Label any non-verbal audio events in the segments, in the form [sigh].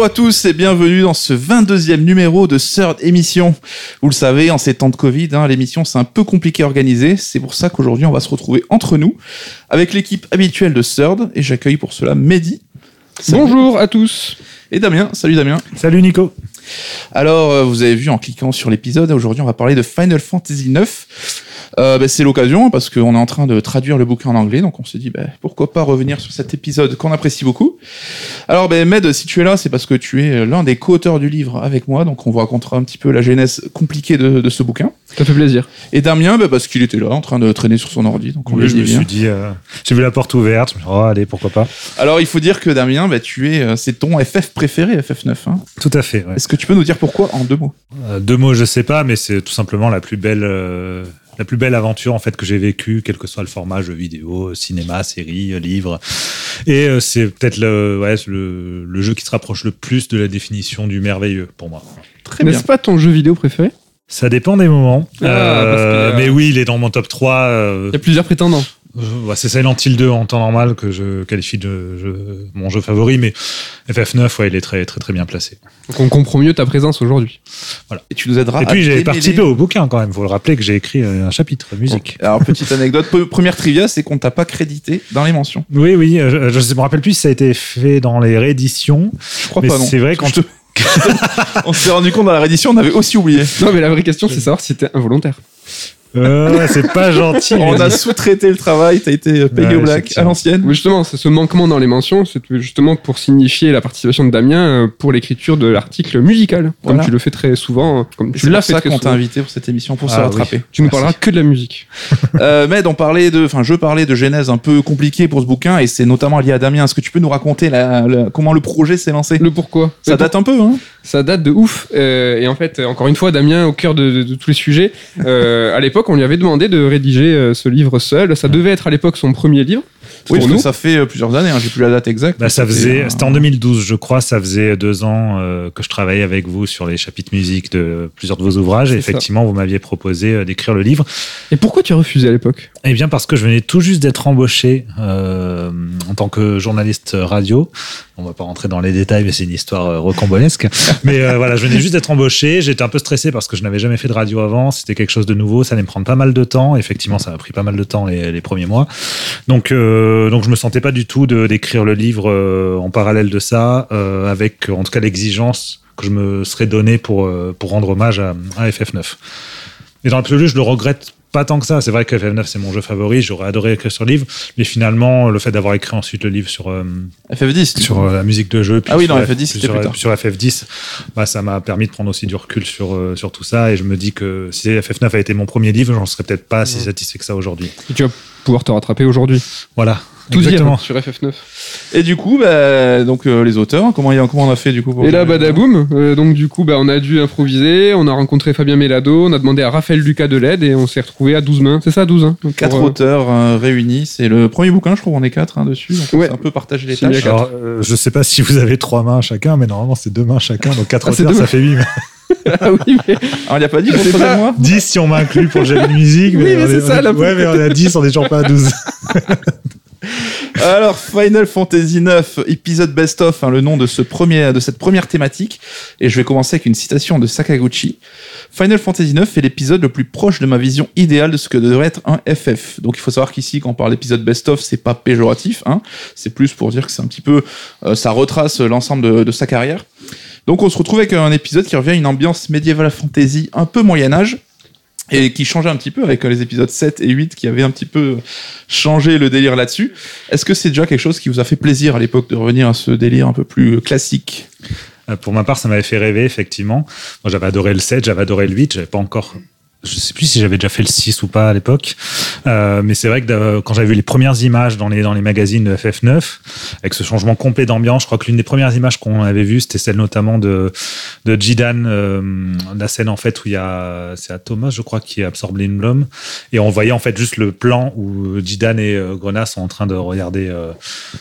Bonjour à tous et bienvenue dans ce 22e numéro de Third Émission. Vous le savez, en ces temps de Covid, hein, l'émission c'est un peu compliqué à organiser. C'est pour ça qu'aujourd'hui on va se retrouver entre nous avec l'équipe habituelle de Third et j'accueille pour cela Mehdi. Salut. Bonjour à tous. Et Damien. Salut Damien. Salut Nico. Alors, euh, vous avez vu en cliquant sur l'épisode, aujourd'hui on va parler de Final Fantasy IX. Euh, bah, c'est l'occasion parce qu'on est en train de traduire le bouquin en anglais, donc on s'est dit bah, pourquoi pas revenir sur cet épisode qu'on apprécie beaucoup. Alors bah, Med, si tu es là, c'est parce que tu es l'un des co-auteurs du livre avec moi, donc on vous racontera un petit peu la genèse compliquée de, de ce bouquin. Ça fait plaisir. Et Damien, bah, parce qu'il était là en train de traîner sur son ordi, donc on Oui, lui je dit me bien. suis dit, euh, j'ai vu la porte ouverte, je me suis dit, oh, allez, pourquoi pas. Alors il faut dire que Damien, bah, tu es, euh, c'est ton FF préféré, FF9. Hein. Tout à fait. ouais. Est-ce que tu peux nous dire pourquoi en deux mots? Euh, deux mots, je sais pas, mais c'est tout simplement la plus belle, euh, la plus belle aventure en fait que j'ai vécue, quel que soit le format, jeu vidéo, cinéma, série, euh, livre. Et euh, c'est peut-être le, ouais, le, le jeu qui se rapproche le plus de la définition du merveilleux pour moi. Très bien. N'est-ce pas ton jeu vidéo préféré? Ça dépend des moments. Ah, que, euh, Mais oui, il est dans mon top 3. euh, Il y a plusieurs prétendants. Ouais, c'est Silent Hill 2 en temps normal que je qualifie de jeu- mon jeu favori, mais FF9, ouais, il est très très très bien placé. Donc on comprend mieux ta présence aujourd'hui. Et tu nous aideras Et puis j'ai participé au bouquin quand même, faut le rappeler que j'ai écrit euh, un chapitre musique. Alors, petite anecdote, première trivia, c'est qu'on t'a pas crédité dans les mentions. Oui, oui, euh, je ne me rappelle plus si ça a été fait dans les rééditions, Je crois mais pas, non. c'est vrai quand Je te- [laughs] on s'est rendu compte dans la réédition, on avait aussi oublié. Non mais la vraie question c'est savoir si c'était involontaire. Euh, c'est pas gentil. On a sous-traité le travail, t'as été payé Ouais, au black à l'ancienne. Oui, justement, c'est ce manquement dans les mentions, c'est justement pour signifier la participation de Damien euh, pour l'écriture de l'article musical, comme tu le fais très souvent, comme Et tu C'est l'as pour fait ça qu'on t'a invité pour cette émission, pour se Ah, rattraper. Tu nous Merci. parleras que de la musique. [laughs] Euh, Med, on parlait de, enfin, je parlais de genèse un peu compliquée pour ce bouquin, et c'est notamment lié à Damien. Est-ce que tu peux nous raconter la- la- comment le projet s'est lancé? Le pourquoi? Ça date un peu, hein? Ça date de ouf. Euh, et en fait, encore une fois, Damien, au cœur de, de- de tous les sujets, euh, à l'époque, on lui avait demandé de rédiger euh, ce livre seul. Ça devait être à l'époque son premier livre. Oui, parce que ça fait euh, plusieurs années, hein, j'ai plus la date exacte. Bah, ça faisait, euh, c'était en 2012, je crois. Ça faisait deux ans euh, que je travaillais avec vous sur les chapitres musique de plusieurs de vos ouvrages. Et ça. effectivement, vous m'aviez proposé euh, d'écrire le livre. Et pourquoi tu as refusé à l'époque? Eh bien, parce que je venais tout juste d'être embauché euh, en tant que journaliste radio. On va pas rentrer dans les détails, mais c'est une histoire euh, rocambolesque. [laughs] mais euh, voilà, je venais juste d'être embauché. J'étais un peu stressé parce que je n'avais jamais fait de radio avant. C'était quelque chose de nouveau. Ça allait me prendre pas mal de temps. Effectivement, ça m'a pris pas mal de temps les, les premiers mois. Donc, euh, donc, je me sentais pas du tout d'écrire le livre euh, en parallèle de ça, euh, avec en tout cas l'exigence que je me serais donné pour, euh, pour rendre hommage à, à FF9. Et dans l'absolu, je le regrette pas tant que ça. C'est vrai que FF9, c'est mon jeu favori. J'aurais adoré écrire sur le livre. Mais finalement, le fait d'avoir écrit ensuite le livre sur, euh, FF10. du sur euh, la musique de jeu, puis Ah oui, sur, dans la- FF10, puis c'était sur, plus tard. sur FF10, bah, ça m'a permis de prendre aussi du recul sur, euh, sur tout ça. Et je me dis que si FF9 a été mon premier livre, j'en serais peut-être pas si satisfait que ça aujourd'hui. Et tu vas pouvoir te rattraper aujourd'hui. Voilà. Tout Exactement. dire sur FF9. Et du coup, bah, donc euh, les auteurs, comment, il- comment on a fait du coup pour Et là, badaboum. Euh, donc du coup, bah, on a dû improviser. On a rencontré Fabien Mélado. On a demandé à Raphaël Lucas de l'aide et on s'est retrouvé à 12 mains. C'est ça, 12 hein pour, Quatre euh, auteurs euh, réunis. C'est le premier bouquin, je crois qu'on est quatre hein, dessus. Donc on Ouais. s'est un peu partagé les tâches. Alors, euh, je sais pas si vous avez trois mains chacun, mais normalement c'est deux mains chacun, donc quatre Ah, auteurs, ça fait huit. [laughs] ah oui, mais Alors, il n'y a pas dit pour C'est le ça. moi 10 si on m'inclut pour le jeu de musique. Oui, mais on c'est est- ça, on est- la Ouais, mais on est à 10, on est toujours pas à 12. [laughs] Alors, Final Fantasy IX, épisode best-of, hein, le nom de, ce premier, de cette première thématique. Et je vais commencer avec une citation de Sakaguchi. Final Fantasy IX est l'épisode le plus proche de ma vision idéale de ce que devrait être un FF. Donc il faut savoir qu'ici, quand on parle d'épisode best-of, c'est pas péjoratif. Hein. C'est plus pour dire que c'est un petit peu... euh, ça retrace l'ensemble de, de sa carrière. Donc on se retrouve avec un épisode qui revient à une ambiance médiévale fantasy un peu Moyen-Âge. Et qui changeait un petit peu avec euh, les épisodes 7 et 8 qui avaient un petit peu changé le délire là-dessus. Est-ce que c'est déjà quelque chose qui vous a fait plaisir à l'époque de revenir à ce délire un peu plus classique? Euh, Pour ma part, ça m'avait fait rêver, effectivement. Moi, j'avais adoré le 7, j'avais adoré le 8, j'avais pas encore. Je sais plus si j'avais déjà fait le 6 ou pas à l'époque. Euh, mais c'est vrai que euh, quand j'avais vu les premières images dans les, dans les magazines de FF9, avec ce changement complet d'ambiance, je crois que l'une des premières images qu'on avait vues, c'était celle notamment de, de Jidan, euh, la scène en fait où il y a, c'est à Thomas, je crois, qui absorbe Lindblom. Et on voyait en fait juste le plan où Jidan et euh, Grenat sont en train de regarder, euh,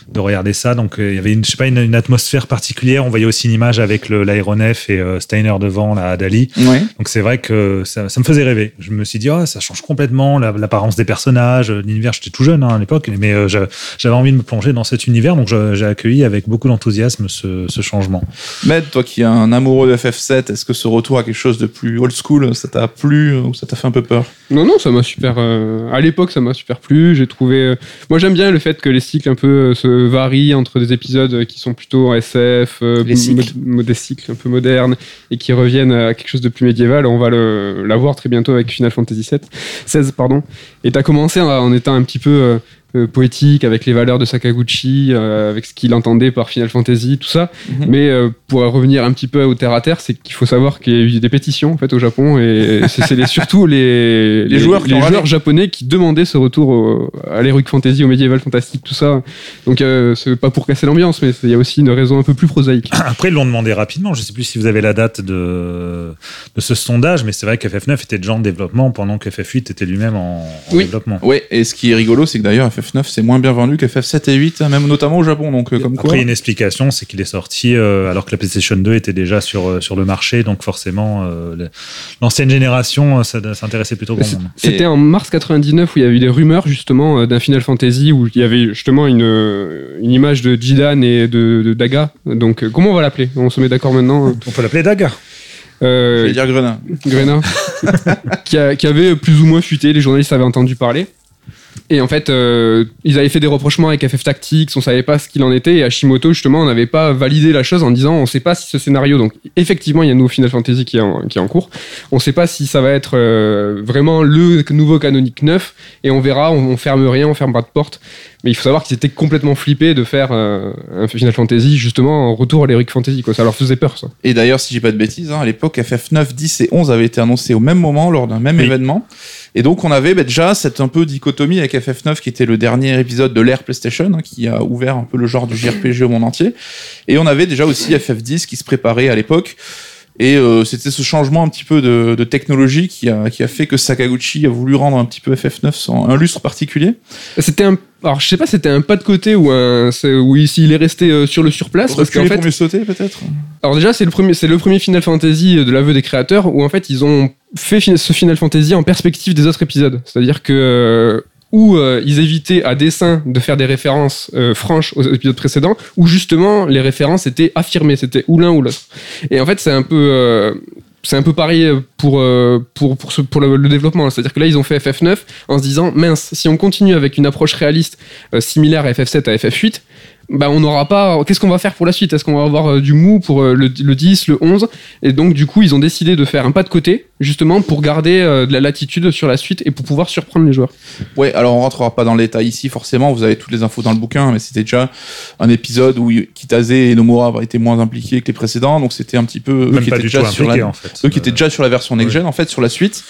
de regarder ça. Donc euh, il y avait une, je sais pas, une, une atmosphère particulière. On voyait aussi une image avec l'aéronef et Steiner devant, la Dali. Ouais. Donc c'est vrai que ça, ça me faisait rêver. Je me suis dit, oh, ça change complètement la- l'apparence des personnages, l'univers. J'étais tout jeune hein, à l'époque, mais euh, j'a- j'avais envie de me plonger dans cet univers, donc j'ai accueilli avec beaucoup d'enthousiasme ce, ce changement. Med, toi qui es un amoureux de FF7, est-ce que ce retour à quelque chose de plus old school, ça t'a plu ou ça t'a fait un peu peur? Non, non, ça m'a super. euh, à l'époque, ça m'a super plu. J'ai trouvé. euh, moi, j'aime bien le fait que les cycles un peu euh, se varient entre des épisodes euh, qui sont plutôt en SF, euh, Les cycles. mod- des cycles un peu modernes et qui reviennent à quelque chose de plus médiéval. On va le, la voir très bientôt avec Final Fantasy VII, 16, pardon. Et t'as commencé en, en étant un petit peu. Euh, poétique avec les valeurs de Sakaguchi, euh, avec ce qu'il entendait par Final Fantasy, tout ça. Mhm. Mais euh, pour revenir un petit peu au terre à terre, c'est qu'il faut savoir qu'il y a eu des pétitions en fait au Japon et [laughs] c'est les- surtout les, Les joueurs ont râlé. japonais qui demandaient ce retour au- à l'heroic fantasy, au médiéval fantastique, tout ça. Donc euh, c'est pas pour casser l'ambiance, mais il y a aussi une raison un peu plus prosaïque. [coughs] Après, ils l'ont demandé rapidement. Je sais plus si vous avez la date de, de ce sondage, mais c'est vrai que FF9 était déjà en développement pendant que FF8 était lui-même en, en Oui. développement. Ouais, et ce qui est rigolo, c'est que d'ailleurs FF9 c'est moins bien vendu que FF7 et 8, hein, même notamment au Japon, donc euh, comme quoi. Après, une explication, c'est qu'il est sorti euh, alors que la PlayStation 2 était déjà sur, euh, sur le marché, donc forcément, euh, l'ancienne génération euh, ça s'intéressait plutôt grand monde. C'était en mars 99 où il y a eu des rumeurs justement euh, d'un Final Fantasy où il y avait justement une, une image de Jidan et de, de Daga. Donc euh, comment on va l'appeler? On se met d'accord maintenant On peut l'appeler Daga. Euh, Je vais dire Grenin. Grena, [laughs] qui, a- qui avait plus ou moins fuité, les journalistes avaient entendu parler. Et en fait, euh, ils avaient fait des reprochements avec FF Tactics, on savait pas ce qu'il en était, et Hashimoto, justement, n'avait pas validé la chose en disant on sait pas si ce scénario, donc effectivement, il y a un nouveau Final Fantasy qui est en, qui est en cours, on sait pas si ça va être euh, vraiment le nouveau canonique neuf, et on verra, on, on ferme rien, on ferme pas de porte. Mais il faut savoir qu'ils étaient complètement flippés de faire euh, un Final Fantasy, justement, en retour à l'Heroic Fantasy, quoi. Ça leur faisait peur, ça. Et d'ailleurs, si j'ai pas de bêtises, hein, à l'époque, FF9, 10 et 11 avaient été annoncés au même moment lors d'un même Oui. événement. Et donc, on avait bah, déjà cette un peu dichotomie avec FF9 qui était le dernier épisode de l'ère PlayStation, hein, qui a ouvert un peu le genre du [laughs] JRPG au monde entier. Et on avait déjà aussi FF10 qui se préparait à l'époque. Et euh, c'était ce changement un petit peu de, de technologie qui a, qui a fait que Sakaguchi a voulu rendre un petit peu FF9 sans un lustre particulier. C'était un. Alors, je sais pas, c'était un pas de côté ou un. Ou s'il est resté euh, sur le surplace. Parce qu'en fait. sauter, peut-être? Alors, déjà, c'est le, premier, c'est le premier Final Fantasy euh, de l'aveu des créateurs où, en fait, ils ont fait ce Final Fantasy en perspective des autres épisodes. C'est-à-dire que. Où euh, ils évitaient à dessein de faire des références euh, franches aux épisodes précédents, où justement les références étaient affirmées, c'était ou l'un ou l'autre. Et en fait, c'est un peu, euh, c'est un peu pareil pour euh, pour pour, le, le développement. C'est-à-dire que là, ils ont fait FF9 en se disant mince, si on continue avec une approche réaliste similaire à FF7 à FF8, bah on n'aura pas. Qu'est-ce qu'on va faire pour la suite? Est-ce qu'on va avoir euh, du mou pour euh, le, le 10, le 11 Et donc, du coup, ils ont décidé de faire un pas de côté, justement, pour garder euh, de la latitude sur la suite et pour pouvoir surprendre les joueurs. Ouais, alors on rentrera pas dans le détail ici, forcément, vous avez toutes les infos dans le bouquin, mais c'était déjà un épisode où Kitase et Nomura étaient moins impliqués que les précédents, donc c'était un petit peu eux Même qui pas étaient du tout déjà sur impliqué, la, en fait. eux qui étaient déjà sur la version next-gen, en fait, sur la suite.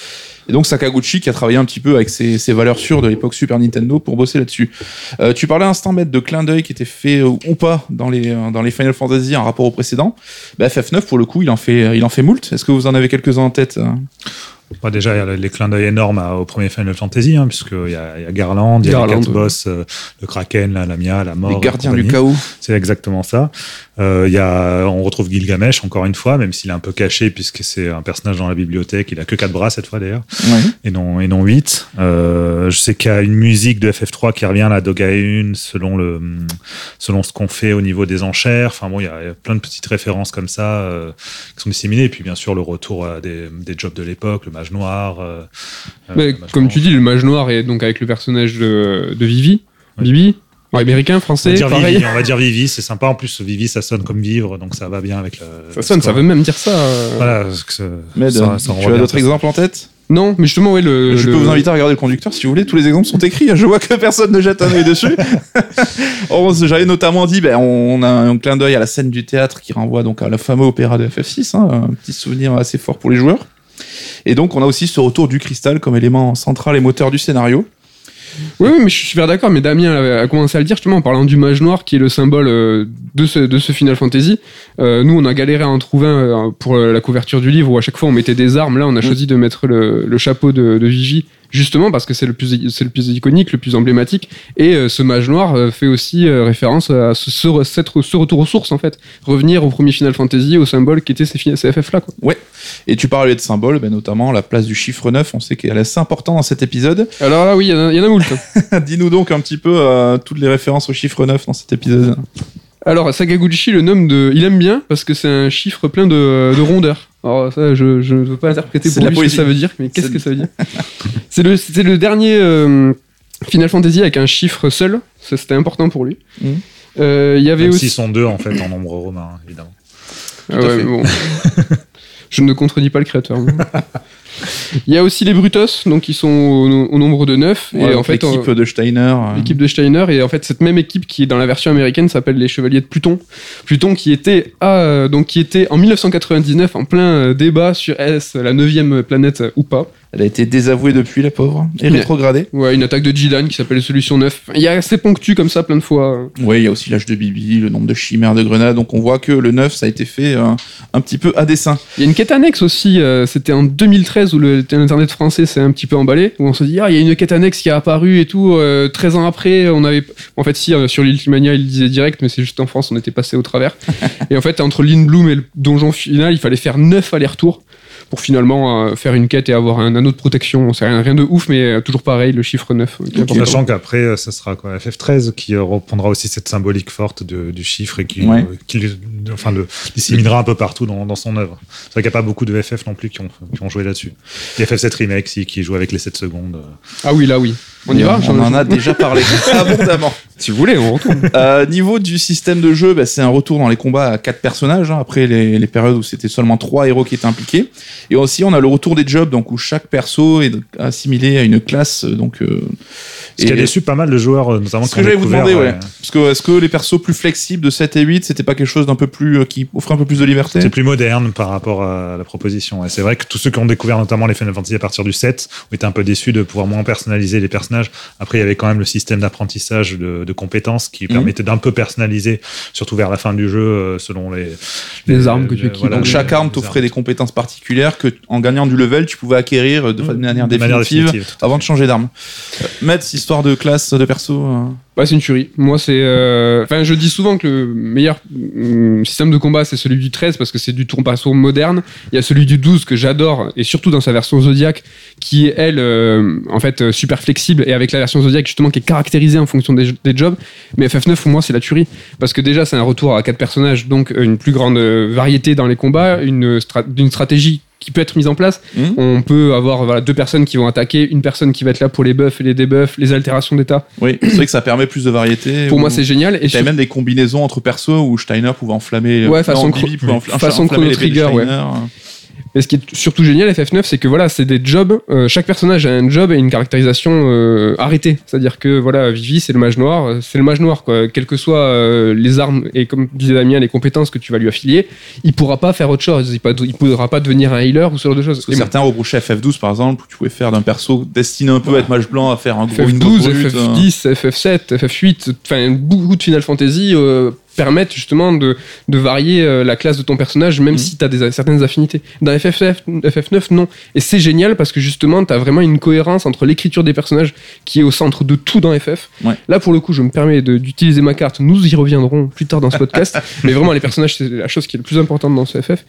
Et donc Sakaguchi qui a travaillé un petit peu avec ses, ses valeurs sûres de l'époque Super Nintendo pour bosser là-dessus. Euh, tu parlais un instant maître de clin d'œil qui était fait euh, ou pas dans les, euh, dans les Final Fantasy en rapport au précédent. Bah, FF9 pour le coup il en fait, il en fait moult. Est-ce que vous en avez quelques-uns en tête hein Bah, déjà, il y a les clins d'œil énormes à- au premier Final Fantasy, hein, puisqu'il y, a il y a Garland, il y a les Garland, quatre boss, euh, le Kraken, la Lamia, la mort. Les et gardiens du chaos. C'est exactement ça. Euh, il y a, on retrouve Gilgamesh encore une fois, même s'il est un peu caché puisque c'est un personnage dans la bibliothèque. Il a que quatre bras cette fois d'ailleurs, Ouais. et non et non huit. Euh, je sais qu'il y a une musique de FF3 qui revient la Dogaun selon le selon ce qu'on fait au niveau des enchères. Enfin bon, il y a, il y a plein de petites références comme ça euh, qui sont disséminées. Et puis bien sûr le retour à des, des jobs de l'époque, le mage noir. euh, euh, Mais le mage comme tu dis, le mage noir est donc avec le personnage de, de Vivi. Ouais. Vivi Ouais, Américain, On va, français, dire pareil. Vivi, on va dire Vivi, c'est sympa. En plus, Vivi, ça sonne comme vivre, donc ça va bien avec le. Ça sonne, ça veut même dire ça. euh. Voilà, parce que ça- Med, ça- ça tu renvoie as d'autres exemples en tête? Non, mais justement, ouais, le. Je le- peux vous inviter à regarder le conducteur si vous voulez. Tous les exemples sont écrits. hein. Je vois que personne ne jette un œil dessus. [laughs] On- J'avais notamment dit, ben, on a un clin d'œil à la scène du théâtre qui renvoie donc à la fameux opéra de FF6, hein, un petit souvenir assez fort pour les joueurs. Et donc, on a aussi ce retour du cristal comme élément central et moteur du scénario. Oui, oui, mais je suis super d'accord. Mais Damien a commencé à le dire justement en parlant du mage noir qui est le symbole euh, de ce, de ce Final Fantasy. Euh, nous, on a galéré à en trouver un euh, pour la couverture du livre où à chaque fois on mettait des armes. Là, on a choisi de mettre le, le chapeau de, de justement parce que c'est le plus c'est le plus iconique, le plus emblématique. Et euh, ce mage noir euh, fait aussi euh, référence à ce, ce, cette- ce retour aux sources en fait, revenir au premier Final Fantasy, au symbole qui était ces, FF là. Quoi. Et tu parlais de symboles, ben, notamment la place du chiffre 9, on sait qu'elle est assez importante dans cet épisode. Alors là, oui, il y, en a- a moult. [laughs] Dis-nous donc un petit peu toutes les références au chiffre 9 dans cet épisode. Alors Sakaguchi le nomme de, il aime bien parce que c'est un chiffre plein de, de rondeurs. Alors ça, je je ne veux pas interpréter pour lui ce que ça veut dire, mais qu'est-ce que ça veut dire [laughs] C'est le c'est le dernier euh, Final Fantasy avec un chiffre seul. Ça c'était important pour lui. Mhm. Euh, Il y avait Même aussi s'ils sont deux en fait en nombre romain, évidemment. Ah ouais, bon. [laughs] Je ne contredis pas le créateur. [laughs] Il y a aussi les Brutos, donc ils sont au, au nombre de 9. Ouais, et en donc fait, l'équipe de Steiner. euh, l'équipe de Steiner, et en fait, cette même équipe qui est dans la version américaine s'appelle les Chevaliers de Pluton. Pluton qui était, à, donc, qui était en 1999 en plein euh, débat sur est-ce la neuvième planète ou pas. Elle a été désavouée depuis, la pauvre, et rétrogradée. Ouais, une attaque de Jidan qui s'appelle Solution 9. Il y a assez ponctu comme ça plein de fois. Oui, il y a aussi l'âge de Bibi, le nombre de chimères de grenades. Donc on voit que le 9, ça a été fait euh, un petit peu à dessin. Il y a une quête annexe aussi, euh, c'était en 2013 où le internet français s'est un petit peu emballé, où on se dit, ah, il y a une quête annexe qui a apparu et tout, euh, 13 ans après, on avait... En fait, si, euh, sur l'Ultimania, il disait direct, mais c'est juste en France, on était passé au travers. [laughs] et en fait, entre Bloom et le donjon final, il fallait faire 9 allers-retours pour finalement euh, faire une quête et avoir un anneau de protection. C'est rien, rien de ouf, mais euh, toujours pareil, le chiffre 9. euh, important. Sachant qu'après, ça sera quoi FF13 qui reprendra aussi cette symbolique forte de- du chiffre et qui, Ouais. euh, qui enfin, le disséminera un peu partout dans, dans son œuvre. C'est vrai qu'il n'y a pas beaucoup de FF non plus qui ont, qui ont joué là-dessus. Et FF7 Remake, si, qui joue avec les 7 secondes. Ah oui, là oui. On y va On j'en- en a déjà parlé [laughs] abondamment. Si vous voulez, on retourne. Euh, niveau du système de jeu, bah, c'est un retour dans les combats à quatre personnages, hein, après les, les périodes où c'était seulement trois héros qui étaient impliqués. Et aussi, on a le retour des jobs, donc où chaque perso est assimilé à une classe. euh, Donc, euh, Ce qui a déçu pas mal de joueurs, euh, notamment Ce que qui ont j'allais vous découvert, demander, ouais, ouais. Parce que est-ce que les persos plus flexibles de 7 et 8, c'était pas quelque chose d'un peu plus euh, qui offrait un peu plus de liberté? C'est plus moderne par rapport à la proposition. Et c'est vrai que tous ceux qui ont découvert notamment les Final Fantasy à partir du 7 ont été un peu déçus de pouvoir moins personnaliser les personnages. Après, il y avait quand même le système d'apprentissage de, de compétences qui Mhm. permettait d'un peu personnaliser, surtout vers la fin du jeu, euh, selon les, Les armes que tu équipes. Donc les- chaque arme t'offrait des compétences particulières que en gagnant du level, tu pouvais acquérir de, Mhm. manière De manière définitive, avant de changer d'arme. Euh, Metz, histoire de classe, de perso. euh, C'est une tuerie. Moi, c'est. euh, Enfin, je dis souvent que le meilleur hum, système de combat, c'est celui du 13 parce que c'est du tour par tour moderne. Il y a celui du 12 que j'adore et surtout dans sa version Zodiac qui est, elle, euh, en fait, euh, super flexible et avec la version Zodiac justement qui est caractérisée en fonction des, jobs. Mais FF9, pour moi, c'est la tuerie parce que déjà, c'est un retour à quatre personnages, donc une plus grande variété dans les combats, une, stra- d'une stratégie qui peut être mise en place. Mhm. On peut avoir voilà, deux personnes qui vont attaquer, une personne qui va être là pour les buffs et les debuffs, les altérations d'état. Oui, c'est vrai que ça permet plus de variété. Pour ou- moi, c'est génial. Et T'avais sur- même des combinaisons entre persos où Steiner pouvait enflammer. Ouais, non, façon Bibi pouvait enfla- façon Chrono Trigger, ouais. Et ce qui est surtout génial, FF9, c'est que voilà, c'est des jobs. euh, chaque personnage a un job et une caractérisation euh, arrêtée. C'est-à-dire que voilà, Vivi, c'est le mage noir, euh, c'est le mage noir, quoi. Quelles que soient euh, les armes et comme disait Damien, les compétences que tu vas lui affilier, il pourra pas faire autre chose. Il, pas- il pourra pas devenir un healer ou ce genre de choses. Certains reprochaient à FF12 par exemple, où tu pouvais faire d'un perso destiné un peu à être mage blanc à faire un gros une grosse FF12, brute, hein. FF10, FF7, FF8, enfin beaucoup de Final Fantasy permettent justement de, de varier euh, la classe de ton personnage, même Mhm. si tu as des, certaines affinités. Dans FF9, FF9, non. Et c'est génial parce que justement, tu as vraiment une cohérence entre l'écriture des personnages qui est au centre de tout dans FF. Ouais. Là, pour le coup, je me permets d'utiliser ma carte. Nous y reviendrons plus tard dans ce podcast. [laughs] mais vraiment, les personnages, c'est la chose qui est le plus importante dans ce FF.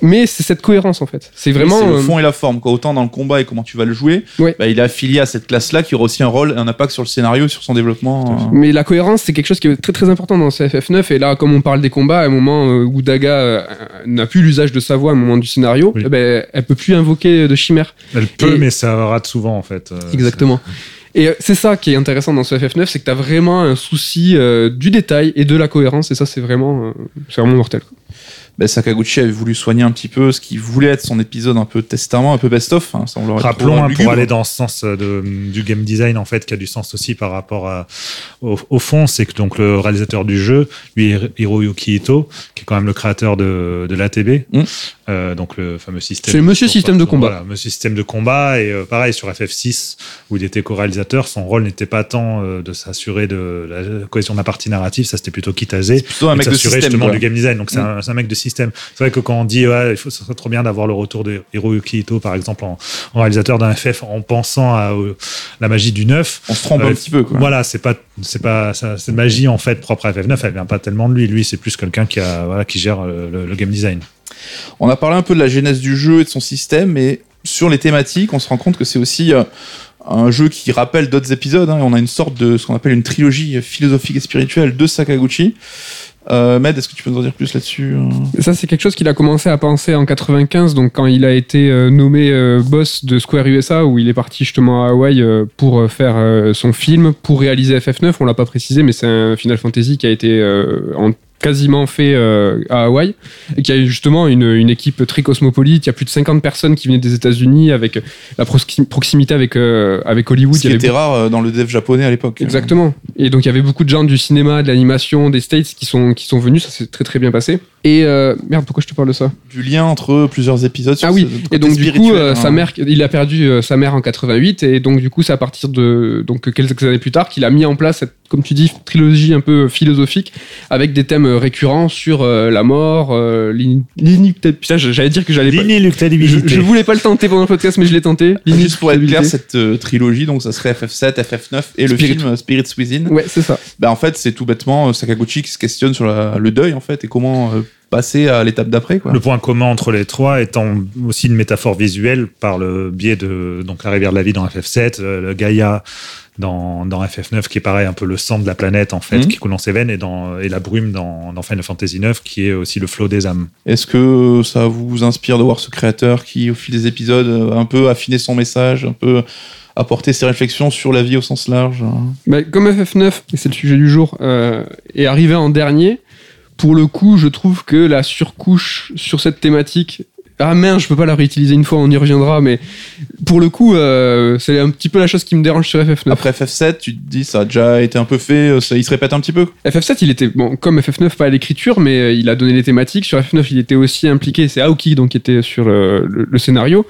Mais c'est cette cohérence en fait. C'est vraiment. C'est le euh, fond et la forme. Quoi. Autant dans le combat et comment tu vas le jouer, Ouais. bah, il est affilié à cette classe-là qui aura aussi un rôle et un impact sur le scénario, sur son développement. euh. Mais la cohérence, c'est quelque chose qui est très très important dans ce FF9. Et là, comme on parle des combats, à un moment euh, où Daga euh, n'a plus l'usage de sa voix à un moment du scénario, Oui. eh ben, elle peut plus invoquer de chimères. Elle peut, Et- mais ça rate souvent en fait. Euh, Exactement. Et euh, c'est ça qui est intéressant dans ce FF9, c'est que tu as vraiment un souci euh, du détail et de la cohérence. Et ça, c'est vraiment, euh, c'est vraiment mortel. Bah, Sakaguchi avait voulu soigner un petit peu ce qui voulait être son épisode un peu testament, un peu best-of. Hein, Rappelons, hein, pour aller dans ce sens euh, de, du game design, en fait, qui a du sens aussi par rapport à, au, au fond, c'est que donc le réalisateur du jeu, lui, Hiroyuki Ito, qui est quand même le créateur de, de l'ATB, Mm. Euh, donc le fameux système. C'est Monsieur Système de combat. Voilà, Monsieur Système de combat. Et euh, pareil, sur FF6, où il était co-réalisateur, son rôle n'était pas tant euh, de s'assurer de la cohésion de la partie narrative, ça c'était plutôt Kitase. Plutôt un mec de s'assurer système. justement quoi. du game design. Donc c'est Mm. un, c'est un mec de système. C'est vrai que quand on dit, ouais, il faut, ce serait trop bien d'avoir le retour de Hiroyuki Ito, par exemple, en, en réalisateur d'un FF, en pensant à euh, la magie du neuf. On se trompe Euh, un petit peu. Quoi. Voilà, c'est pas, c'est pas, ça- cette magie en fait propre à FF9, elle vient pas tellement de lui. Lui, c'est plus quelqu'un qui a, voilà, qui gère le, le game design. On a parlé un peu de la genèse du jeu et de son système, mais sur les thématiques, on se rend compte que c'est aussi euh, un jeu qui rappelle d'autres épisodes. hein, on a une sorte de ce qu'on appelle une trilogie philosophique et spirituelle de Sakaguchi. Euh, Med, est-ce que tu peux nous en dire plus là-dessus euh? Ça, c'est quelque chose qu'il a commencé à penser en 95, donc quand il a été euh, nommé boss de Square USA, où il est parti justement à Hawaï pour faire son film, pour réaliser FF9. On l'a pas précisé, mais c'est un Final Fantasy qui a été en- quasiment fait euh, à Hawaï et qui a justement une, une équipe très cosmopolite. Il y a plus de 50 personnes qui venaient des États-Unis avec la proxi- proximité avec, euh, avec Hollywood. Ce qui Il y avait était rare euh, dans le dev japonais à l'époque. Exactement. Et donc il y avait beaucoup de gens du cinéma, de l'animation, des States qui sont, qui sont venus, ça s'est très très bien passé. Et euh, merde, pourquoi je te parle de ça? Du lien entre plusieurs épisodes. sur Ah oui, ce et donc du coup, euh, hein. sa mère, il a perdu euh, sa mère en 88, et donc du coup, c'est à partir de donc quelques années plus tard qu'il a mis en place cette, comme tu dis, trilogie un peu philosophique avec des thèmes récurrents sur euh, la mort, euh, l'in- l'inéluctabilité. J'allais dire que j'allais pas. Je, L'inéluctabilité. je voulais pas le tenter pendant le podcast, mais je l'ai tenté. Juste pour être clair, L'inéluctabilité. cette euh, trilogie, donc ça serait FF7, FF9 et le Spirit. film euh, Spirits Within. Ouais, c'est ça. Bah, en fait, c'est tout bêtement Sakaguchi qui se questionne sur la- le deuil en fait et comment euh, passer à l'étape d'après. quoi. Le point commun entre les trois étant aussi une métaphore visuelle par le biais de donc la rivière de la vie dans FF7, euh, le Gaïa dans, dans FF9 qui est pareil un peu le sang de la planète en fait Mhm. qui coule dans ses veines et, dans, et la brume dans, dans Final Fantasy 9 qui est aussi le flot des âmes. Est-ce que ça vous inspire de voir ce créateur qui, au fil des épisodes, euh, un peu affiné son message, un peu apporter ses réflexions sur la vie au sens large hein? Bah, comme FF9, et c'est le sujet du jour, euh, est arrivé en dernier, pour le coup, je trouve que la surcouche sur cette thématique. Ah mince, je peux pas la réutiliser une fois, on y reviendra, mais pour le coup, euh, c'est un petit peu la chose qui me dérange sur FF9. Après FF7, tu te dis ça a déjà été un peu fait, euh, ça, il se répète un petit peu. FF7, il était, bon, comme FF9, pas à l'écriture, mais euh, il a donné les thématiques. Sur FF9, il était aussi impliqué, c'est Aoki donc, qui était sur le, le- le scénario.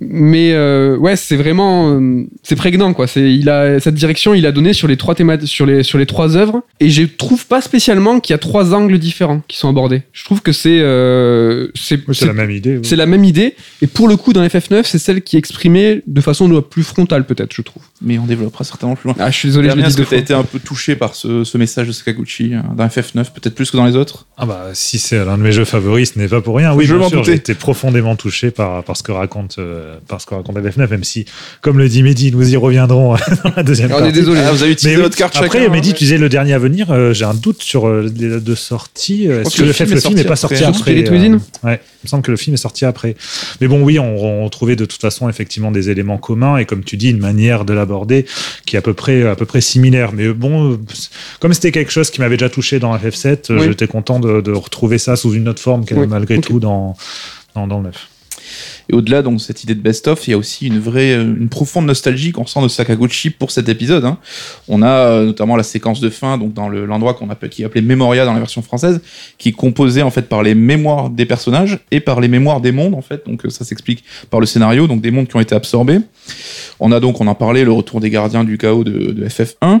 Mais euh, ouais, c'est vraiment. euh, c'est prégnant, quoi. C'est, il a, cette direction, il a donné sur les trois thématiques, sur les, sur les trois œuvres. Et je trouve pas spécialement qu'il y a trois angles différents qui sont abordés. Je trouve que c'est. euh, c'est, C'est la même idée. oui. c'est la même idée. Et pour le coup, dans FF9, c'est celle qui est exprimée de façon plus frontale, peut-être, je trouve. Mais on développera certainement plus loin. Ah, je suis désolé, je Damien, l'ai dit est-ce que deux tu as fois. été un peu touché par ce, ce message de Sakaguchi dans FF9, peut-être plus que dans les autres? Ah bah si c'est l'un de mes jeux favoris, ce n'est pas pour rien. Oui, Je bien m'en sûr, j'ai été profondément touché par, par ce que raconte euh, par ce que raconte FF9, même si, comme le dit Mehdi, nous y reviendrons [laughs] dans la deuxième On est partie. désolé. Ah, Vous avez utilisé Mais oui, votre carte après, chacun, Mehdi, hein, tu disais le dernier à venir. euh, J'ai un doute sur euh, les dates de sortie. Est-ce que que, le film le est film n'est pas sorti après. Within Ouais, il me semble que le film est sorti après. Mais bon, oui, on, on trouvait de toute façon effectivement des éléments communs et comme tu dis, une manière de l'aborder qui est à peu près à peu près similaire. Mais bon, euh, comme c'était quelque chose qui m'avait déjà touché dans FF7, euh, Oui. j'étais content de, de retrouver ça sous une autre forme qu'elle Oui, malgré tout dans dans, dans le 9. Et au-delà donc cette idée de best-of, il y a aussi une vraie, euh, une profonde nostalgie qu'on ressent de Sakaguchi pour cet épisode. hein. On a euh, notamment la séquence de fin, donc dans le- l'endroit qu'on appelle, qui est appelé Memoria dans la version française, qui est composée en fait par les mémoires des personnages et par les mémoires des mondes en fait. Donc euh, ça s'explique par le scénario, donc des mondes qui ont été absorbés. On a donc, on en parlait, le retour des gardiens du chaos de, de FF1.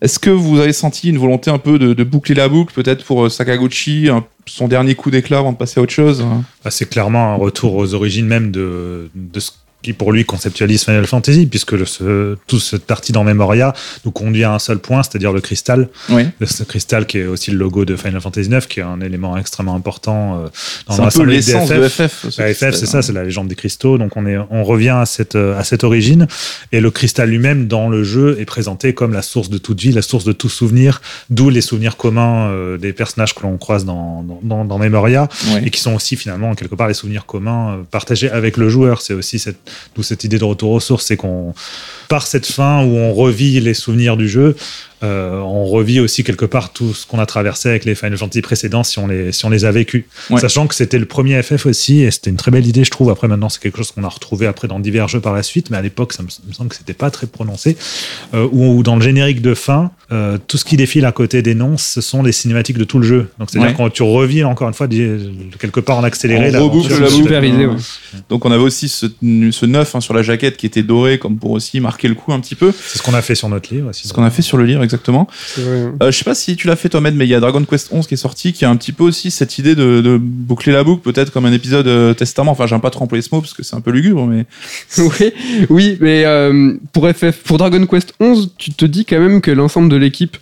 Est-ce que vous avez senti une volonté un peu de, boucler la boucle, peut-être pour Sakaguchi, son dernier coup d'éclat avant de passer à autre chose hein? Bah, c'est clairement un retour aux origines même de, de ce qui pour lui conceptualise Final Fantasy, puisque le, ce, tout cette partie dans Memoria nous conduit à un seul point, c'est-à-dire le cristal. Oui. Ce cristal qui est aussi le logo de Final Fantasy 9, qui est un élément extrêmement important euh, dans un peu l'essence de FF. Ce La FF, c'est ça, c'est la légende des cristaux. Donc on est, on revient à cette euh, à cette origine. Et le cristal lui-même dans le jeu est présenté comme la source de toute vie, la source de tout souvenir, d'où les souvenirs communs euh, des personnages que l'on croise dans dans, dans, dans Memoria Ouais. et qui sont aussi finalement quelque part les souvenirs communs euh, partagés avec le joueur. C'est aussi cette, d'où cette idée de retour aux sources, c'est qu'on par cette fin où on revit les souvenirs du jeu, euh, on revit aussi quelque part tout ce qu'on a traversé avec les Final Fantasy précédents si on les, si on les a vécus. Ouais. Sachant que c'était le premier FF aussi, et c'était une très belle idée, je trouve. Après, maintenant, c'est quelque chose qu'on a retrouvé après dans divers jeux par la suite, mais à l'époque, ça me, me semble que c'était pas très prononcé. Euh, ou, dans le générique de fin, euh, tout ce qui défile à côté des noms, ce sont les cinématiques de tout le jeu. Donc, c'est-à-dire Ouais. quand tu revis encore une fois quelque part en accéléré. On reboucle la boucle. Super idée, ouais. Donc on avait aussi ce, ce neuf hein, sur la jaquette qui était doré comme pour aussi marquer le coup un petit peu. C'est ce qu'on a fait sur notre livre. C'est ce qu'on a fait sur le livre exactement. Euh, je sais pas si tu l'as fait toi Med, mais il y a Dragon Quest 11 qui est sorti, qui a un petit peu aussi cette idée de, de boucler la boucle, peut-être comme un épisode euh, testament. Enfin, j'aime pas trop employer ce mot parce que c'est un peu lugubre, mais [laughs] oui, oui, mais euh, pour FF, pour Dragon Quest 11, tu te dis quand même que l'ensemble de l'équipe,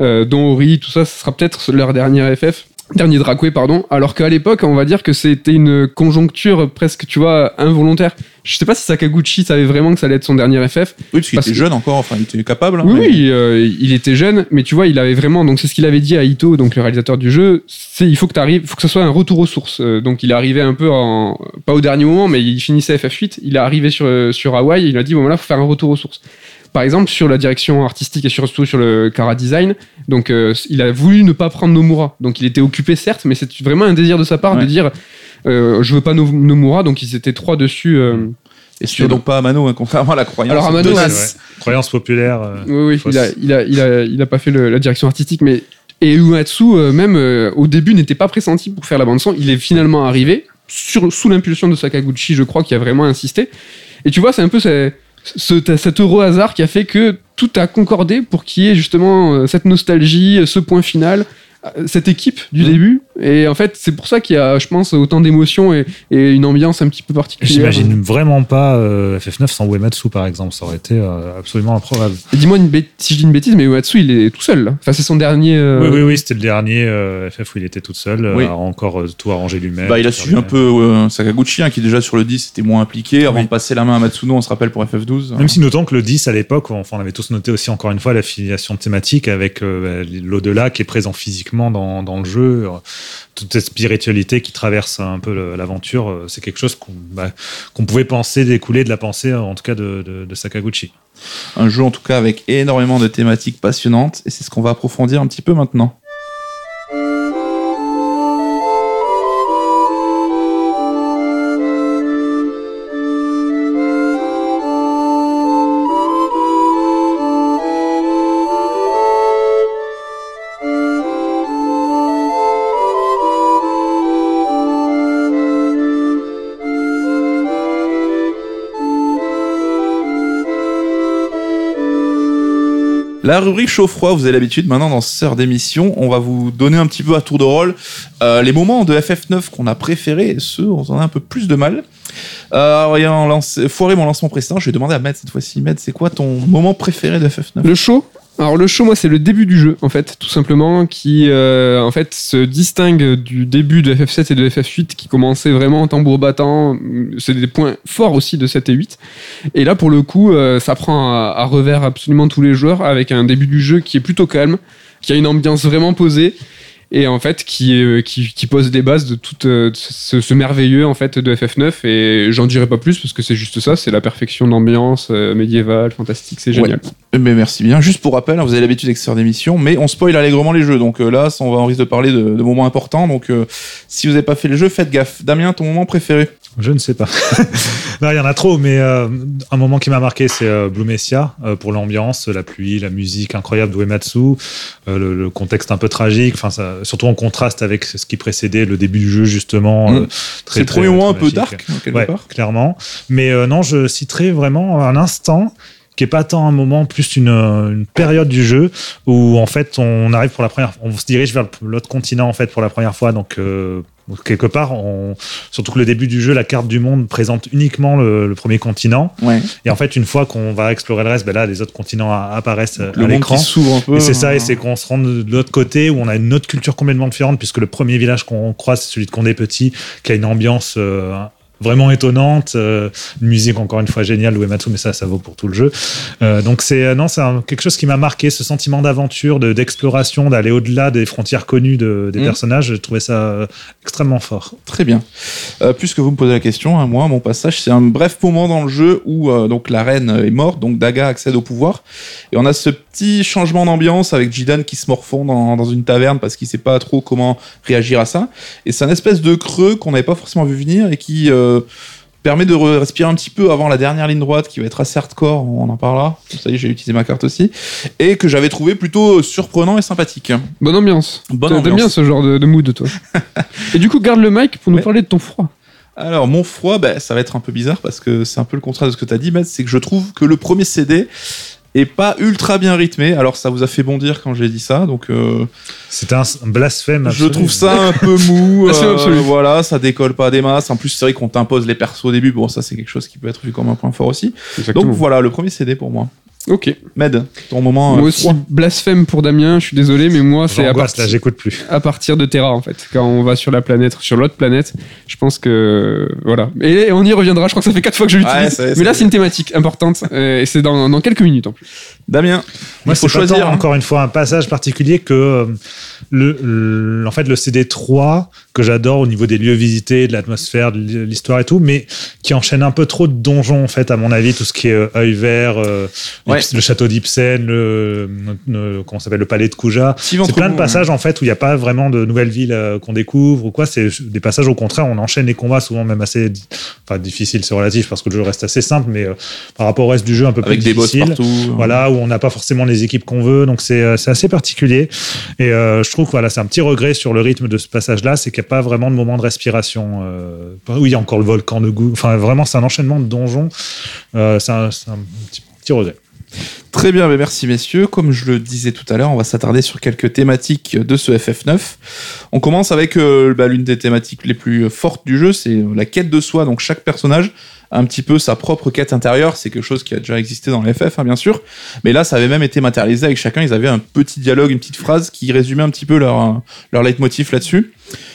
euh, dont Ori, tout ça, ce sera peut-être leur dernier FF. Dernier Dracoué, pardon. Alors qu'à l'époque, on va dire que c'était une conjoncture presque, tu vois, involontaire. Je sais pas si Sakaguchi savait vraiment que ça allait être son dernier FF. oui, parce qu'il Parce était que- jeune encore, enfin, il était capable. hein, Oui, mais- oui, euh, il était jeune, mais tu vois, il avait vraiment. Donc, c'est ce qu'il avait dit à Ito, donc le réalisateur du jeu. C'est il faut que tu arrives, faut que ce soit un retour aux sources. Euh, donc, il est arrivé un peu en. Pas au dernier moment, mais il finissait FF8. Il est arrivé sur, euh, sur Hawaï. Il a dit bon, voilà, faut faire un retour aux sources. Par exemple, sur la direction artistique et surtout sur le Kara Design, donc euh, il a voulu ne pas prendre Nomura. Donc, il était occupé, certes, mais c'est vraiment un désir de sa part Ouais. de dire euh, je veux pas No- Nomura. Donc, ils étaient trois dessus. euh, Et c'était donc pas Amano, hein, contrairement à la croyance. Alors, Amano, ouais. Croyance populaire. euh, Oui, oui, il a, il, a, il, a, il a pas fait le- la direction artistique, mais. Et Uematsu, euh, même euh, au début, n'était pas pressenti pour faire la bande-son. Il est finalement arrivé sur, sous l'impulsion de Sakaguchi, je crois, qui a vraiment insisté. Et tu vois, c'est un peu ce- cet heureux hasard qui a fait que tout a concordé pour qu'il y ait justement euh, cette nostalgie, euh, ce point final, euh, cette équipe du Mhm. début. Et en fait, c'est pour ça qu'il y a, je pense, autant d'émotions et, et une ambiance un petit peu particulière. J'imagine vraiment pas euh, FF9 sans Uematsu, par exemple. Ça aurait été euh, absolument improbable. Dis-moi si je dis une bêtise, mais Uematsu, il est tout seul. Enfin, c'est son dernier. euh, Oui, oui, oui, c'était le dernier euh, FF où il était tout seul, Oui. à encore euh, tout arrangé lui-même. Bah, il a suivi un peu euh, Sakaguchi, hein, qui déjà sur le 10 était moins impliqué, avant Oui. de passer la main à Matsuno, on se rappelle pour FF12. Même si notons que le 10 à l'époque, enfin, on avait tous noté aussi encore une fois l'affiliation thématique avec euh, l'au-delà qui est présent physiquement dans, dans le jeu, euh, toute cette spiritualité qui traverse un peu l'aventure, euh, c'est quelque chose qu'on bah, qu'on pouvait penser découler de la pensée, euh, en tout cas de- de Sakaguchi. Un jeu en tout cas avec énormément de thématiques passionnantes, et c'est ce qu'on va approfondir un petit peu maintenant. La rubrique chaud-froid, vous avez l'habitude maintenant dans ce heure d'émission, on va vous donner un petit peu à tour de rôle euh, les moments de FF9 qu'on a préférés et ceux où on en a un peu plus de mal. Euh, ayant lancé, foiré mon lancement précédent, je vais demander à Med cette fois-ci. Med, c'est quoi ton moment préféré de FF9 Le show alors le show, moi, c'est le début du jeu, en fait, tout simplement, qui euh, en fait se distingue du début de FF7 et de FF8, qui commençait vraiment en tambour battant. C'est des points forts aussi de 7 et 8. Et là, pour le coup, euh, ça prend à, à revers absolument tous les joueurs, avec un début du jeu qui est plutôt calme, qui a une ambiance vraiment posée, et en fait qui, est- qui, qui pose des bases de tout euh, ce, ce merveilleux en fait de FF9. Et j'en dirai pas plus parce que c'est juste ça, c'est la perfection d'ambiance euh, médiévale, fantastique, c'est génial. Eh ben, merci bien. Juste pour rappel, hein, vous avez l'habitude avec ce d'émission, mais on spoil allègrement les jeux. Donc euh, là, on va en risque de parler de, de moments importants. Donc euh, si vous n'avez pas fait le jeu, faites gaffe. Damien, ton moment préféré? Je ne sais pas. [laughs] non, il y en a trop, mais euh, un moment qui m'a marqué, c'est euh, Blue Messia, euh, pour l'ambiance, la pluie, la musique incroyable d'Uematsu, euh, le, le contexte un peu tragique, enfin, ça, surtout en contraste avec ce qui précédait le début du jeu, justement. Mm. euh, C'est le très, premier très, un très peu dark, quelque Ouais, part. clairement. Mais euh, non, je citerai vraiment un instant qui est pas tant un moment, plus une, euh, une période du jeu où en fait on arrive pour la première, on se dirige vers l'autre continent en fait pour la première fois. Donc euh, quelque part, on, surtout que le début du jeu, la carte du monde présente uniquement le, le premier continent. Ouais. Et en fait, une fois qu'on va explorer le reste, ben là, les autres continents apparaissent euh, à l'écran. qui s'ouvre un peu. Et c'est ça, hein. et c'est qu'on se rend de l'autre côté où on a une autre culture complètement différente, puisque le premier village qu'on croise, c'est celui de Condé Petit, qui a une ambiance euh, vraiment étonnante. euh, une musique encore une fois géniale, Uematsu, mais ça, ça vaut pour tout le jeu. Euh, donc c'est euh, non, c'est quelque chose qui m'a marqué, ce sentiment d'aventure, de- d'exploration, d'aller au-delà des frontières connues de- des Mm. personnages. J'ai trouvé ça extrêmement fort. Très bien. Euh, puisque vous me posez la question, hein, moi, mon passage, c'est un bref moment dans le jeu où donc la reine est morte, donc Daga accède au pouvoir, et on a ce petit changement d'ambiance avec Jidan qui se morfond dans, dans une taverne parce qu'il sait pas trop comment réagir à ça, et c'est un espèce de creux qu'on n'avait pas forcément vu venir et qui permet de re- respirer un petit peu avant la dernière ligne droite qui va être assez hardcore, on en parlera. Ça y est, j'ai utilisé ma carte aussi, et que j'avais trouvé plutôt surprenant et sympathique. Bonne ambiance. Bonne T'aimes ambiance. bien ce genre de, de mood, toi. [laughs] et du coup, garde le mic pour nous Ouais. parler de ton froid. Alors, mon froid, bah, ça va être un peu bizarre parce que c'est un peu le contraire de ce que tu as dit, Matt. C'est que je trouve que le premier CD est pas ultra bien rythmé. Alors, ça vous a fait bondir quand j'ai dit ça. Donc, euh, C'était un, un blasphème. je trouve ça un peu mou. [laughs] Euh, voilà, ça décolle pas des masses. En plus, c'est vrai qu'on t'impose les persos au début. Bon, ça, c'est quelque chose qui peut être vu comme un point fort aussi. Donc, voilà, le premier CD pour moi. Ok. Med, ton moment. Moi euh, aussi, froid. blasphème pour Damien, je suis désolé, mais moi, c'est à, partir- j'écoute plus. à partir de Terra, en fait. Quand on va sur la planète, sur l'autre planète, je pense que. Voilà. Et on y reviendra, je crois que ça fait quatre fois que je l'utilise. Ouais, mais là, c'est une thématique importante, euh, et c'est dans, dans quelques minutes en plus. Damien, Moi, il faut choisir. tant, hein. encore une fois un passage particulier que euh, le, le- en fait le CD 3 que j'adore au niveau des lieux visités, de l'atmosphère, de l'histoire et tout, mais qui enchaîne un peu trop de donjons en fait à mon avis, tout ce qui est euh, œil vert, euh, Ouais. le château d'Ipsen, le, le- comment s'appelle le palais de Kuja. Petit C'est plein de passages en fait où il n'y a pas vraiment de nouvelles villes qu'on découvre ou quoi. C'est des passages au contraire, on enchaîne les combats souvent même assez, enfin difficile, c'est relatif parce que le jeu reste assez simple, mais par rapport au reste du jeu un peu Avec plus des boss difficile partout. voilà on n'a pas forcément les équipes qu'on veut. Donc c'est euh, assez particulier. Et euh, je trouve que voilà c'est un petit regret sur le rythme de ce passage là c'est qu'il n'y a pas vraiment de moment de respiration euh, oui il y a encore le volcan de goût enfin vraiment c'est un enchaînement de donjons. C'est un, c'est un petit, petit regret Très bien, mais merci messieurs. Comme je le disais tout à l'heure, on va s'attarder sur quelques thématiques de ce FF9. On commence avec euh, bah, l'une des thématiques les plus fortes du jeu, c'est la quête de soi. Donc chaque personnage a un petit peu sa propre quête intérieure. C'est quelque chose qui a déjà existé dans les FF, hein, bien sûr. Mais là, ça avait même été matérialisé avec chacun. Ils avaient un petit dialogue, une petite phrase qui résumait un petit peu leur, euh, leur leitmotiv là-dessus.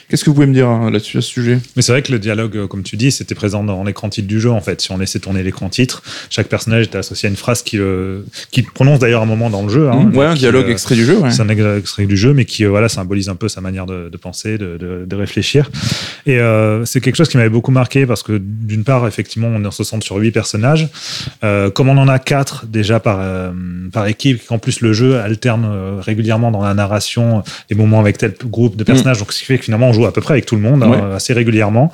Qu'est-ce que vous pouvez me dire hein, là-dessus à ce sujet? Mais c'est vrai que le dialogue euh, comme tu dis c'était présent dans l'écran titre du jeu en fait si on laissait tourner l'écran titre chaque personnage était associé à une phrase qui qui prononce d'ailleurs un moment dans le jeu hein, Mmh, Ouais, un qui, dialogue euh, extrait du jeu. Ouais. C'est un ex- extrait du jeu, mais qui euh, voilà symbolise un peu sa manière de, de penser, de, de- de réfléchir. Et euh, c'est quelque chose qui m'avait beaucoup marqué parce que d'une part, effectivement, on se centre sur huit personnages. Euh, comme on en a quatre déjà par euh, par équipe, qu'en plus le jeu alterne euh, régulièrement dans la narration des moments avec tel groupe de personnages, donc ce qui fait que finalement on joue à peu près avec tout le monde hein, assez régulièrement.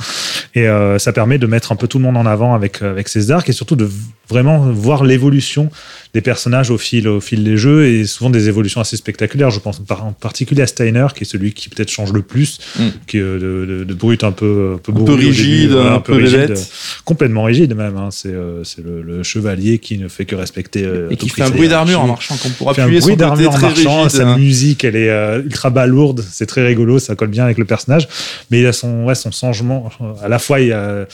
Et euh, ça permet de mettre un peu tout le monde en avant avec avec ces arcs et surtout de vraiment voir l'évolution des personnages au fil, au fil des jeux et souvent des évolutions assez spectaculaires. Je pense en particulier à Steiner, qui est celui qui peut-être change le plus, Mm. qui est euh, de, de, de brut un peu, un peu, Un peu début, rigide, voilà, un peu rigide, bébête. euh, complètement rigide même. hein. C'est euh, le, le chevalier qui ne fait que respecter. euh, Et qui fait un bruit d'armure en marchant, qu'on pourra fait un appuyer bruit d'armure en très marchant, rigide. sa hein. musique elle est euh, ultra balourde, c'est très rigolo, ça colle bien avec le personnage, mais il a son, ouais, son changement, euh, à la fois il, a-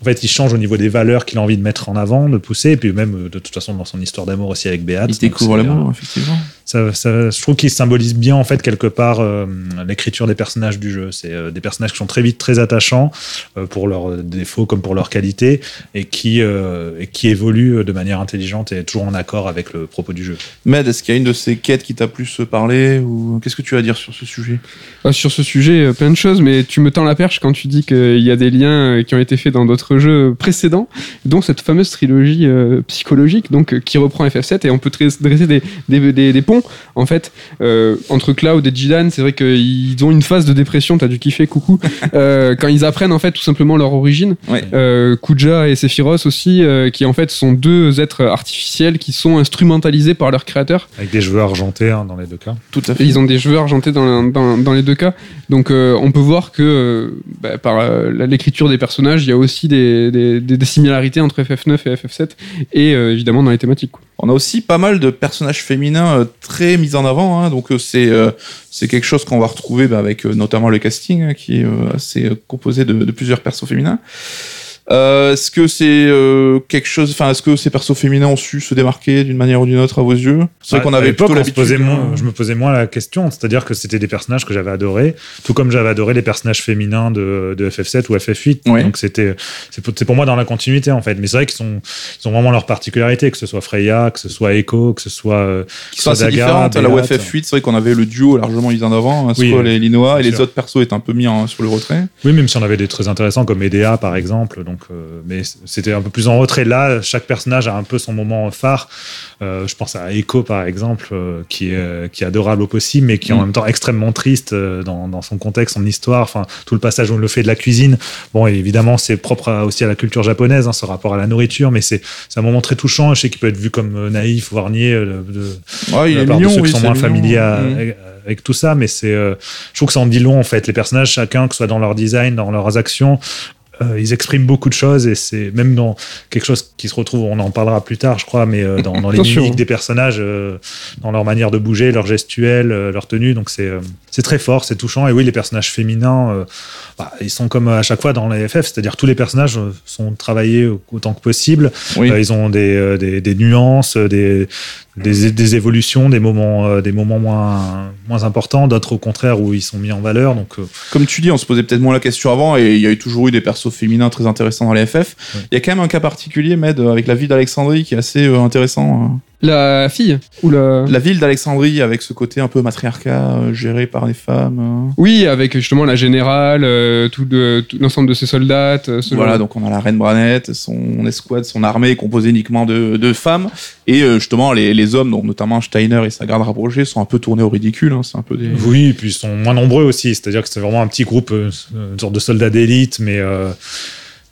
en fait, il change au niveau des valeurs qu'il a envie de mettre en avant, de pousser, et puis même euh, de toute façon dans son histoire d'amour aussi avec Béat. Il découvre l'amour, effectivement. Ça, ça- je trouve qu'il symbolise bien en fait quelque part euh, l'écriture des personnages du jeu. C'est euh, des personnages qui sont très vite très attachants euh, pour leurs défauts comme pour leurs qualités et qui euh, et qui évoluent de manière intelligente et toujours en accord avec le propos du jeu. Med, est-ce qu'il y a une de ces quêtes qui t'a plus parlé ou qu'est-ce que tu as à dire sur ce sujet? Ah, sur ce sujet, plein de choses, mais tu me tends la perche quand tu dis qu'il y a des liens qui ont été faits dans d'autres jeux précédents, dont cette fameuse trilogie euh, psychologique, donc qui reprend FF7, et on peut dresser des, des, des- des ponts en fait euh, entre Cloud et Jidan. C'est vrai qu'ils ont une phase de dépression. T'as dû kiffer, coucou, [laughs] euh, quand ils apprennent en fait tout simplement leur origine. Ouais. Euh, Kuja et Sephiroth aussi, euh, qui en fait sont deux êtres artificiels qui sont instrumentalisés par leur créateur. Avec des jeux argentés hein, dans les deux cas. Tout à Et fait. ils ont des jeux argentés dans, dans, dans les deux cas. Donc euh, on peut voir que euh, bah, par euh, l'écriture des personnages, il y a aussi des, des, des- des similarités entre FF9 et FF7, et euh, évidemment dans les thématiques. quoi. On a aussi pas mal de personnages féminins euh, très mis en avant, hein, donc euh, c'est euh, c'est quelque chose qu'on va retrouver bah, avec notamment le casting hein, qui est assez composé de, de plusieurs persos féminins. Euh, est-ce que c'est euh, quelque chose, enfin, est-ce que ces persos féminins ont su se démarquer d'une manière ou d'une autre à vos yeux? C'est vrai À- qu'on avait plutôt l'habitude. moins- je me posais moins la question, c'est-à-dire que c'était des personnages que j'avais adorés, tout comme j'avais adoré les personnages féminins de, de FF7 ou FF8. Oui. Donc c'était, c'est pour, c'est pour moi dans la continuité en fait. Mais c'est vrai qu'ils sont, ils ont vraiment leur particularité, que ce soit Freya, que ce soit Echo, que ce soit euh, qui sont assez différentes. À la Beat. UFF8, c'est vrai qu'on avait le duo largement mis en avant, hein, Oui, et Linoa, et les sûr. autres persos étaient un peu mis en- sur le retrait. Oui, même si on avait des très intéressants comme Medea par exemple. Donc, euh, mais c'était un peu plus en retrait. Là, chaque personnage a un peu son moment phare. Euh, je pense à Echo par exemple, euh, qui est qui est adorable au possible, mais qui est en Mm. même temps extrêmement triste dans, dans son contexte, son histoire. Enfin, tout le passage où on le fait de la cuisine. Bon, évidemment, c'est propre à- aussi à la culture japonaise, hein, ce rapport à la nourriture, mais c'est un moment très touchant. Je sais qu'il peut être vu comme naïf, voire niais. de, Ouais, il de la est part mignon, de ceux oui, qui sont moins familiers Mm. avec, tout ça, mais c'est, je trouve que ça en dit long en fait. Les personnages, chacun, que ce soit dans leur design, dans leurs actions, ils expriment beaucoup de choses et c'est même dans quelque chose qui se retrouve, on en parlera plus tard, je crois, mais euh, dans, dans [laughs] les mimiques des personnages, euh, dans leur manière de bouger, leur gestuelle, euh, leur tenue, donc c'est euh, c'est très fort, c'est touchant. Et oui, les personnages féminins, euh, bah, ils sont comme à chaque fois dans les FF, c'est-à-dire tous les personnages euh, sont travaillés autant que possible. Oui. Euh, ils ont des, des, des nuances, des, des, des évolutions, des moments, euh, des moments moins, moins importants, d'autres au contraire où ils sont mis en valeur. Donc, euh, Comme tu dis, on se posait peut-être moins la question avant, et il y a eu toujours eu des persos féminins très intéressants dans les FF. Ouais. Il y a quand même un cas particulier, Med, avec la ville d'Alexandrie, qui est assez euh, intéressant. Hein. La fille ou la... La ville d'Alexandrie, avec ce côté un peu matriarcat, euh, géré par les femmes. euh. Oui, avec justement la générale, euh, tout, de- tout l'ensemble de ses soldats. euh, ce Voilà, genre. donc on a la reine Branette, son escouade, son armée est composée uniquement de, de femmes. Et euh, justement, les, les hommes, donc notamment Steiner et sa garde rapprochée, sont un peu tournés au ridicule. hein, c'est un peu des. oui, et puis ils sont moins nombreux aussi. C'est-à-dire que c'est vraiment un petit groupe, euh, une sorte de soldats d'élite, mais. euh,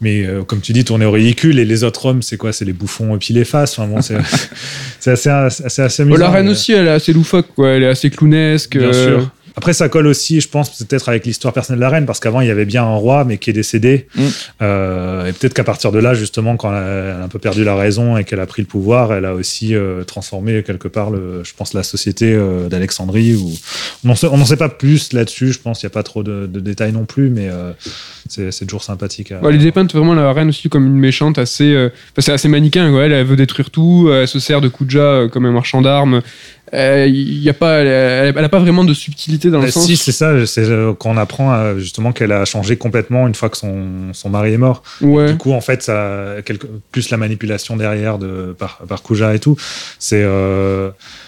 mais euh, comme tu dis, tourné au ridicule. Et les autres hommes, c'est quoi? C'est les bouffons et puis les faces. Enfin, bon, c'est [laughs] assez, assez, assez Bon, amusant. la reine mais- aussi, elle est assez loufoque, quoi. Elle est assez clownesque. Bien euh, sûr. Après, ça colle aussi, je pense, peut-être avec l'histoire personnelle de la reine, parce qu'avant, il y avait bien un roi, mais qui est décédé. Mm. Euh, et peut-être qu'à partir de là, justement, quand elle a, elle a un peu perdu la raison et qu'elle a pris le pouvoir, elle a aussi euh, transformé quelque part, le, je pense, la société euh, d'Alexandrie. Ou... On n'en sait, pas plus là-dessus, je pense. Il n'y a pas trop de, de détails non plus, mais euh, c'est toujours sympathique. À... Ouais, elle est dépeinte vraiment la reine aussi comme une méchante assez. euh, enfin, assez manichéen, quoi. Elle, elle veut détruire tout, elle se sert de Kuja euh, comme un marchand d'armes. Euh, Il y a pas, elle, elle- elle a pas vraiment de subtilité dans le Euh, sens. si, c'est ça, c'est euh, qu'on apprend euh, justement qu'elle a changé complètement une fois que son, son mari est mort. Ouais. Du coup, en fait, ça, quelque, plus la manipulation derrière de, par, par Kuja et tout, c'est.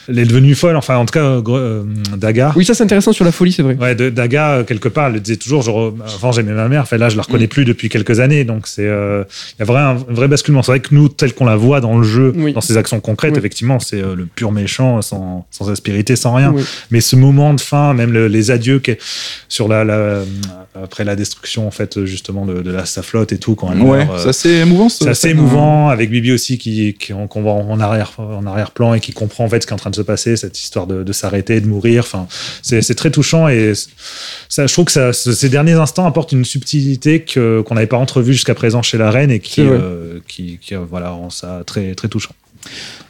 Elle est devenue folle, enfin, en tout cas, euh, euh, Daga. Oui, ça c'est intéressant sur la folie, c'est vrai. Ouais, de, Daga, euh, quelque part, elle le disait toujours. Je re- avant, j'aimais ma mère. Là, je la reconnais plus depuis quelques années. Donc, c'est. euh, Il y a vrai, un, vrai basculement. C'est vrai que nous, tel qu'on la voit dans le jeu, Oui. dans ses actions concrètes, Oui. effectivement, c'est euh, le pur méchant, sans, sans aspérité, sans rien. Oui. Mais ce moment de fin, même le- les adieux sur la, la- après la destruction en fait justement de, de la sa flotte et tout quand elle Ouais, meurt, c'est assez émouvant. ce- c'est assez émouvant avec Bibi aussi qui, qu'on voit en arrière en arrière plan et qui comprend en fait ce qui est en train de se passer cette histoire de, de s'arrêter de mourir. Enfin c'est, très touchant et ça je trouve que ça, ces derniers instants apportent une subtilité que, qu'on n'avait pas entrevue jusqu'à présent chez la reine et qui euh, qui, qui, euh, voilà rend ça très très touchant.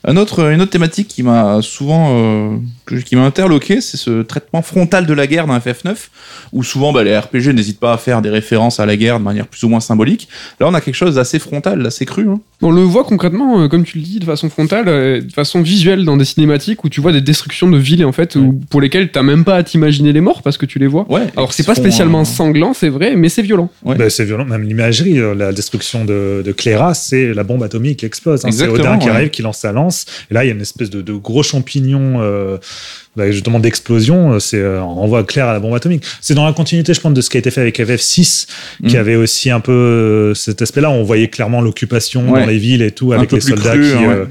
Un autre, une autre thématique qui m'a souvent, euh, que- qui m'a interloqué, c'est ce traitement frontal de la guerre dans FF9, où souvent bah, les RPG n'hésitent pas à faire des références à la guerre de manière plus ou moins symbolique. Là, on a quelque chose d'assez frontal, d'assez cru. hein. On le voit concrètement, euh, comme tu le dis, de façon frontale, euh, de façon visuelle dans des cinématiques où tu vois des destructions de villes en fait, où- pour lesquelles t'as même pas à t'imaginer les morts parce que tu les vois. Ouais. Alors c'est pas spécialement euh, sanglant, c'est vrai, mais c'est violent. Ouais. Bah, c'est violent, même l'imagerie, euh, la destruction de, de Cléra, c'est la bombe atomique qui explose. hein. C'est Odin qui arrive, qui lance sa lance. Et là, il y a une espèce de, de gros champignon, euh, justement d'explosion. Euh, C'est euh, on renvoie clair à la bombe atomique. C'est dans la continuité, je pense, de ce qui a été fait avec FF6, qui Mm. avait aussi un peu euh, cet aspect-là. On voyait clairement l'occupation Ouais. dans les villes et tout, Un avec les soldats cru, qui, ouais. euh,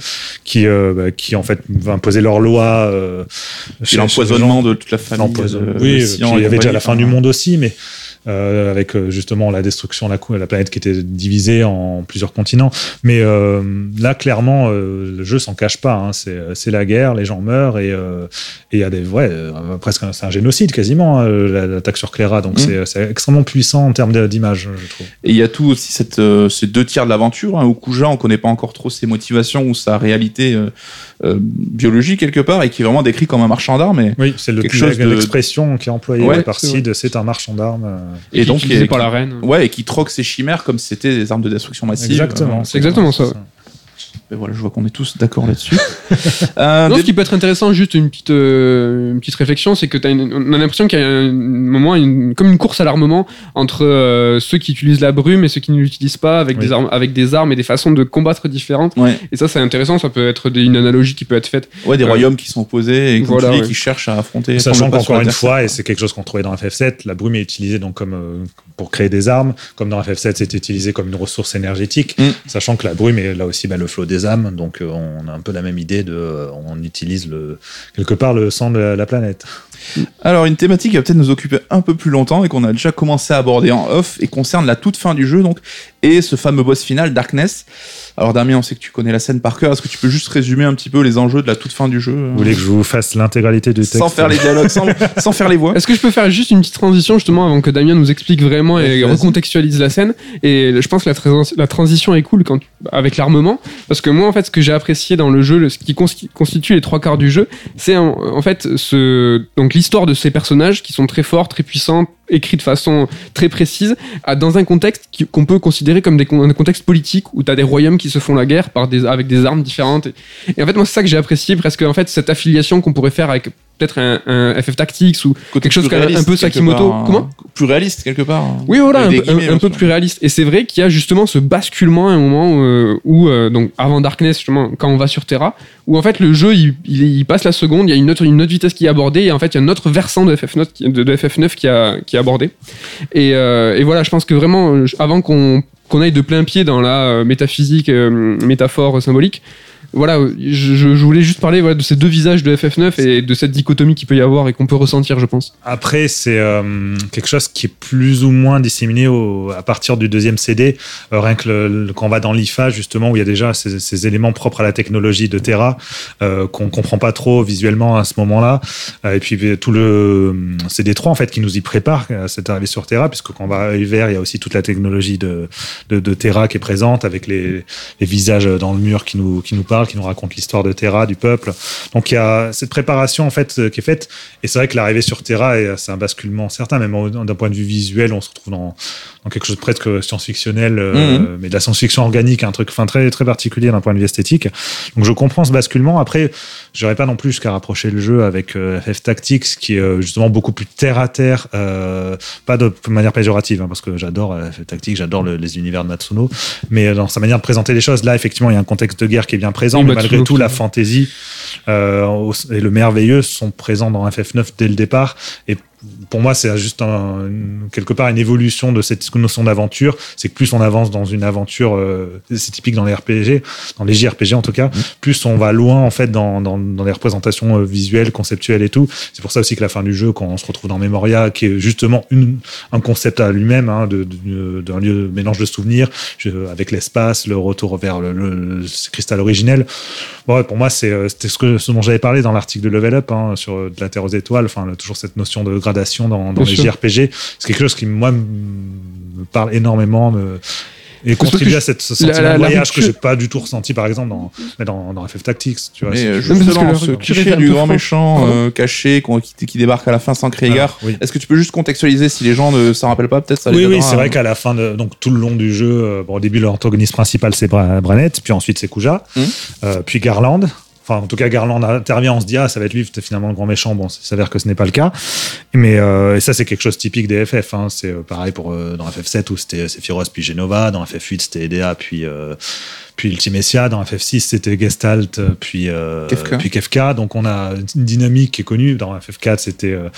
qui, euh, bah, qui en fait imposaient leur loi. Euh, l'empoisonnement de toute la famille. Oui, euh, il y avait déjà la fin du monde aussi, mais euh, avec euh, justement la destruction de la, planète qui était divisée en plusieurs continents. Mais euh, là, clairement, le jeu s'en cache pas. hein. C'est la guerre, les gens meurent et il y a des ouais presque c'est un génocide quasiment hein, la- l'attaque sur Cléra. Donc Mm. c'est- extrêmement puissant en termes d'image, je trouve. Et il y a tout aussi cette, ces deux tiers de l'aventure, hein, où Kuja, on connaît pas encore trop ses motivations ou sa réalité biologique quelque part, et qui est vraiment décrit comme un marchand d'armes. Oui, c'est Quelque chose de- l'expression qui est employée Ouais, par. Sid, c'est un marchand d'armes. Euh. Et donc, utilisé et- par la reine. Ouais, et qui troque ses chimères comme si c'était des armes de destruction massive. Exactement. c'est exactement ça. Et voilà, je vois qu'on est tous d'accord là-dessus. [laughs] Euh, Non, des- ce qui peut être intéressant, juste une petite, euh, une petite réflexion, c'est que une- on a l'impression qu'il y a un moment, une- comme une course à l'armement entre euh, ceux qui utilisent la brume et ceux qui ne l'utilisent pas, avec, Oui. des armes, avec des armes et des façons de combattre différentes. Ouais, Et ça, c'est intéressant, ça peut être des- une analogie qui peut être faite. ouais, des Euh, royaumes qui sont opposés et comme voilà, tu dis, ouais. qui cherchent à affronter. Sachant qu'encore une fois, et c'est quelque chose qu'on trouvait dans FF7, la brume est utilisée donc comme euh, pour créer des armes, comme dans FF7 c'était utilisé comme une ressource énergétique, Mm. sachant que la brume est là aussi bah, le flot des âmes, donc euh, on a un peu la même idée de, euh, on utilise le quelque part le sang de la, la planète. Alors, une thématique qui va peut-être nous occuper un peu plus longtemps et qu'on a déjà commencé à aborder en off et concerne la toute fin du jeu, donc, et ce fameux boss final, Darkness. Alors, Damien, on sait que tu connais la scène par cœur. Est-ce que tu peux juste résumer un petit peu les enjeux de la toute fin du jeu euh, Vous voulez que je vous fasse l'intégralité du texte Sans faire les dialogues, sans, [laughs] sans faire les voix. Est-ce que je peux faire juste une petite transition justement avant que Damien nous explique vraiment et recontextualise la scène? Et je pense que la, trans- la transition est cool quand, avec l'armement parce que moi en fait ce que j'ai apprécié dans le jeu, ce qui cons- constitue les trois quarts du jeu, c'est en, en fait ce, donc l'histoire de ces personnages qui sont très forts, très puissants, écrits de façon très précise, dans un contexte qui- qu'on peut considérer comme des, un contexte politique où tu as des royaumes qui se font la guerre par des, avec des armes différentes. Et, et en fait moi c'est ça que j'ai apprécié presque en fait cette affiliation qu'on pourrait faire avec peut-être un, un FF Tactics ou Côté quelque chose comme un réaliste, peu Sakimoto. part, hein. Comment? Plus réaliste, quelque part. hein. oui, voilà, un, peu- un- un plus réaliste. Et c'est vrai qu'il y a justement ce basculement à un moment euh, où, euh, donc avant Darkness, justement, quand on va sur Terra, où en fait le jeu il, il- il passe la seconde, il y a une autre, une autre vitesse qui est abordée, et en fait il y a un autre versant de FF9 qui, de, de FF9 qui, a, qui est abordé. Et, euh, et voilà, je pense que vraiment, avant qu'on qu'on aille de plein pied dans la euh, métaphysique, euh, métaphore symbolique, voilà, je, voulais juste parler voilà, de ces deux visages de FF9 et de cette dichotomie qu'il peut y avoir et qu'on peut ressentir, je pense. Après, c'est euh, quelque chose qui est plus ou moins disséminé au- à partir du deuxième CD. Euh, rien que quand on va dans l'IFA, justement, où il y a déjà ces, ces éléments propres à la technologie de Terra euh, qu'on comprend pas trop visuellement à ce moment-là. Euh, et puis tout le CD3 en fait qui nous y prépare à cette arrivée sur Terra, puisque quand on va à Hiver, il y a aussi toute la technologie de, de, de Terra qui est présente avec les, les visages dans le mur qui nous, qui nous parlent, qui nous racontent l'histoire de Terra, du peuple. Donc il y a cette préparation en fait euh, qui est faite. Et c'est vrai que l'arrivée sur Terra, est- c'est un basculement certain, même au- d'un point de vue visuel, on se retrouve dans, dans quelque chose de presque science-fictionnel, euh, mais de la science-fiction organique, un truc enfin, très, très particulier d'un point de vue esthétique. Donc je comprends ce basculement. Après, je n'aurais pas non plus jusqu'à rapprocher le jeu avec euh, FF Tactics, qui est euh, justement beaucoup plus terre à terre, euh, pas de manière péjorative, hein, parce que j'adore euh, FF Tactics, j'adore le- les univers de Matsuno, mais euh, dans sa manière de présenter les choses, là, effectivement, il y a un contexte de guerre qui est bien présent, Oui, mais malgré tout, la fantaisie euh, et le merveilleux sont présents dans FF9 dès le départ. Et pour moi, c'est juste un- quelque part une évolution de cette notion d'aventure. C'est que plus on avance dans une aventure, euh, c'est typique dans les RPG, dans les JRPG en tout cas, plus on va loin en fait dans, dans, dans les représentations euh, visuelles, conceptuelles et tout. C'est pour ça aussi que la fin du jeu, quand on se retrouve dans Memoria, qui est justement une, un concept à lui-même, hein, de- de- d'un lieu de mélange de souvenirs, avec l'espace, le retour vers le, le- le cristal originel. Ouais, pour moi, c'est, euh, ce, que, ce dont j'avais parlé dans l'article de Level Up, hein, sur de la Terre aux étoiles, enfin, toujours cette notion de gradation dans, les sûr. JRPG. C'est quelque chose qui, moi, me parle énormément, me, et parce contribue que à cette, ce la- sentiment la- de la voyage que j'ai pas du tout ressenti, par exemple, dans, dans, dans FF Tactics. Tu vois, Mais euh, justement, le ce cliché du grand méchant euh, caché qui, qui débarque à la fin sans crier gare. Ah, oui. Est-ce que tu peux juste contextualiser si les gens ne s'en rappellent pas Peut-être ça les Oui, oui, c'est à- vrai qu'à la fin, de, donc tout le long du jeu, euh, bon, au début, l'antagoniste principal, c'est Bra- Branette, puis ensuite, c'est Kuja, euh, puis Garland. Enfin, en tout cas, Garland intervient, on se dit, ah, ça va être lui, finalement le grand méchant. Bon, ça s'avère que ce n'est pas le cas. Mais euh, et ça, c'est quelque chose typique des FF. Hein. C'est euh, pareil pour euh, dans FF7 où c'était Sephiroth puis Genova. Dans FF8, c'était Edea puis euh, puis Ultimecia. Dans FF6, c'était Gestalt puis euh, Kefka. puis Kefka. Donc on a une dynamique qui est connue. Dans FF4, c'était euh,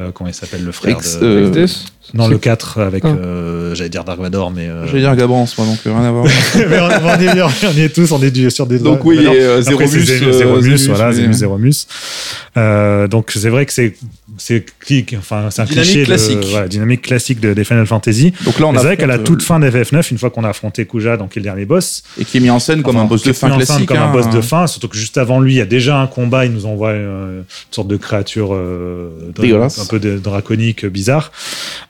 euh, comment il s'appelle le frère Ex- de euh, non le 4 avec Ah. euh, j'allais dire Dark Vador mais euh, J'allais dire Gabrance, moi, donc euh, rien à voir. [laughs] mais on, on est, on est tous on est sur des donc oui, euh, Zéromus, Zéromus, voilà, Zéromus. Euh, donc c'est vrai que c'est c'est clic, enfin c'est un Dynamique cliché de- classique. voilà, dynamique classique de, des Final Fantasy. Donc là, on c'est vrai qu'à la toute fin d'FF9, une fois qu'on a affronté Kuja, donc qui est le dernier boss, et qui est mis en scène comme enfin, un boss qui de est fin mis en scène classique. comme un hein. boss de fin, surtout que juste avant lui, il y a déjà un combat, il nous envoie une sorte de créature euh, un peu de- draconique, bizarre.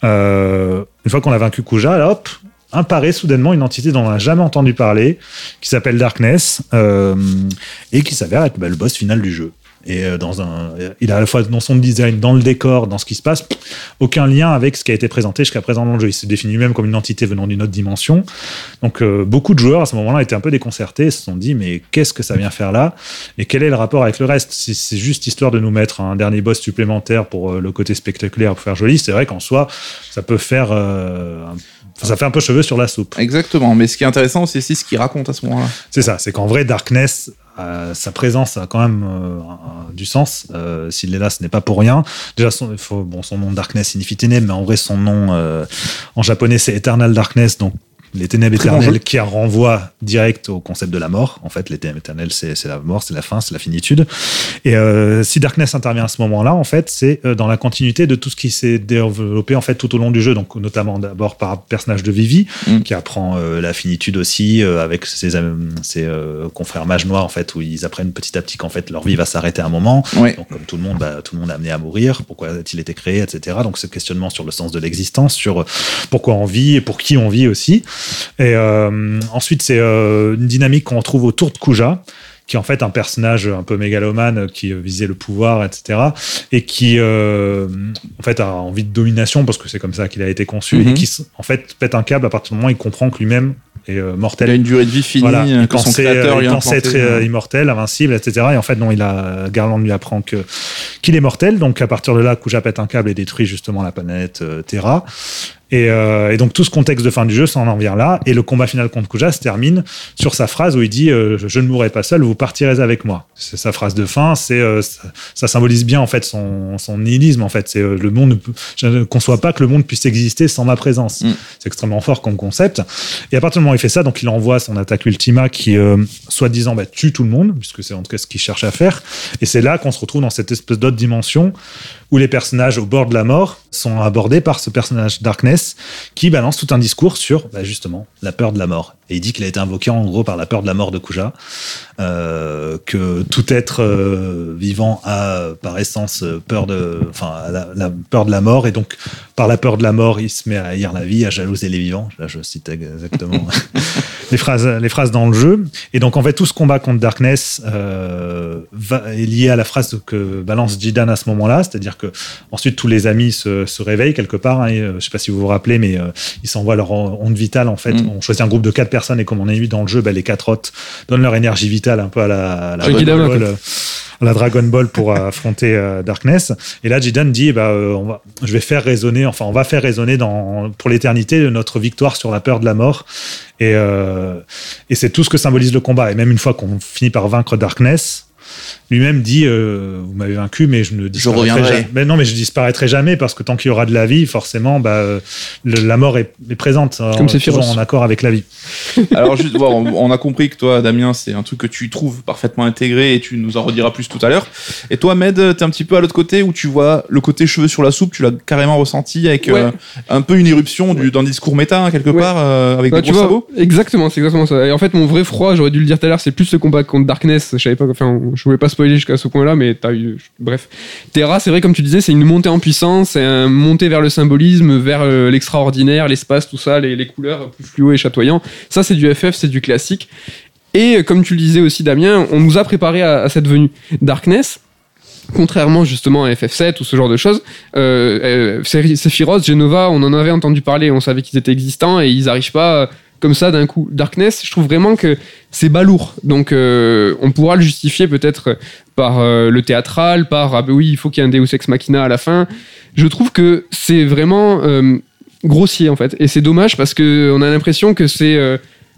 Euh, une fois qu'on a vaincu Kuja, là, hop, apparaît soudainement une entité dont on n'a jamais entendu parler, qui s'appelle Darkness, euh, et qui s'avère être bah, le boss final du jeu. Et euh, dans un, il a à la fois dans son design, dans le décor, dans ce qui se passe, aucun lien avec ce qui a été présenté jusqu'à présent dans le jeu. Il se définit lui-même comme une entité venant d'une autre dimension. Donc euh, beaucoup de joueurs à ce moment-là étaient un peu déconcertés, se sont dit mais qu'est-ce que ça vient faire là? Et quel est le rapport avec le reste? Si c'est juste histoire de nous mettre un dernier boss supplémentaire pour euh, le côté spectaculaire, pour faire joli, c'est vrai qu'en soi ça peut faire euh, un- ça fait un peu cheveux sur la soupe. Exactement. Mais ce qui est intéressant, c'est aussi ce qu'il raconte à ce moment-là. C'est ça, c'est qu'en vrai, Darkness, euh, sa présence a quand même euh, du sens. Euh, S'il est là, ce n'est pas pour rien. Déjà, son, faut, bon, son nom Darkness signifie ténèbres, mais en vrai, son nom euh, en japonais, c'est Eternal Darkness, donc les ténèbres Très éternelles qui renvoie direct au concept de la mort. En fait, les ténèbres éternelles, c'est c'est la mort, c'est la fin, c'est la finitude. Et euh, si Darkness intervient à ce moment-là, en fait, c'est euh, dans la continuité de tout ce qui s'est développé en fait tout au long du jeu. Donc, notamment d'abord par le personnage de Vivi, Mm. qui apprend euh, la finitude aussi euh, avec ses, euh, ses euh, confrères mages noirs en fait, où ils apprennent petit à petit qu'en fait leur vie va s'arrêter à un moment. Ouais. Donc, comme tout le monde, bah, tout le monde est amené à mourir. Pourquoi a-t-il été créé, etc. Donc, ce questionnement sur le sens de l'existence, sur euh, pourquoi on vit et pour qui on vit aussi. Et euh, ensuite, c'est euh, une dynamique qu'on retrouve autour de Kuja, qui est en fait un personnage un peu mégalomane qui euh, visait le pouvoir, etc. Et qui, euh, en fait, a envie de domination parce que c'est comme ça qu'il a été conçu Mhm. et qui, en fait, pète un câble à partir du moment où il comprend que lui-même est mortel. Il a une durée de vie finie, Voilà, il que son pensait, créateur il pensait être implanté, immortel, invincible, etc. Et en fait, non, il a Garland lui apprend que qu'il est mortel. Donc à partir de là, Kuja pète un câble et détruit justement la planète Terra. Et, euh, et donc tout ce contexte de fin du jeu, ça en vient là. Et le combat final contre Kuja se termine sur sa phrase où il dit euh, Je ne mourrai pas seul, vous partirez avec moi. C'est sa phrase de fin. C'est euh, ça, ça symbolise bien en fait son, son nihilisme. En fait, c'est le monde. Je ne conçois pas que le monde puisse exister sans ma présence. Mm. C'est extrêmement fort comme concept. Et à partir du moment où il fait ça, donc il envoie son attaque ultima qui, soi-disant, bah, tue tout le monde, puisque c'est en tout cas ce qu'il cherche à faire. Et c'est là qu'on se retrouve dans cette espèce d'autre dimension où les personnages au bord de la mort sont abordés par ce personnage Darkness qui balance tout un discours sur bah, justement la peur de la mort. Et il dit qu'il a été invoqué en gros par la peur de la mort de Kuja, euh, que tout être euh, vivant a par essence peur de, enfin la, la peur de la mort et donc par la peur de la mort il se met à haïr la vie, à jalouser les vivants. Là je cite exactement [laughs] les phrases, les phrases dans le jeu. Et donc en fait tout ce combat contre Darkness euh, va, est lié à la phrase que balance Jidan à ce moment-là, c'est-à-dire que ensuite tous les amis se, se réveillent quelque part. hein, et, euh, je sais pas si vous vous rappelez, mais euh, ils s'envoient leur on- onde vitale en fait. Mm. On choisit un groupe de quatre personnes et comme on a vu dans le jeu, bah, les quatre hôtes donnent leur énergie vitale un peu à la, à la La Dragon Ball pour [laughs] affronter euh, Darkness. Et là, Jidan dit, bah, euh, on va, je vais faire résonner, enfin, on va faire résonner dans, pour l'éternité notre victoire sur la peur de la mort. Et, euh, et c'est tout ce que symbolise le combat. Et même une fois qu'on finit par vaincre Darkness, lui-même dit euh, vous m'avez vaincu mais je ne disparaîtrai reviendrai. jamais. Mais non mais je disparaîtrai jamais parce que tant qu'il y aura de la vie forcément bah, euh, le- la mort est, est présente Comme toujours Sephiroth. en accord avec la vie [laughs] Alors juste, voir, on, on a compris que toi, Damien, c'est un truc que tu trouves parfaitement intégré et tu nous en rediras plus tout à l'heure. Et toi, Med, t'es un petit peu à l'autre côté où tu vois le côté cheveux sur la soupe, tu l'as carrément ressenti avec euh, un peu une éruption du- d'un discours méta hein, quelque Ouais. part euh, avec Ouais, des tu gros vois, sabots. exactement, c'est exactement ça. Et en fait, mon vrai froid, j'aurais dû le dire tout à l'heure, c'est plus le combat contre Darkness. Je savais pas, enfin, je voulais pas spoiler jusqu'à ce point-là, mais t'as eu, bref. Terra, c'est vrai, comme tu disais, c'est une montée en puissance, c'est un montée vers le symbolisme, vers euh, l'extraordinaire, l'espace, tout ça, les, les couleurs plus fluo et chatoyant. Ça, c'est du FF, c'est du classique. Et euh, comme tu le disais aussi, Damien, on nous a préparé à, cette venue. Darkness, contrairement justement à FF7 ou ce genre de choses, euh, euh, Sephi- Sephiroth, Genova, on en avait entendu parler, on savait qu'ils étaient existants et ils arrivent pas comme ça d'un coup. Darkness, je trouve vraiment que c'est balourd. Donc euh, on pourra le justifier peut-être par euh, le théâtral, par ah ben oui, il faut qu'il y ait un Deus Ex Machina à la fin. Je trouve que c'est vraiment euh, grossier en fait. Et c'est dommage parce que on a l'impression que c'est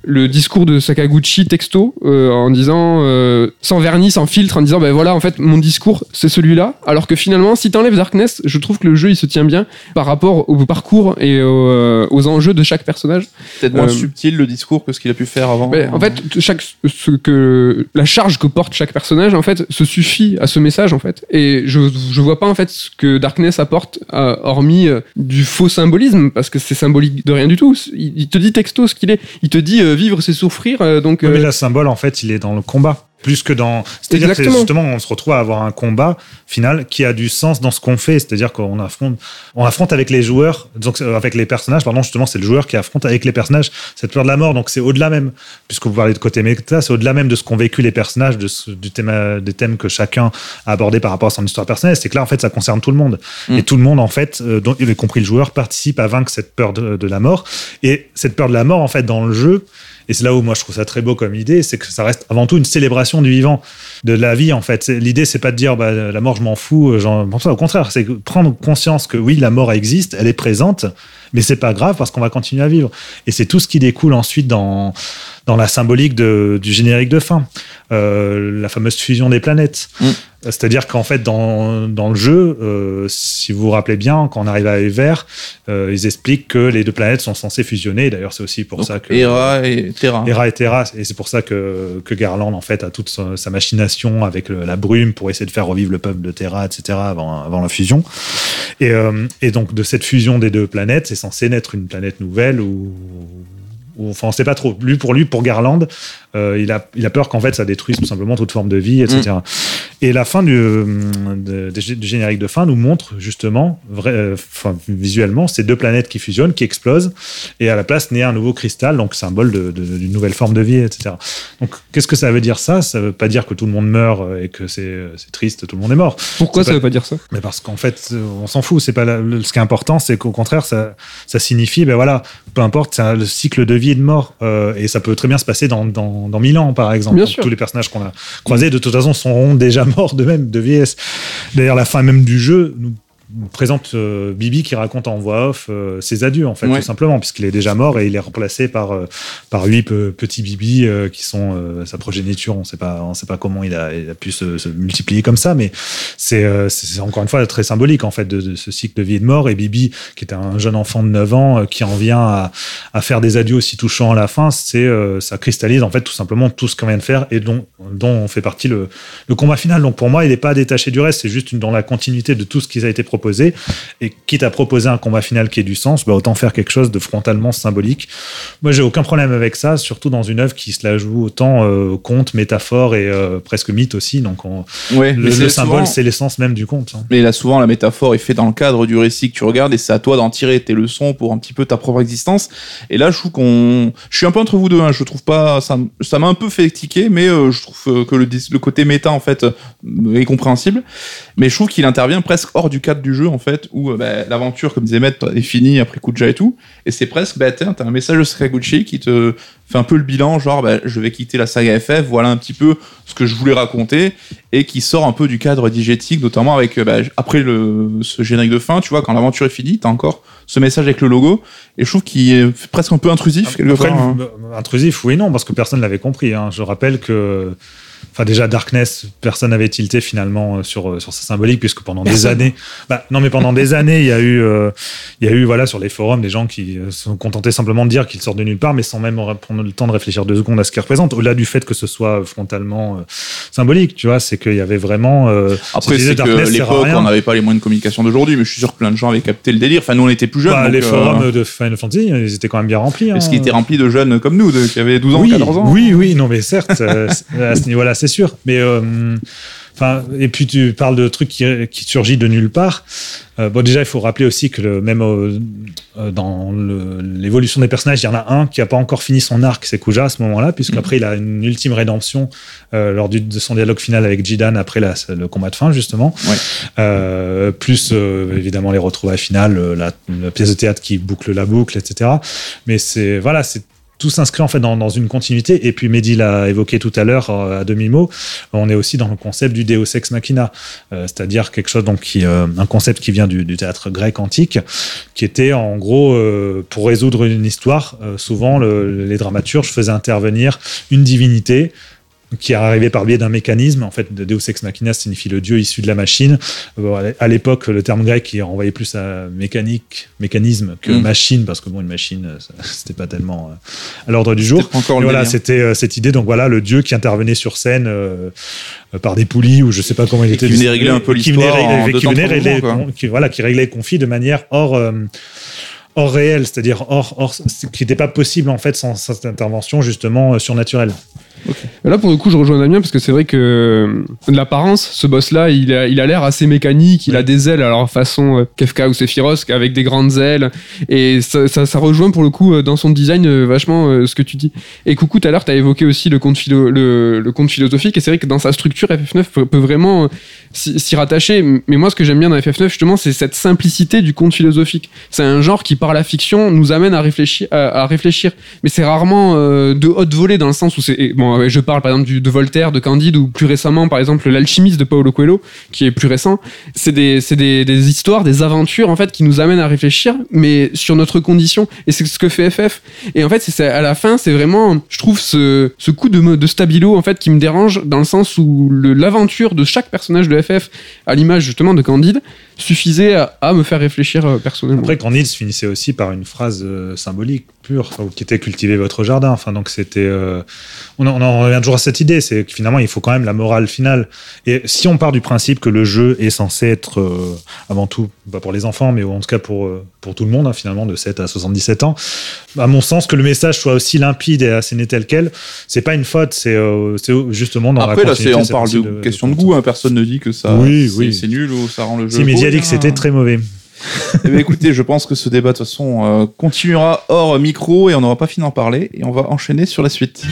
le discours de Sakaguchi texto euh, en disant euh, sans vernis, sans filtre, en disant ben voilà en fait mon discours c'est celui-là. Alors que finalement si t'enlèves Darkness, je trouve que le jeu il se tient bien par rapport au parcours et euh, aux enjeux de chaque personnage. Peut-être moins Euh, subtil le discours que ce qu'il a pu faire avant. Ben, en fait, chaque, ce que, la charge que porte chaque personnage, en fait, se suffit à ce message, en fait. Et je, je vois pas, en fait, ce que Darkness apporte, euh, hormis du faux symbolisme, parce que c'est symbolique de rien du tout. Il, il te dit texto ce qu'il est. Il te dit euh, vivre, c'est souffrir. euh, donc, Ouais, mais euh, le symbole en fait il est dans le combat plus que dans. C'est-à-dire que justement, on se retrouve à avoir un combat final qui a du sens dans ce qu'on fait. C'est-à-dire qu'on affronte, on affronte avec les joueurs, donc euh, avec les personnages. Pardon, justement, c'est le joueur qui affronte avec les personnages cette peur de la mort. Donc c'est au-delà même, puisque vous parlez de côté méta, c'est au-delà même de ce qu'ont vécu les personnages, de ce- du thème, euh, des thèmes que chacun a abordé par rapport à son histoire personnelle. C'est que là, en fait, ça concerne tout le monde. Mm. Et tout le monde, en fait, euh, dont- y compris le joueur, participe à vaincre cette peur de, de la mort. Et cette peur de la mort, en fait, dans le jeu, et c'est là où moi je trouve ça très beau comme idée, c'est que ça reste avant tout une célébration du vivant, de la vie en fait. L'idée c'est pas de dire bah, la mort je m'en fous, euh, j'en pense. Au contraire, c'est prendre conscience que oui la mort existe, elle est présente, mais c'est pas grave parce qu'on va continuer à vivre. Et c'est tout ce qui découle ensuite dans dans la symbolique de- du générique de fin, Euh, la fameuse fusion des planètes. Mm. C'est-à-dire qu'en fait, dans, dans le jeu, euh, si vous vous rappelez bien, quand on arrive à Ever, euh, ils expliquent que les deux planètes sont censées fusionner. D'ailleurs, c'est aussi pour Donc, ça que Hera et Terra. Hera et Terra, et c'est pour ça que, que Garland en fait a toute sa, sa machination avec le- la brume pour essayer de faire revivre le peuple de Terra, etc. avant, avant la fusion. Et, euh, et donc de cette fusion des deux planètes, c'est censé naître une planète nouvelle ou ou- Enfin, on sait pas trop. Lui, pour lui, pour Garland, euh, il, a, il a peur qu'en fait ça détruise tout simplement toute forme de vie, etc. Et la fin du, euh, de- du générique de fin nous montre justement, vrai, euh, enfin, visuellement, ces deux planètes qui fusionnent, qui explosent, et à la place naît un nouveau cristal, donc symbole d'une nouvelle forme de vie, etc. Donc, qu'est-ce que ça veut dire ça? Ça veut pas dire que tout le monde meurt euh, et que c'est triste, tout le monde est mort. Pourquoi ça pas- veut pas dire ça? Mais parce qu'en fait, on s'en fout. C'est pas la- le- ce qui est important, c'est qu'au contraire, ça, ça signifie, ben voilà, peu importe, c'est le cycle de vie et de mort, euh, et ça peut très bien se passer dans dans, dans 1000 ans, par exemple. Bien sûr. Tous les personnages qu'on a croisés, de toute façon, seront déjà morts d'eux-mêmes, de vieillesse. D'ailleurs, la fin même du jeu nous présente euh, Bibi qui raconte en voix off euh, ses adieux en fait Ouais. tout simplement puisqu'il est déjà mort et il est remplacé par euh, par huit pe- petits Bibi euh, qui sont sa progéniture. On sait pas on sait pas comment il a, il a pu se, se multiplier comme ça mais c'est encore une fois très symbolique en fait de, de ce cycle de vie et de mort. Et Bibi qui était un jeune enfant de 9 ans qui en vient à, à faire des adieux aussi touchants à la fin c'est ça cristallise en fait tout simplement tout ce qu'on vient de faire et dont dont fait partie le, le combat final. Donc pour moi il n'est pas détaché du reste. C'est juste une, dans la continuité de tout ce qui a été proposé et quitte à proposer un combat final qui ait du sens bah autant faire quelque chose de frontalement symbolique moi j'ai aucun problème avec ça surtout dans une œuvre qui se la joue autant euh, conte métaphore et euh, presque mythe aussi donc on- Ouais, le, symbole c'est l'essence même du conte hein. Mais là, souvent, la métaphore est faite dans le cadre du récit que tu regardes et c'est à toi d'en tirer tes leçons pour un petit peu ta propre existence. Et là, je trouve qu'on. Je suis un peu entre vous deux, hein. je trouve pas. Ça ça m'a un peu fait tiquer, mais euh, je trouve euh, que le, le côté méta, en fait, est compréhensible. Mais je trouve qu'il intervient presque hors du cadre du jeu, en fait, où euh, bah, l'aventure, comme disait Matt, est finie après Kuja et tout. Et c'est presque, bah, tiens, t'as un message de Sakaguchi qui te fait un peu le bilan, genre, bah, je vais quitter la saga FF, voilà un petit peu ce que je voulais raconter et qui sort un peu du cadre digétique, notamment avec euh, bah, après le, ce générique de fin, tu vois, quand l'aventure est finie, t'as encore ce message avec le logo, et je trouve qu'il est presque un peu intrusif quelque Après, hein. intrusif, oui non, parce que personne l'avait compris. hein. Je rappelle que, enfin déjà Darkness, personne n'avait tilté finalement euh, sur euh, sur sa symbolique, puisque pendant des années, bah non mais pendant des années, il y a eu, euh, il y a eu voilà sur les forums des gens qui se sont contentés simplement de dire qu'il sort de nulle part, mais sans même prendre le temps de réfléchir deux secondes à ce qu'il représente. Au-delà du fait que ce soit frontalement euh, symbolique, tu vois, c'est qu'il y avait vraiment. euh, Après, c'est que l'époque, on n'avait pas les moyens de communication d'aujourd'hui, mais je suis sûr que plein de gens avaient capté le délire. Enfin, nous, on était plus jeunes. bah, donc, les forums de Final Fantasy, ils étaient quand même bien remplis. Est-ce hein. qu'ils étaient remplis de jeunes comme nous, de, qui avaient 12 ans, oui, 14 ans Oui, oui, non, mais certes, [laughs] à ce niveau-là, c'est sûr. Mais euh, enfin, et puis tu parles de trucs qui, qui surgissent de nulle part. Euh, bon, déjà, il faut rappeler aussi que le, même euh, dans l'évolution des personnages, il y en a un qui n'a pas encore fini son arc, c'est Kuja à ce moment-là, puisqu'après il a une ultime rédemption lors du- de son dialogue final avec Jidan après la- le combat de fin justement. Ouais. Plus évidemment les retrouvailles finales, la, la pièce de théâtre qui boucle la boucle, etc. Mais c'est voilà, c'est tout s'inscrit en fait dans, dans une continuité. Et puis Mehdi l'a évoqué tout à l'heure euh, à demi-mot. On est aussi dans le concept du Deus ex machina, euh, c'est-à-dire quelque chose donc qui, euh, un concept qui vient du, du théâtre grec antique, qui était en gros euh, pour résoudre une histoire. euh, souvent, le- les dramaturges faisaient intervenir une divinité qui arrivait par biais d'un mécanisme. En fait, Deus ex machina signifie le dieu issu de la machine. À l'époque, le terme grec il renvoyait plus à mécanique, mécanisme que Mm. machine, parce que bon, une machine, euh, [laughs] c'était pas tellement euh, à l'ordre du jour. Encore le voilà, c'était euh, cette idée. Donc voilà, le dieu qui intervenait sur scène euh, par des poulies ou je sais pas comment il était. qui venait régler un peu l'histoire qui venait régler, qui, voilà, qui réglait les conflits de manière hors. euh, hors réel, c'est-à-dire hors, hors, qui n'était pas possible en fait sans cette intervention justement euh, surnaturelle. Là, pour le coup, je rejoins Damien parce que c'est vrai que euh, de l'apparence, ce boss-là, il a il a l'air assez mécanique. Il a des ailes, alors façon euh, Kefka ou Sephiroth, avec des grandes ailes. Et ça, ça, ça rejoint pour le coup euh, dans son design vachement ce que tu dis. Et coucou, tout à l'heure, tu as évoqué aussi le conte, philo- le, le conte philosophique. Et c'est vrai que dans sa structure, FF9 peut, peut vraiment s'y rattacher. Mais moi, ce que j'aime bien dans FF9, justement, c'est cette simplicité du conte philosophique. C'est un genre qui, par la fiction, nous amène à réfléchir. À, à réfléchir. Mais c'est rarement de haute volée dans le sens où c'est. Ouais, je parle par exemple de Voltaire, de Candide, ou plus récemment, par exemple, L'Alchimiste de Paulo Coelho, qui est plus récent. C'est des, des, histoires, des aventures, en fait, qui nous amènent à réfléchir, mais sur notre condition. Et c'est ce que fait FF. Et en fait, à la fin, c'est vraiment, je trouve, ce, coup de, de stabilo, en fait, qui me dérange dans le sens où l'aventure de chaque personnage de FF, à l'image justement de Candide, suffisait à, à me faire réfléchir euh, personnellement. Après, Candide se finissait aussi par une phrase euh, symbolique pure, qui était cultiver votre jardin. Enfin, donc c'était, euh, on, en- on en revient toujours à cette idée, c'est que finalement, il faut quand même la morale finale. Et si on part du principe que le jeu est censé être euh, avant tout, pas pour les enfants, mais en tout cas pour pour tout le monde, hein, finalement, de 7 à 77 ans, à mon sens, que le message soit aussi limpide et assez né tel quel, c'est pas une faute, c'est euh, justement dans Après, la là, c'est, continuité, on parle de, question de goût. hein. Personne ne dit que ça, Oui, c'est, oui. c'est nul ou ça rend le jeu. Si, mais a dit que c'était très mauvais. Eh bien, écoutez, je pense que ce débat, de toute façon, euh, continuera hors micro et on n'aura pas fini d'en parler. Et on va enchaîner sur la suite.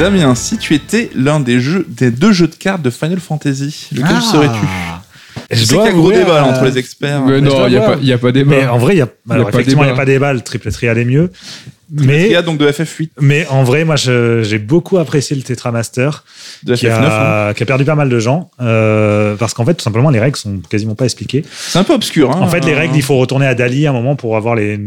Damien, si tu étais l'un des jeux, des deux jeux de cartes de Final Fantasy, lequel Ah. serais-tu Je Je sais qu'il y a gros débat entre les experts. Mais non, il n'y a, a pas débat. Mais en vrai, il y a, alors, pas effectivement, il n'y a débat. pas débat. Le triple trial est mieux. Il Mais, y a donc de FF8, mais en vrai, moi, j'ai beaucoup apprécié le Tetramaster, de qui FF9. hein. a, qui a perdu pas mal de gens, euh, parce qu'en fait, tout simplement, les règles sont quasiment pas expliquées. C'est un peu obscur. Hein, En fait, les Euh, règles, il faut retourner à Dali à un moment pour avoir les,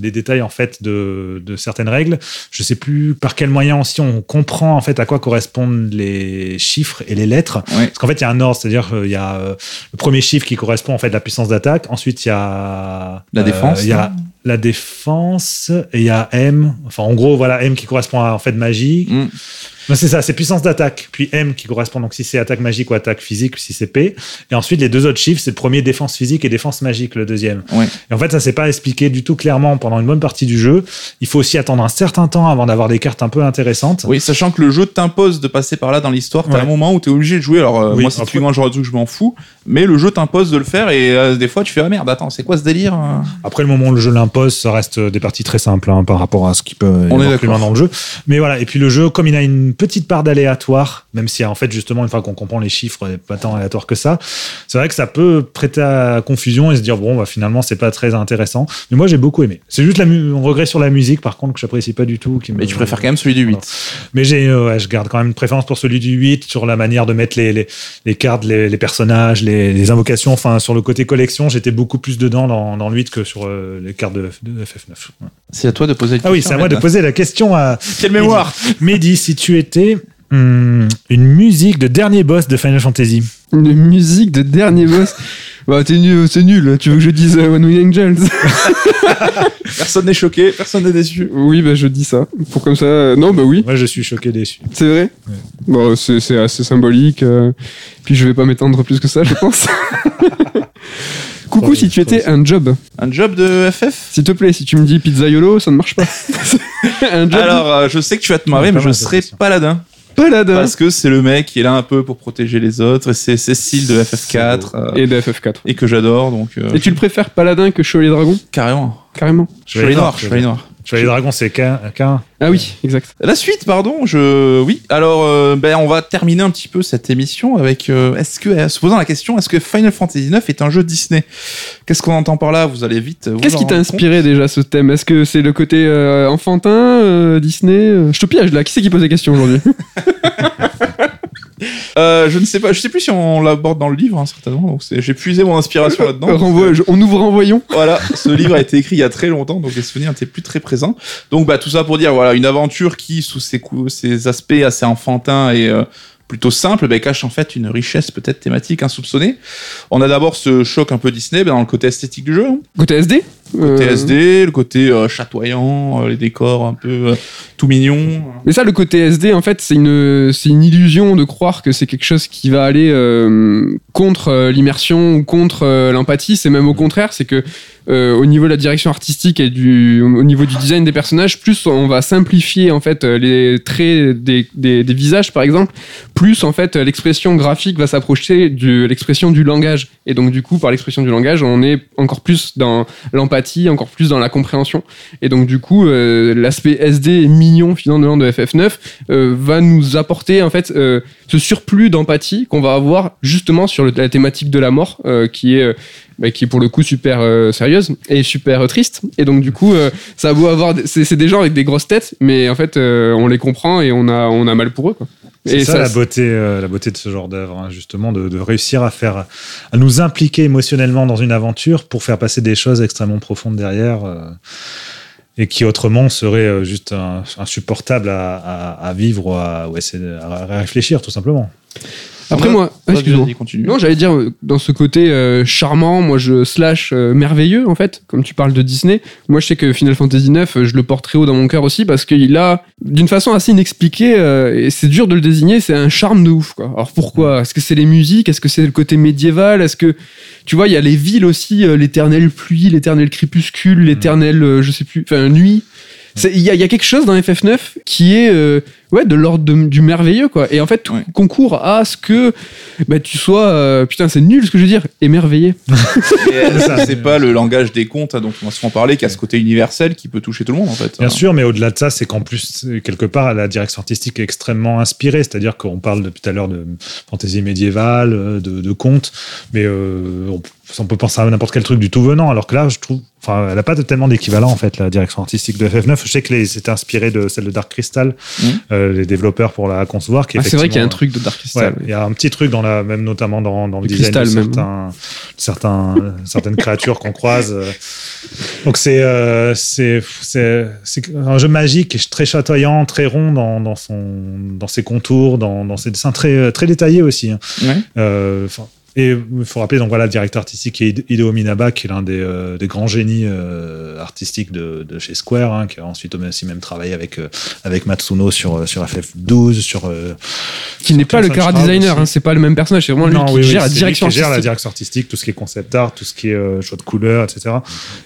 les détails en fait de, de certaines règles. Je sais plus par quel moyen aussi on comprend en fait à quoi correspondent les chiffres et les lettres. Ouais. Parce qu'en fait, il y a un ordre, c'est-à-dire euh, il y a euh, le premier chiffre qui correspond en fait à la puissance d'attaque. Ensuite, il y a La euh, défense, Il y a la défense et il y a M. Enfin, en gros, voilà M qui correspond à en fait magie. Mm. C'est ça, c'est puissance d'attaque. Puis M qui correspond donc si c'est attaque magique ou attaque physique, si c'est P. Et ensuite, les deux autres chiffres, c'est le premier défense physique et défense magique, le deuxième. Ouais. Et en fait, ça s'est pas expliqué du tout clairement pendant une bonne partie du jeu. Il faut aussi attendre un certain temps avant d'avoir des cartes un peu intéressantes. Oui, sachant que le jeu t'impose de passer par là dans l'histoire. T'as Ouais. un moment où t'es obligé de jouer. Alors, euh, Oui, moi, si tu que je m'en fous. Mais le jeu t'impose de le faire et euh, des fois, tu fais ah merde, attends, c'est quoi ce délire euh Après, le moment où le jeu l'impose, ça reste des parties très simples hein, par rapport à ce qui peut y On avoir plus loin dans le jeu. Mais voilà, et puis le jeu, comme il a une petite part d'aléatoire, même si en fait, justement, une fois qu'on comprend les chiffres, n'est pas tant aléatoire que ça, c'est vrai que ça peut prêter à confusion et se dire, bon, bah, finalement, c'est pas très intéressant. Mais moi, j'ai beaucoup aimé. C'est juste la mu- on regret sur la musique, par contre, que j'apprécie pas du tout. qui me- Mais tu préfères quand même celui du 8. Mais j'ai, euh, ouais, je garde quand même une préférence pour celui du 8 sur la manière de mettre les, les, les cartes, les, les personnages, les, les invocations. Enfin, sur le côté collection, j'étais beaucoup plus dedans dans, dans le 8 que sur euh, les cartes de, de FF9. Ouais. C'est à toi de poser une Ah oui, c'est à moi de poser la question à Quelle mémoire Mehdi. Si tu étais hum, une musique de dernier boss de Final Fantasy. Une musique de dernier [laughs] boss. bah, t'es nul, c'est nul. Tu veux que je dise euh, One Wing Angels? [laughs] Personne n'est choqué, personne n'est déçu. Oui, bah, je dis ça. Pour comme ça. euh, Non, bah oui, Moi, je suis choqué déçu. c'est vrai? Bon, c'est c'est assez symbolique. euh, Puis je vais pas m'étendre plus que ça, je pense. [laughs] Coucou, si tu étais un job, Un job de FF s'il te plaît, si tu me dis pizzaiolo, ça ne marche pas. [laughs] un job Alors, euh, je sais que tu vas te marrer, mais je mal, cette serai question. paladin. paladin Parce que c'est le mec qui est là un peu pour protéger les autres. Et c'est Cécile de FF4. euh, et de FF4. et que j'adore, donc euh, Et tu le préfères paladin que chevalier dragon? Carrément. Carrément. Chevalier noir, chevalier noir. Chevalier Dragon, c'est qu'un. qu'un- Ah oui, exact. La suite, pardon, je oui. Alors, euh, ben, on va terminer un petit peu cette émission avec euh, est-ce que, euh, se posant la question, est-ce que Final Fantasy IX est un jeu Disney? Qu'est-ce qu'on entend par là? Vous allez vite. vous Qu'est-ce qui t'a inspiré déjà ce thème? Est-ce que c'est le côté euh, enfantin, euh, Disney euh? Je te piège là, qui c'est qui pose des questions aujourd'hui? [laughs] Euh, je ne sais pas, je sais plus si on l'aborde dans le livre, hein, certainement. Donc j'ai puisé mon inspiration [laughs] là-dedans. Euh, on ouvre renvoyons. Voilà, ce livre a été écrit il y a très longtemps, donc les souvenirs n'étaient plus très présents. Donc bah tout ça pour dire voilà une aventure qui sous ses, ses aspects assez enfantins et euh, plutôt simples, bah, cache en fait une richesse peut-être thématique insoupçonnée. On a d'abord ce choc un peu Disney bah, dans le côté esthétique du jeu, hein. Côté SD le côté euh, SD, le côté euh, chatoyant, euh, les décors un peu euh, tout mignons. Mais ça, le côté SD, en fait, c'est une, c'est une illusion de croire que c'est quelque chose qui va aller euh, contre euh, l'immersion ou contre euh, l'empathie. C'est même au contraire, c'est que euh, au niveau de la direction artistique et du, au niveau du design des personnages, plus on va simplifier en fait euh, les traits des, des, des visages, par exemple, plus en fait l'expression graphique va s'approcher de l'expression du langage. Et donc du coup, par l'expression du langage, on est encore plus dans l'empathie, encore plus dans la compréhension. Et donc du coup, euh, l'aspect SD mignon finalement de FF9 euh, va nous apporter en fait euh, ce surplus d'empathie qu'on va avoir justement sur la thématique de la mort, qui est bah, qui est pour le coup super euh, sérieuse et super euh, triste. Et donc du coup, euh, ça a beau avoir, c'est des gens avec des grosses têtes, mais en fait, on les comprend et on a on a mal pour eux. Quoi. C'est ça, la beauté, euh, la beauté de ce genre d'œuvre, hein, justement, de, de réussir à faire, à nous impliquer émotionnellement dans une aventure pour faire passer des choses extrêmement profondes derrière. euh, et qui autrement serait euh, juste un- insupportable à, à- à vivre ou à, ou à réfléchir tout simplement. Après moi, excuse-moi. Non, j'allais dire euh, dans ce côté euh, charmant, moi je slash euh, merveilleux en fait, comme tu parles de Disney. Moi je sais que Final Fantasy IX, euh, je le porte très haut dans mon cœur aussi parce qu'il a, d'une façon assez inexpliquée, euh, et c'est dur de le désigner, c'est un charme de ouf quoi. Alors pourquoi? Est-ce que c'est les musiques? Est-ce que c'est le côté médiéval? Est-ce que tu vois, il y a les villes aussi, euh, l'éternelle pluie, l'éternel crépuscule, l'éternel, euh, je sais plus, enfin nuit. Il y, y a quelque chose dans FF9 qui est euh, ouais, de l'ordre de- du merveilleux, quoi. Et en fait, tout Ouais. concourt à ce que bah, tu sois. euh, putain, c'est nul ce que je veux dire, émerveillé. [laughs] Que c'est pas le langage des contes hein, dont on va souvent parler, qui a ce côté universel qui peut toucher tout le monde en fait. Bien hein. sûr, mais au-delà de ça, c'est qu'en plus, euh, quelque part, la direction artistique est extrêmement inspirée. C'est-à-dire qu'on parle depuis tout à l'heure de fantaisie médiévale, euh, de, de contes, mais euh, on, on peut penser à n'importe quel truc du tout venant. Alors que là, je trouve, enfin, elle n'a pas de- tellement d'équivalent en fait, la direction artistique de FF9. Je sais que c'était inspiré de celle de Dark Crystal, euh, les développeurs pour la concevoir. Ah, c'est vrai qu'il y a un truc de Dark Crystal. il y a un petit truc dans la, même notamment dans, dans le Le design de certains, certains, certaines créatures qu'on croise. euh. Donc c'est euh, un jeu magique très chatoyant, très rond dans, dans son dans ses contours, dans, dans ses dessins très très détaillés aussi. hein. Ouais. Euh, et il faut rappeler donc voilà le directeur artistique est Hideo Minaba qui est l'un des, euh, des grands génies euh, artistiques de, de chez Square hein, qui a ensuite aussi même travaillé avec euh, avec Matsuno sur sur FF12 sur Qui n'est pas le Shroud designer, hein, c'est pas le même personnage, c'est vraiment lui Non, qui oui, oui, gère la c'est lui direction qui gère la artistique. direction artistique, tout ce qui est concept art, tout ce qui est choix de couleurs, etc.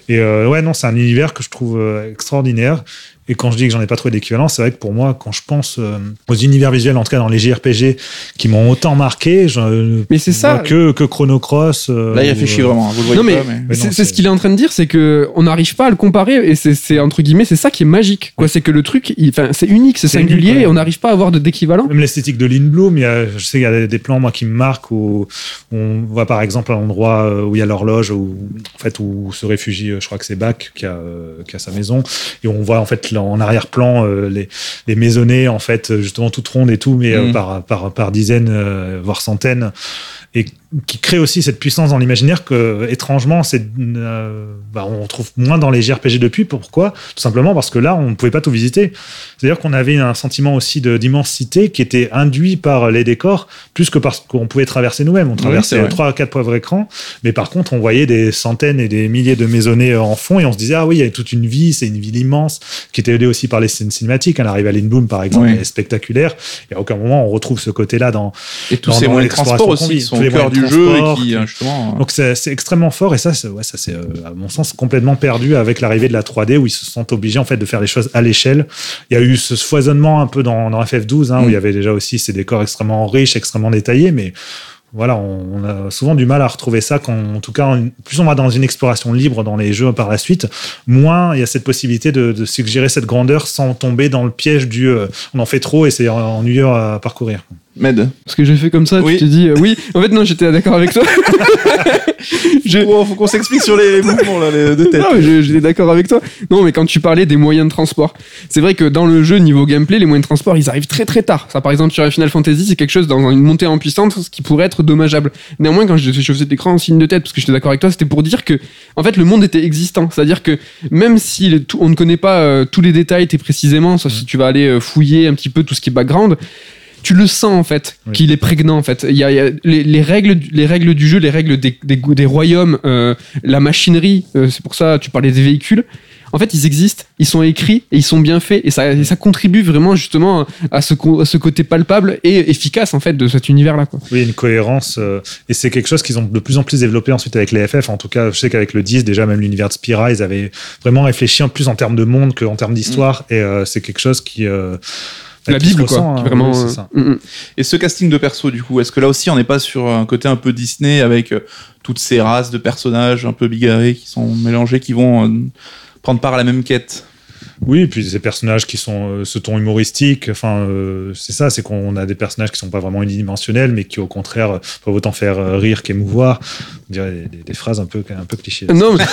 Et ouais, non, c'est un univers que je trouve extraordinaire. Et quand je dis que j'en ai pas trouvé d'équivalent, c'est vrai que pour moi, quand je pense euh, aux univers visuels, en tout cas dans les JRPG, qui m'ont autant marqué, je Mais c'est ne ça. vois que, que Chrono Cross. euh, Là, il réfléchit euh, vraiment. hein, Vous le voyez Non, mais- pas, mais... Mais C'est non, c'est c'est- ce qu'il est en train de dire, c'est que on n'arrive pas à le comparer et c'est- c'est entre guillemets c'est ça qui est magique. Quoi, c'est que le truc, il- enfin, c'est unique, c'est C'est singulier unique, ouais. et on n'arrive pas à avoir de d'équivalent. Même l'esthétique de Lynn Bloom, il y a, je sais qu'il y a des, plans moi qui me marquent où on voit par exemple un endroit euh, où il y a l'horloge où en fait où se réfugie, je crois que c'est Bach qui a, qui a sa maison et on voit en fait en arrière-plan euh, les, les maisonnées en fait justement toutes rondes et tout mais euh, Mhm. par, par par dizaines euh, voire centaines et qui crée aussi cette puissance dans l'imaginaire que étrangement c'est euh, bah, on trouve moins dans les JRPG depuis. Pourquoi? Tout simplement parce que là on ne pouvait pas tout visiter. C'est-à-dire qu'on avait un sentiment aussi de d'immensité qui était induit par les décors plus que parce qu'on pouvait traverser nous-mêmes. On traversait trois à quatre pauvres écrans mais par contre on voyait des centaines et des milliers de maisonnées en fond et on se disait ah oui il y a toute une vie c'est une ville immense qui était aidée aussi par les scènes cinématiques hein, l'arrivée à Lindblom par exemple Oui. est spectaculaire. Et à aucun moment on retrouve ce côté-là dans Et tous dans- ces dans moyens de transport l'exploration aussi, sont au cœur du jeu et qui, euh, justement... donc c'est extrêmement fort et ça, c'est- ouais, ça c'est euh, à mon sens complètement perdu avec l'arrivée de la 3D où ils se sont obligés en fait de faire les choses à l'échelle. Il y a eu ce foisonnement un peu dans, dans FF12 hein, où Mm. il y avait déjà aussi ces décors extrêmement riches, extrêmement détaillés, mais voilà, on, a souvent du mal à retrouver ça quand, en tout cas, plus on va dans une exploration libre dans les jeux par la suite, moins il y a cette possibilité de, de suggérer cette grandeur sans tomber dans le piège du euh, on en fait trop et c'est ennuyeux à parcourir. Med. Parce que j'ai fait comme ça, Oui. tu t'es dit, euh, oui. En fait, non, j'étais d'accord avec toi. [laughs] Je- Faut, faut qu'on s'explique sur les mouvements là, les deux têtes. Non, mais j'étais d'accord avec toi. Non, mais quand tu parlais des moyens de transport, c'est vrai que dans le jeu, niveau gameplay, les moyens de transport, ils arrivent très très tard. Ça, par exemple, sur Final Fantasy, c'est quelque chose dans une montée en puissance qui pourrait être dommageable. Néanmoins, quand je, je faisais cet écran en signe de tête, parce que j'étais d'accord avec toi, c'était pour dire que, en fait, le monde était existant. C'est-à-dire que même si les- tout- on ne connaît pas euh, tous les détails très précisément, sauf si tu vas aller euh, fouiller un petit peu tout ce qui est background, tu le sens en fait Oui. qu'il est prégnant en fait. Il y a, il y a les, les règles, du- les règles du jeu, les règles des, des, des royaumes, euh, la machinerie. euh, c'est pour ça tu parlais des véhicules. En fait, ils existent, ils sont écrits et ils sont bien faits et ça, et ça contribue vraiment justement à ce, co- à ce côté palpable et efficace en fait de cet univers-là. quoi. Oui, une cohérence. euh, et c'est quelque chose qu'ils ont de plus en plus développé ensuite avec les FF. En tout cas, je sais qu'avec le 10, déjà, même l'univers de Spira, ils avaient vraiment réfléchi en plus en termes de monde qu'en termes d'histoire. Et euh, c'est quelque chose qui. La Bible, quoi. ressent, qui hein. vraiment. Oui, c'est euh, ça. mm, mm. Et ce casting de perso, du coup, est-ce que là aussi on n'est pas sur un côté un peu Disney avec euh, toutes ces races de personnages un peu bigarrés qui sont mélangés, qui vont euh, prendre part à la même quête? Oui, et puis ces personnages qui sont euh, ce ton humoristique, enfin, euh, c'est ça, c'est qu'on a des personnages qui sont pas vraiment unidimensionnels, mais qui au contraire peuvent autant faire euh, rire qu'émouvoir. Dirait des, des- des phrases un peu, un peu clichés. Non, mais-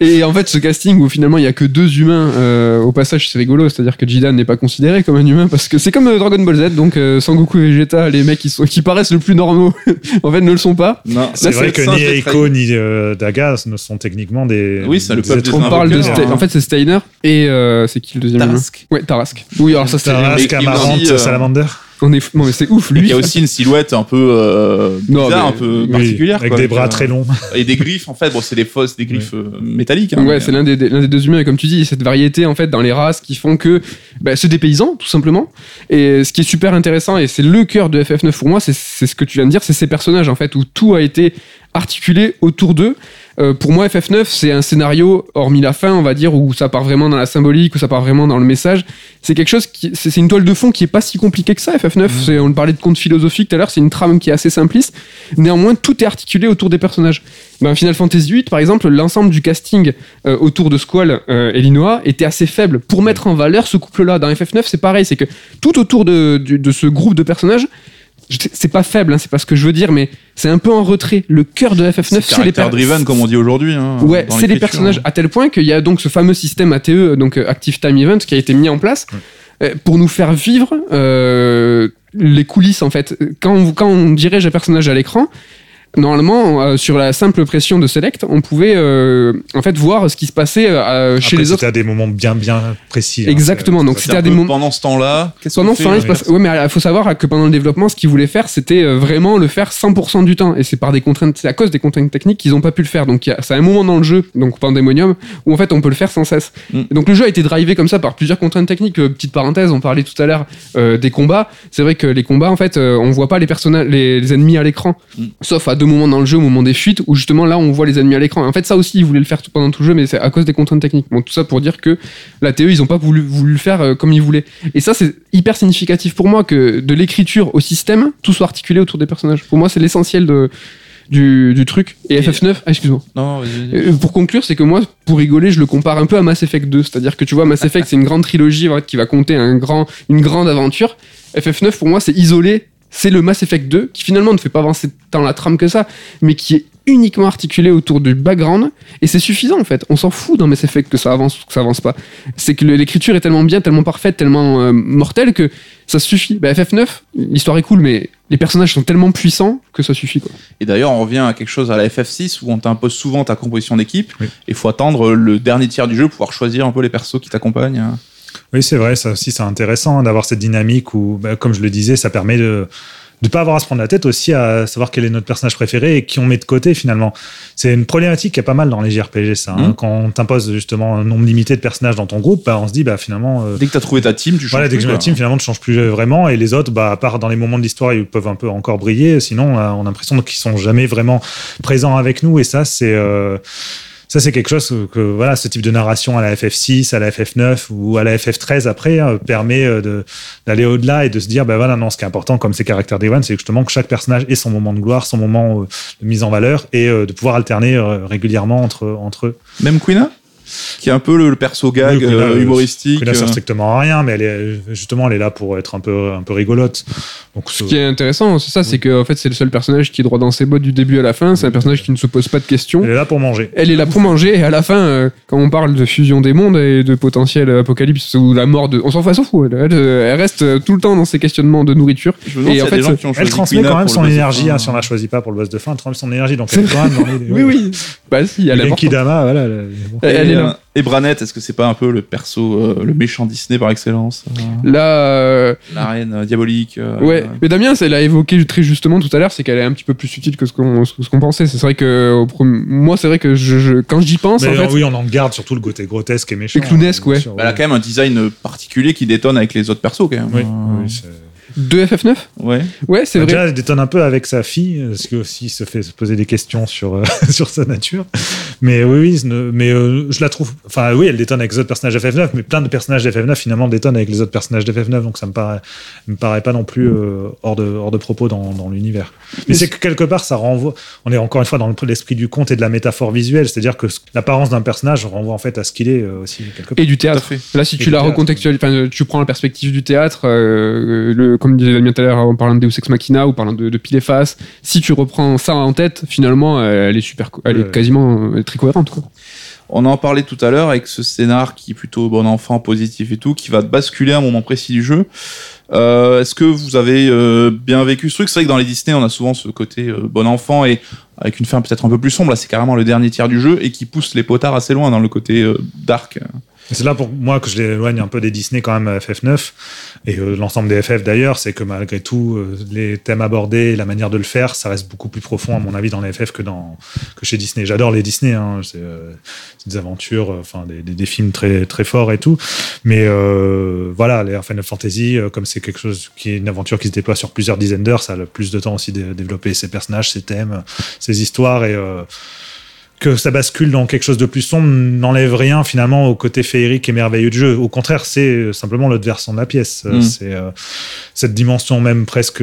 [laughs] et en fait, ce casting où finalement il y a que deux humains, euh, au passage, c'est rigolo, c'est-à-dire que Jidan n'est pas considéré comme un humain parce que c'est comme euh, Dragon Ball Z, donc euh, Sangoku et Vegeta, les mecs qui, sont, qui paraissent le plus normaux, [laughs] en fait, ne le sont pas. Non, C'est vrai que ça, ni Eiko ni euh, Daga ne sont techniquement des. Oui, c'est le des On parle de. hein. En fait, c'est Steiner et euh, c'est qui le deuxième humain? Tarrasque. Ouais, Tarask. Oui, alors ça, c'est. Me Amarante, euh, Salamander. On est, non, mais c'est ouf, lui. Il y a aussi une silhouette un peu euh, Non, bizarre, mais- un peu Oui, particulière. avec quoi, des bras euh, très longs. [laughs] Et des griffes, en fait. Bon, c'est des fausses, des griffes euh, métalliques. hein, ouais, mais, c'est l'un des, des- l'un des deux humains, et comme tu dis, cette variété en fait dans les races qui font que bah, c'est des paysans, tout simplement. Et ce qui est super intéressant, et c'est le cœur de FF9 pour moi, c'est, c'est ce que tu viens de dire, c'est ces personnages en fait où tout a été articulé autour d'eux. Euh, pour moi, FF9, c'est un scénario, hormis la fin, on va dire, où ça part vraiment dans la symbolique, où ça part vraiment dans le message. C'est quelque chose qui, c'est, une toile de fond qui est pas si compliquée que ça, FF9. C'est, on parlait de conte philosophique tout à l'heure, c'est une trame qui est assez simpliste. Néanmoins, tout est articulé autour des personnages. Ben, Final Fantasy VIII, par exemple, l'ensemble du casting euh, autour de Squall euh, et Linoa était assez faible pour mettre en valeur ce couple-là. Dans FF9, c'est pareil, c'est que tout autour de, ce groupe de personnages, c'est pas faible, hein, c'est pas ce que je veux dire, mais c'est un peu en retrait. Le cœur de FF9, C'est les driven, comme on dit aujourd'hui. hein, Ouais, c'est les personnages hein. à tel point qu'il y a donc ce fameux système ATE, donc euh, Active Time Event, qui a été mis en place euh, pour nous faire vivre euh, les coulisses en fait. Quand on, quand on dirige un personnage à l'écran, normalement euh, sur la simple pression de select, on pouvait euh, en fait voir ce qui se passait euh, chez Après, les c'était autres. à des moments bien, bien précis. hein. Exactement. Donc c'était un à des peu moments. Pendant ce temps-là, qu'est-ce Pendant ce temps-là, il se passe- Ouais, mais il faut savoir que pendant le développement, ce qu'ils voulaient faire, c'était vraiment le faire 100% du temps. Et c'est par des contraintes, c'est à cause des contraintes techniques qu'ils n'ont pas pu le faire. Donc c'est un moment dans le jeu, donc Pandemonium, où en fait on peut le faire sans cesse. Mm. Et donc le jeu a été drivé comme ça par plusieurs contraintes techniques. Euh, petite parenthèse, on parlait tout à l'heure euh, des combats. C'est vrai que les combats, en fait, euh, on voit pas les personnages, les, les ennemis à l'écran, Mm. sauf à deux moments dans le jeu, au moment des fuites, où justement là on voit les ennemis à l'écran. En fait, ça aussi, ils voulaient le faire tout pendant tout le jeu, mais c'est à cause des contraintes techniques. Bon, tout ça pour dire que la TE, ils ont pas voulu, voulu le faire euh, comme ils voulaient. Et ça, c'est hyper significatif pour moi que de l'écriture au système, tout soit articulé autour des personnages. Pour moi, c'est l'essentiel de, du, du truc. Et, Et- FF9, ah, excuse-moi. Non. Euh, Pour conclure, c'est que moi, pour rigoler, je le compare un peu à Mass Effect 2. C'est-à-dire que tu vois, Mass Effect, c'est une grande trilogie qui va compter un grand, une grande aventure. FF9, pour moi, c'est isolé. C'est le Mass Effect 2 qui finalement ne fait pas avancer tant la trame que ça, mais qui est uniquement articulé autour du background et c'est suffisant en fait. On s'en fout dans Mass Effect que ça avance ou que ça avance pas. C'est que l'écriture est tellement bien, tellement parfaite, tellement euh, mortelle que ça suffit. Bah, FF9, l'histoire est cool, mais les personnages sont tellement puissants que ça suffit quoi. Et d'ailleurs, on revient à quelque chose à la FF6 où on t'impose souvent ta composition d'équipe. Oui. Et il faut attendre le dernier tiers du jeu pour pouvoir choisir un peu les persos qui t'accompagnent. Oui, c'est vrai, ça aussi c'est intéressant d'avoir cette dynamique où, bah, comme je le disais, ça permet de ne pas avoir à se prendre la tête aussi à savoir quel est notre personnage préféré et qui on met de côté finalement. C'est une problématique qui est pas mal dans les JRPG, ça. hein. Mhm. Quand on t'impose justement un nombre limité de personnages dans ton groupe, bah, on se dit bah finalement. euh, Dès que t'as trouvé ta team, tu changes. voilà, dès que quoi. team, finalement, ne change plus vraiment. Et les autres, bah, à part dans les moments de l'histoire, ils peuvent un peu encore briller. Sinon, euh, on a l'impression qu'ils sont jamais vraiment présents avec nous. Et ça, c'est euh, ça, c'est quelque chose que, voilà, ce type de narration à la FF6, à la FF9 ou à la FF13 après euh, permet euh, d'aller au-delà et de se dire, ben voilà, non, ce qui est important comme ces caractères Day c'est justement que chaque personnage ait son moment de gloire, son moment euh, de mise en valeur et de pouvoir alterner régulièrement entre, entre eux. Même Quina Qui est un peu le, le perso gag Oui, euh, euh, humoristique. Elle sert euh, strictement à rien, mais elle est, justement, elle est là pour être un peu, un peu rigolote. Donc, Ce qui est intéressant, c'est ça, c'est que en fait, c'est le seul personnage qui est droit dans ses bottes du début à la fin. C'est un personnage qui ne se pose pas de questions. elle est là pour manger. Elle est là pour manger et à la fin, quand on parle de fusion des mondes et de potentiel apocalypse ou la mort de, on s'en fout, elle s'en fout. Elle, reste tout le temps dans ses questionnements de nourriture. Je Et en a fait, des gens ça- qui ont Elle transmet quand même son énergie, hein, si on la choisit pas pour le boss de fin, elle transmet son énergie, donc elle est quand même dans [laughs] les. Oui, oui. Bah si, elle est Genki importante. Dama, voilà. elle- bon. Elle, est et Branette, est-ce que c'est pas un peu le perso, euh, le méchant Disney par excellence euh, Là, euh, La reine euh, diabolique euh, ouais. Mais Damien, elle a évoqué très justement tout à l'heure, c'est qu'elle est un petit peu plus subtile que ce qu'on pensait. C'est vrai que au prom- moi, c'est vrai que je, je- quand j'y pense, Mais en fait, oui, on en garde surtout le côté grotesque et méchant. Et clownesque, hein, ouais. sûr, bah, Elle a quand même un design particulier qui détonne avec les autres persos quand même. Oui, Euh, oui, c'est- de FF9, ouais. ouais, c'est Bah, vrai. Déjà, elle détonne un peu avec sa fille, parce que aussi il se fait se poser des questions sur, euh, [laughs] sur sa nature. Mais oui, mais euh, je la trouve. Enfin, oui, elle détonne avec les autres personnages FF9, mais plein de personnages FF9 finalement détonnent avec les autres personnages FF9, donc ça me paraît, me paraît pas non plus euh, hors, de, hors de propos dans, dans l'univers. Mais c'est que quelque part, ça renvoie. On est encore une fois dans le- l'esprit du conte et de la métaphore visuelle, c'est-à-dire que ce- l'apparence d'un personnage renvoie en fait à ce qu'il est euh, aussi quelque part. Et du théâtre. Là, si Et tu la recontextualises, enfin, tu prends la perspective du théâtre, euh, le, comme disait Damien tout à l'heure en parlant de Deus Ex Machina ou parlant de, de Pile et Face, si tu reprends ça en tête, finalement, elle est super, elle est quasiment est On en parlait tout à l'heure avec ce scénar qui est plutôt bon enfant, positif et tout, qui va basculer à un moment précis du jeu. Euh, Est-ce que vous avez euh, bien vécu ce truc? C'est vrai que dans les Disney, on a souvent ce côté euh, bon enfant et avec une fin peut-être un peu plus sombre. Là, c'est carrément le dernier tiers du jeu et qui pousse les potards assez loin dans le côté dark. C'est là pour moi que je l'éloigne un peu des Disney quand même à FF9 et euh, l'ensemble des FF d'ailleurs, c'est que malgré tout euh, les thèmes abordés, la manière de le faire, ça reste beaucoup plus profond à mon avis dans les FF que dans que chez Disney. J'adore les Disney, hein, c'est euh, des aventures, euh, enfin des, des, films très très forts et tout. Mais voilà, les Final Fantasy, comme c'est quelque chose qui est une aventure qui se déploie sur plusieurs dizaines d'heures, ça a le plus de temps aussi de développer ses personnages, ses thèmes, ses histoires et que ça bascule dans quelque chose de plus sombre n'enlève rien finalement au côté féerique et merveilleux du jeu. Au contraire, c'est euh, simplement l'autre versant de la pièce. Euh, Mm. C'est euh, cette dimension même presque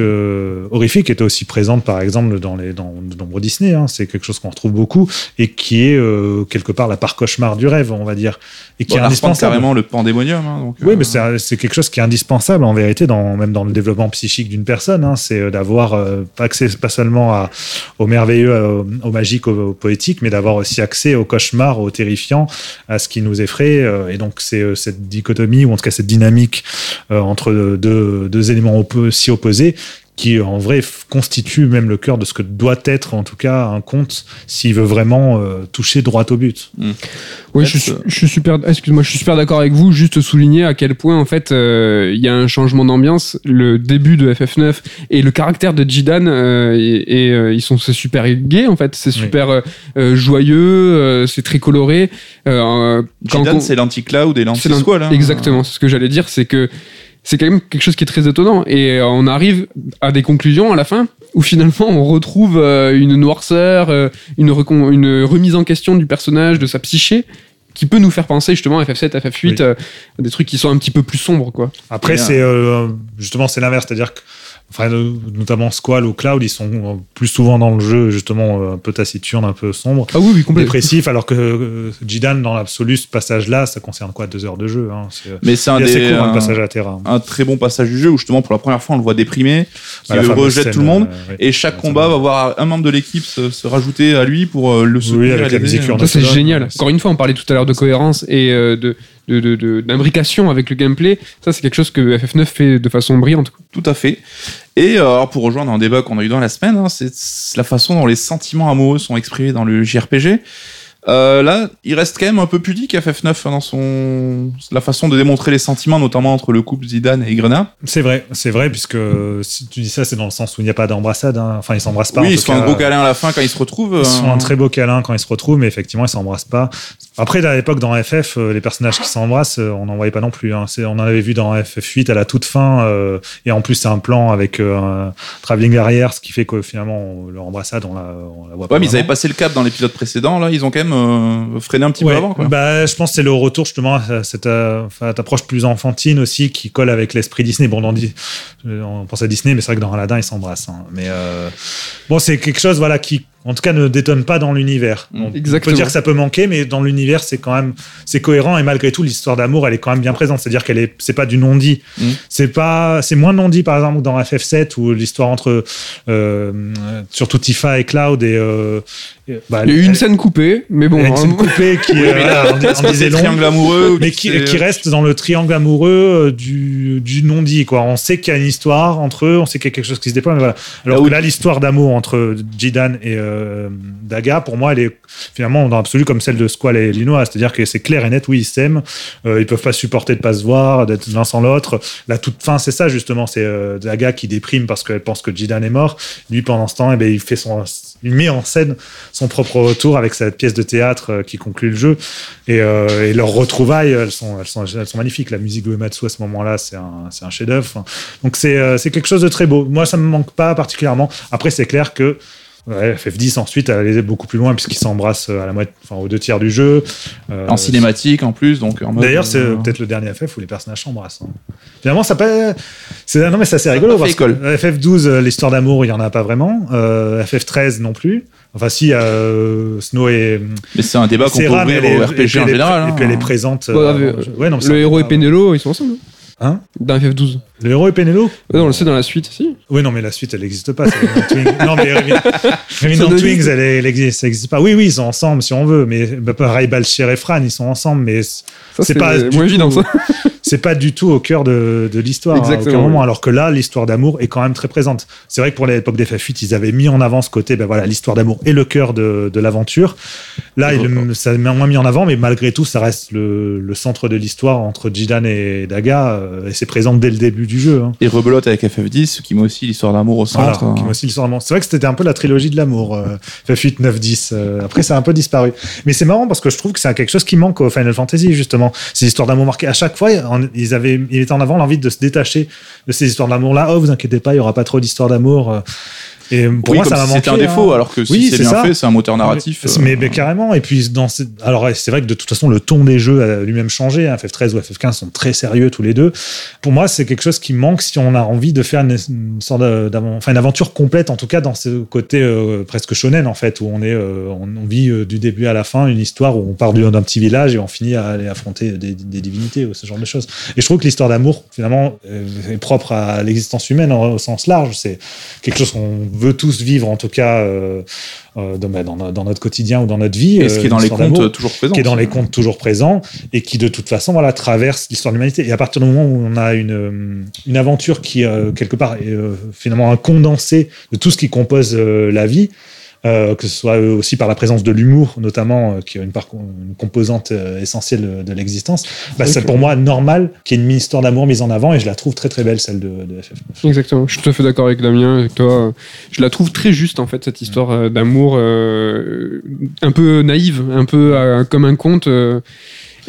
horrifique était aussi présente par exemple dans les dans de nombreux Disney. hein. C'est quelque chose qu'on retrouve beaucoup et qui est euh, quelque part la part cauchemar du rêve, on va dire, et qui Bon, est indispensable. carrément le pandémonium. hein, donc, Oui, euh, mais c'est quelque chose qui est indispensable en vérité, dans, même dans le développement psychique d'une personne. hein. c'est d'avoir accès pas seulement à, au merveilleux, euh, au magique, au, au poétique, mais d'avoir aussi accès au cauchemar, au terrifiant, à ce qui nous effraie. euh, et donc c'est euh, cette dichotomie, ou en tout cas cette dynamique euh, entre deux, deux éléments si opposés qui en vrai constitue même le cœur de ce que doit être en tout cas un conte s'il veut vraiment euh, toucher droit au but. Oui, En fait, suis- euh, je suis super. Excuse-moi, je suis super d'accord avec vous. Juste souligner à quel point en fait euh, il y a un changement d'ambiance. Le début de FF9 et le caractère de Jidan euh, et, et, euh, ils sont c'est super gay en fait. C'est Oui. super joyeux. euh, c'est très coloré. Euh, Jidan, on- c'est l'anti-cloud et l'anti-squall. hein. Exactement, c'est ce que j'allais dire, c'est que c'est quand même quelque chose qui est très étonnant. Et euh, on arrive à des conclusions à la fin où finalement on retrouve euh, une noirceur, euh, une, recon- une remise en question du personnage, de sa psyché, qui peut nous faire penser justement à FF7, FF8, Oui. euh, à des trucs qui sont un petit peu plus sombres, quoi. Après, c'est euh, justement c'est l'inverse, c'est-à-dire que enfin, euh, notamment Squall ou Cloud, ils sont euh, plus souvent dans le jeu justement euh, un peu taciturne, un peu sombre, Ah oui, oui, complètement. dépressif, alors que euh, Jidan dans l'absolu, ce passage-là, ça concerne quoi deux heures de jeu. Hein, c'est Mais c'est un des court hein, un- passage à Terra. un très bon passage du jeu où justement pour la première fois on le voit déprimé, qui fameuse rejette scène, tout le monde. euh. Et chaque combat va voir un membre de l'équipe se, se rajouter à lui pour euh, le Oui, soutenir. avec et la musique Ça, c'est génial. Encore une fois, on parlait tout à l'heure de cohérence et euh, de de- d'imbrication avec le gameplay. Ça, c'est quelque chose que FF9 fait de façon brillante. Tout à fait. Et euh, pour rejoindre un débat qu'on a eu dans la semaine, hein, c'est la façon dont les sentiments amoureux sont exprimés dans le JRPG. Euh, là, il reste quand même un peu pudique FF9 hein, dans son la façon de démontrer les sentiments, notamment entre le couple Zidane et Grena. C'est vrai, c'est vrai, puisque euh, si tu dis ça, c'est dans le sens où il n'y a pas d'embrassade. hein. Enfin, ils s'embrassent pas. oui, en ils se font un gros câlin à la fin quand ils se retrouvent. Ils euh, un très beau câlin quand ils se retrouvent, mais effectivement, ils s'embrassent pas. Après, à l'époque, dans FF, euh, les personnages qui s'embrassent, on n'en voyait pas non plus. hein. On en avait vu dans FF8 à la toute fin, euh, et en plus, c'est un plan avec euh, un travelling arrière, ce qui fait que finalement, on- leur embrassade, on la, on la voit pas. Ouais, mais ils avaient passé le cap dans l'épisode précédent. Là, ils ont quand même euh, freiné un petit Ouais, peu avant. Quoi. Bah, je pense que c'est le retour justement à cette, euh, enfin, cette approche plus enfantine aussi qui colle avec l'esprit Disney. Bon, on, dit, on pense à Disney, mais c'est vrai que dans Aladdin, ils s'embrassent. hein. Mais euh, bon, c'est quelque chose voilà, qui en tout cas ne détonne pas dans l'univers. Mm. On peut dire que ça peut manquer, mais dans l'univers c'est quand même c'est cohérent et malgré tout l'histoire d'amour elle est quand même bien présente. C'est-à-dire qu'elle est c'est pas du non dit. Mm. C'est pas c'est moins non dit par exemple dans FF7 où l'histoire entre euh, surtout Tifa et Cloud et euh, bah, Il y a eu une elle- scène coupée, mais bon. une scène hein. coupée qui euh, voilà, en, en Est-ce que disait c'est long triangle amoureux ou mais qui, reste dans le triangle amoureux euh, du, du non-dit. quoi. On sait qu'il y a une histoire entre eux, on sait qu'il y a quelque chose qui se déploie, mais voilà. Alors Là l'histoire d'amour entre Jidan et euh, Daga, pour moi, elle est finalement dans l'absolu comme celle de Squall et Linois. C'est-à-dire que c'est clair et net, oui, ils s'aiment, euh, ils peuvent pas supporter de pas se voir, d'être l'un sans l'autre. La toute fin, c'est ça justement, c'est euh, Daga qui déprime parce qu'elle pense que Jidan est mort. Lui, pendant ce temps, eh ben, il fait son, il met en scène son propre retour avec cette pièce de théâtre euh, qui conclut le jeu. Et, euh, et leurs retrouvailles, elles sont, elles, sont, elles sont magnifiques. La musique de Uematsu à ce moment-là, c'est un, un chef-d'œuvre. Donc c'est euh, c'est quelque chose de très beau. Moi, ça me manque pas particulièrement. Après, c'est clair que ouais, FF10 ensuite, elle allait beaucoup plus loin puisqu'ils s'embrassent à la moitié, enfin aux deux tiers du jeu. Euh, en cinématique en plus, donc D'ailleurs, c'est euh, peut-être le dernier FF où les personnages s'embrassent. hein. Finalement, ça. C'est non, mais ça c'est rigolo pas parce que FF12, euh, l'histoire d'amour, il y en a pas vraiment. Euh, FF13 non plus. Enfin, si, euh, Snow et Mais c'est un débat qu'on peut ouvrir est- au RPG en est- général. Et puis elle est hein. présente. Ouais, euh, euh, ouais, non, mais ça- Le héros et Pénélo, ils sont ensemble. Hein Dans FF12. Le héros et Pénélo Ouais, non, on le sait dans la suite, si. Oui, non, mais la suite, elle n'existe pas. Non, mais Remnant- [laughs] existe. elle, est- elle existe, ça n'existe pas. Oui, oui, ils sont ensemble si on veut, mais bah, pareil, Balchir et Fran, ils sont ensemble, mais C'est pas moins évident, ça. C'est pas du tout au cœur de, de l'histoire hein, à Exactement, aucun moment. Alors que là, l'histoire d'amour est quand même très présente. C'est vrai que pour l'époque des FF8, ils avaient mis en avant ce côté, ben voilà, l'histoire d'amour est le cœur de, de l'aventure. Là, il, ça met moins mis en avant, mais malgré tout, ça reste le, le centre de l'histoire entre Jidan et Daga, euh, et c'est présent dès le début du jeu. hein. Et rebelote avec FF10, qui met aussi l'histoire d'amour au Voilà, centre. qui hein. m'a aussi l'histoire d'amour. C'est vrai que c'était un peu la trilogie de l'amour, euh, FF8, 9, 10. euh, après, ça a un peu disparu. Mais c'est marrant parce que je trouve que c'est quelque chose qui manque au Final Fantasy, justement. Ces histoires d'amour marquées. À chaque fois, ils avaient, ils en avant l'envie de se détacher de ces histoires d'amour-là. Oh, vous inquiétez pas, il y aura pas trop d'histoires d'amour. Et pour oui, moi, ça m'a si manqué. c'était un défaut, hein. alors que si Oui, c'est bien ça. fait, c'est un moteur narratif. Mais, euh, mais, carrément. Et puis, dans ces- alors, c'est vrai que de toute façon, le ton des jeux a lui-même changé. hein. FF13 ou FF15 sont très sérieux tous les deux. Pour moi, c'est quelque chose qui manque si on a envie de faire une, une sorte d'avan- enfin, une aventure complète, en tout cas dans ce côté euh, presque shonen, en fait, où on est, euh, on, vit du début à la fin une histoire où on part du- d'un petit village et on finit à aller affronter des, des divinités ou ce genre de choses. Et je trouve que l'histoire d'amour, finalement, est propre à l'existence humaine au sens large. C'est quelque chose qu'on veut tous vivre, en tout cas, euh, euh, dans, bah, dans no- dans notre quotidien ou dans notre vie. Et ce qui est dans euh, les contes d'amour euh, toujours présent. qui est dans les toujours présents et qui de toute façon voilà traverse l'histoire de l'humanité et à partir du moment où on a une, une aventure qui quelque part est finalement un condensé de tout ce qui compose la vie que ce soit euh, aussi par la présence de l'humour notamment euh, qui est une, composante euh, essentielle de, l'existence bah, c'est pour moi normal qu'il y ait une histoire d'amour mise en avant et je la trouve très très belle celle de, de FF9 Exactement. Je suis tout à fait d'accord avec Damien, avec toi. Je la trouve très juste, en fait, cette histoire euh, d'amour euh, un peu naïve, un peu euh, comme un conte.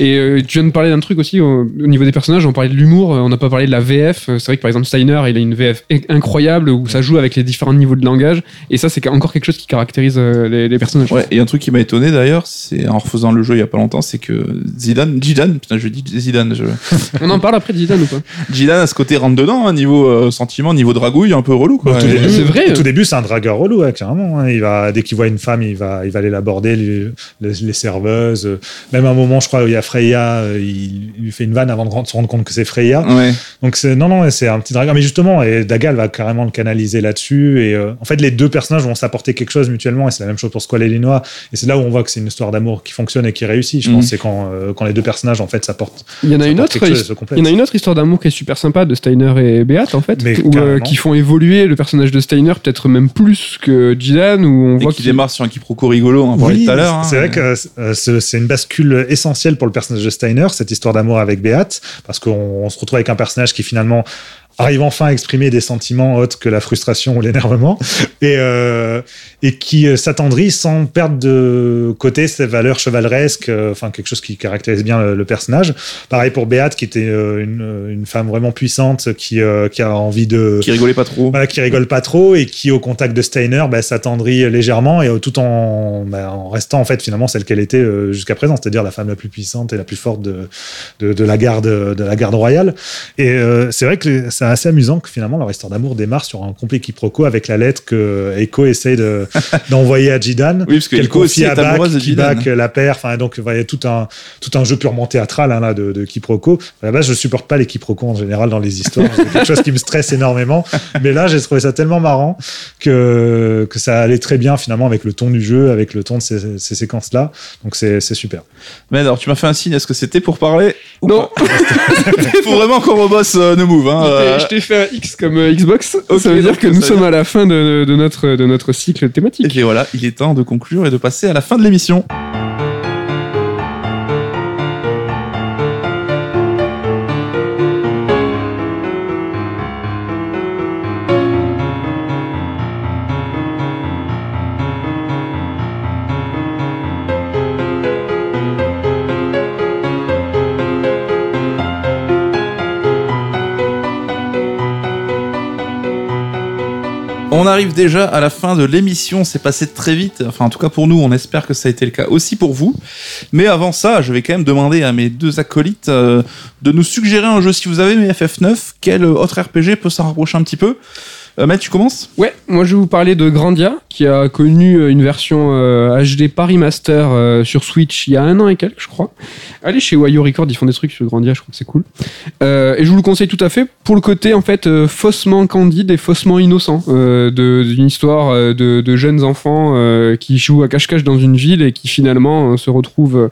Et euh, tu viens de parler d'un truc aussi au, au niveau des personnages, on parlait de l'humour, euh, on n'a pas parlé de la VF. Euh, C'est vrai que par exemple Steiner, il a une VF incroyable où ça joue avec les différents niveaux de langage. Et ça, c'est encore quelque chose qui caractérise les, les personnages. Ouais, et un truc qui m'a étonné d'ailleurs, c'est en refaisant le jeu il y a pas longtemps, c'est que Zidane, Zidane, putain, je dis Zidane, je... On en parle après de Zidane ou pas? Zidane a ce côté rentre dedans, hein, niveau euh, sentiment, niveau dragouille, un peu relou quoi. Début, c'est vrai. Au tout début, c'est un dragueur relou, ouais, clairement. hein. Il va, dès qu'il voit une femme, il va, il va aller l'aborder, les, les serveuses. Même un moment, je crois, où il y a Freya, euh, il, lui fait une vanne avant de se rendre compte que c'est Freya. Ouais. Donc, c'est, non, non, c'est un petit dragueur. Mais justement, et Dagal va carrément le canaliser là-dessus. Et euh, en fait, les deux personnages vont s'apporter quelque chose mutuellement. Et c'est la même chose pour Squall et Linois. Et c'est là où on voit que c'est une histoire d'amour qui fonctionne et qui réussit. Je Mhm. pense c'est quand, euh, quand les deux personnages, en fait, s'apportent. Il y en a une autre. chose. Il y en a une autre histoire d'amour qui est super sympa de Steiner et Beat en fait, Mais où, euh, carrément. qui font évoluer le personnage de Steiner peut-être même plus que Jidan, où on Et voit qui qu'il démarre sur un quiproquo rigolo, on en Oui, tout à l'heure. hein. C'est vrai que euh, c'est c'est une bascule essentielle pour le personnage de Steiner, cette histoire d'amour avec Beat, parce qu'on on se retrouve avec un personnage qui finalement arrive enfin à exprimer des sentiments autres que la frustration ou l'énervement, [laughs] et, euh, et qui euh, s'attendrit sans perdre de côté ses valeurs chevaleresques, euh, enfin quelque chose qui caractérise bien le, le personnage. Pareil pour Beat, qui était euh, une, une femme vraiment puissante, qui, qui a envie de Qui rigolait pas trop. voilà, qui rigole pas trop et qui, au contact de Steiner, bah, s'attendrit légèrement et tout en, bah, en restant en fait finalement celle qu'elle était jusqu'à présent, c'est-à-dire la femme la plus puissante et la plus forte de, de, de la garde de la garde royale. Et c'est vrai que ça c'est assez amusant que finalement leur histoire d'amour démarre sur un complet quiproquo avec la lettre que Echo essaye de, [laughs] d'envoyer à Jidan. Oui, parce que qu'elle Echo aussi confie à est Bach, amoureuse de qui Jidan. back la paire. Enfin, donc, il y a tout un, tout un jeu purement théâtral hein, là, de, de quiproquo. À la base, je supporte pas les quiproquos en général dans les histoires. C'est quelque chose qui me stresse énormément. Mais là, j'ai trouvé ça tellement marrant que, que ça allait très bien finalement avec le ton du jeu, avec le ton de ces, ces séquences-là. Donc, c'est c'est super. Mais alors, tu m'as fait un signe, est-ce que c'était pour parler ou Non, pas? [laughs] Faut vraiment qu'on rebosse euh, No Move. Hein, euh. je t'ai fait un X comme euh, Xbox. Ça veut dire que nous sommes dire- à la fin de, de notre, de notre cycle thématique. Et voilà, il est temps de conclure et de passer à la fin de l'émission. Arrive déjà à la fin de l'émission, c'est passé très vite, enfin en tout cas pour nous, on espère que ça a été le cas aussi pour vous. Mais avant ça, je vais quand même demander à mes deux acolytes euh, de nous suggérer un jeu. Si vous avez mes FF9, quel autre RPG peut s'en rapprocher un petit peu? Euh, Matt, tu commences? Ouais, moi je vais vous parler de Grandia, qui a connu euh, une version euh, HD Paris Master euh, sur Switch il y a un an et quelques, je crois. Allez chez Wayo Record, ils font des trucs sur Grandia, je crois que c'est cool. Euh, et je vous le conseille tout à fait pour le côté en fait euh, faussement candide et faussement innocent euh, d'une histoire euh, de, jeunes enfants euh, qui jouent à cache-cache dans une ville et qui finalement euh, se retrouvent euh,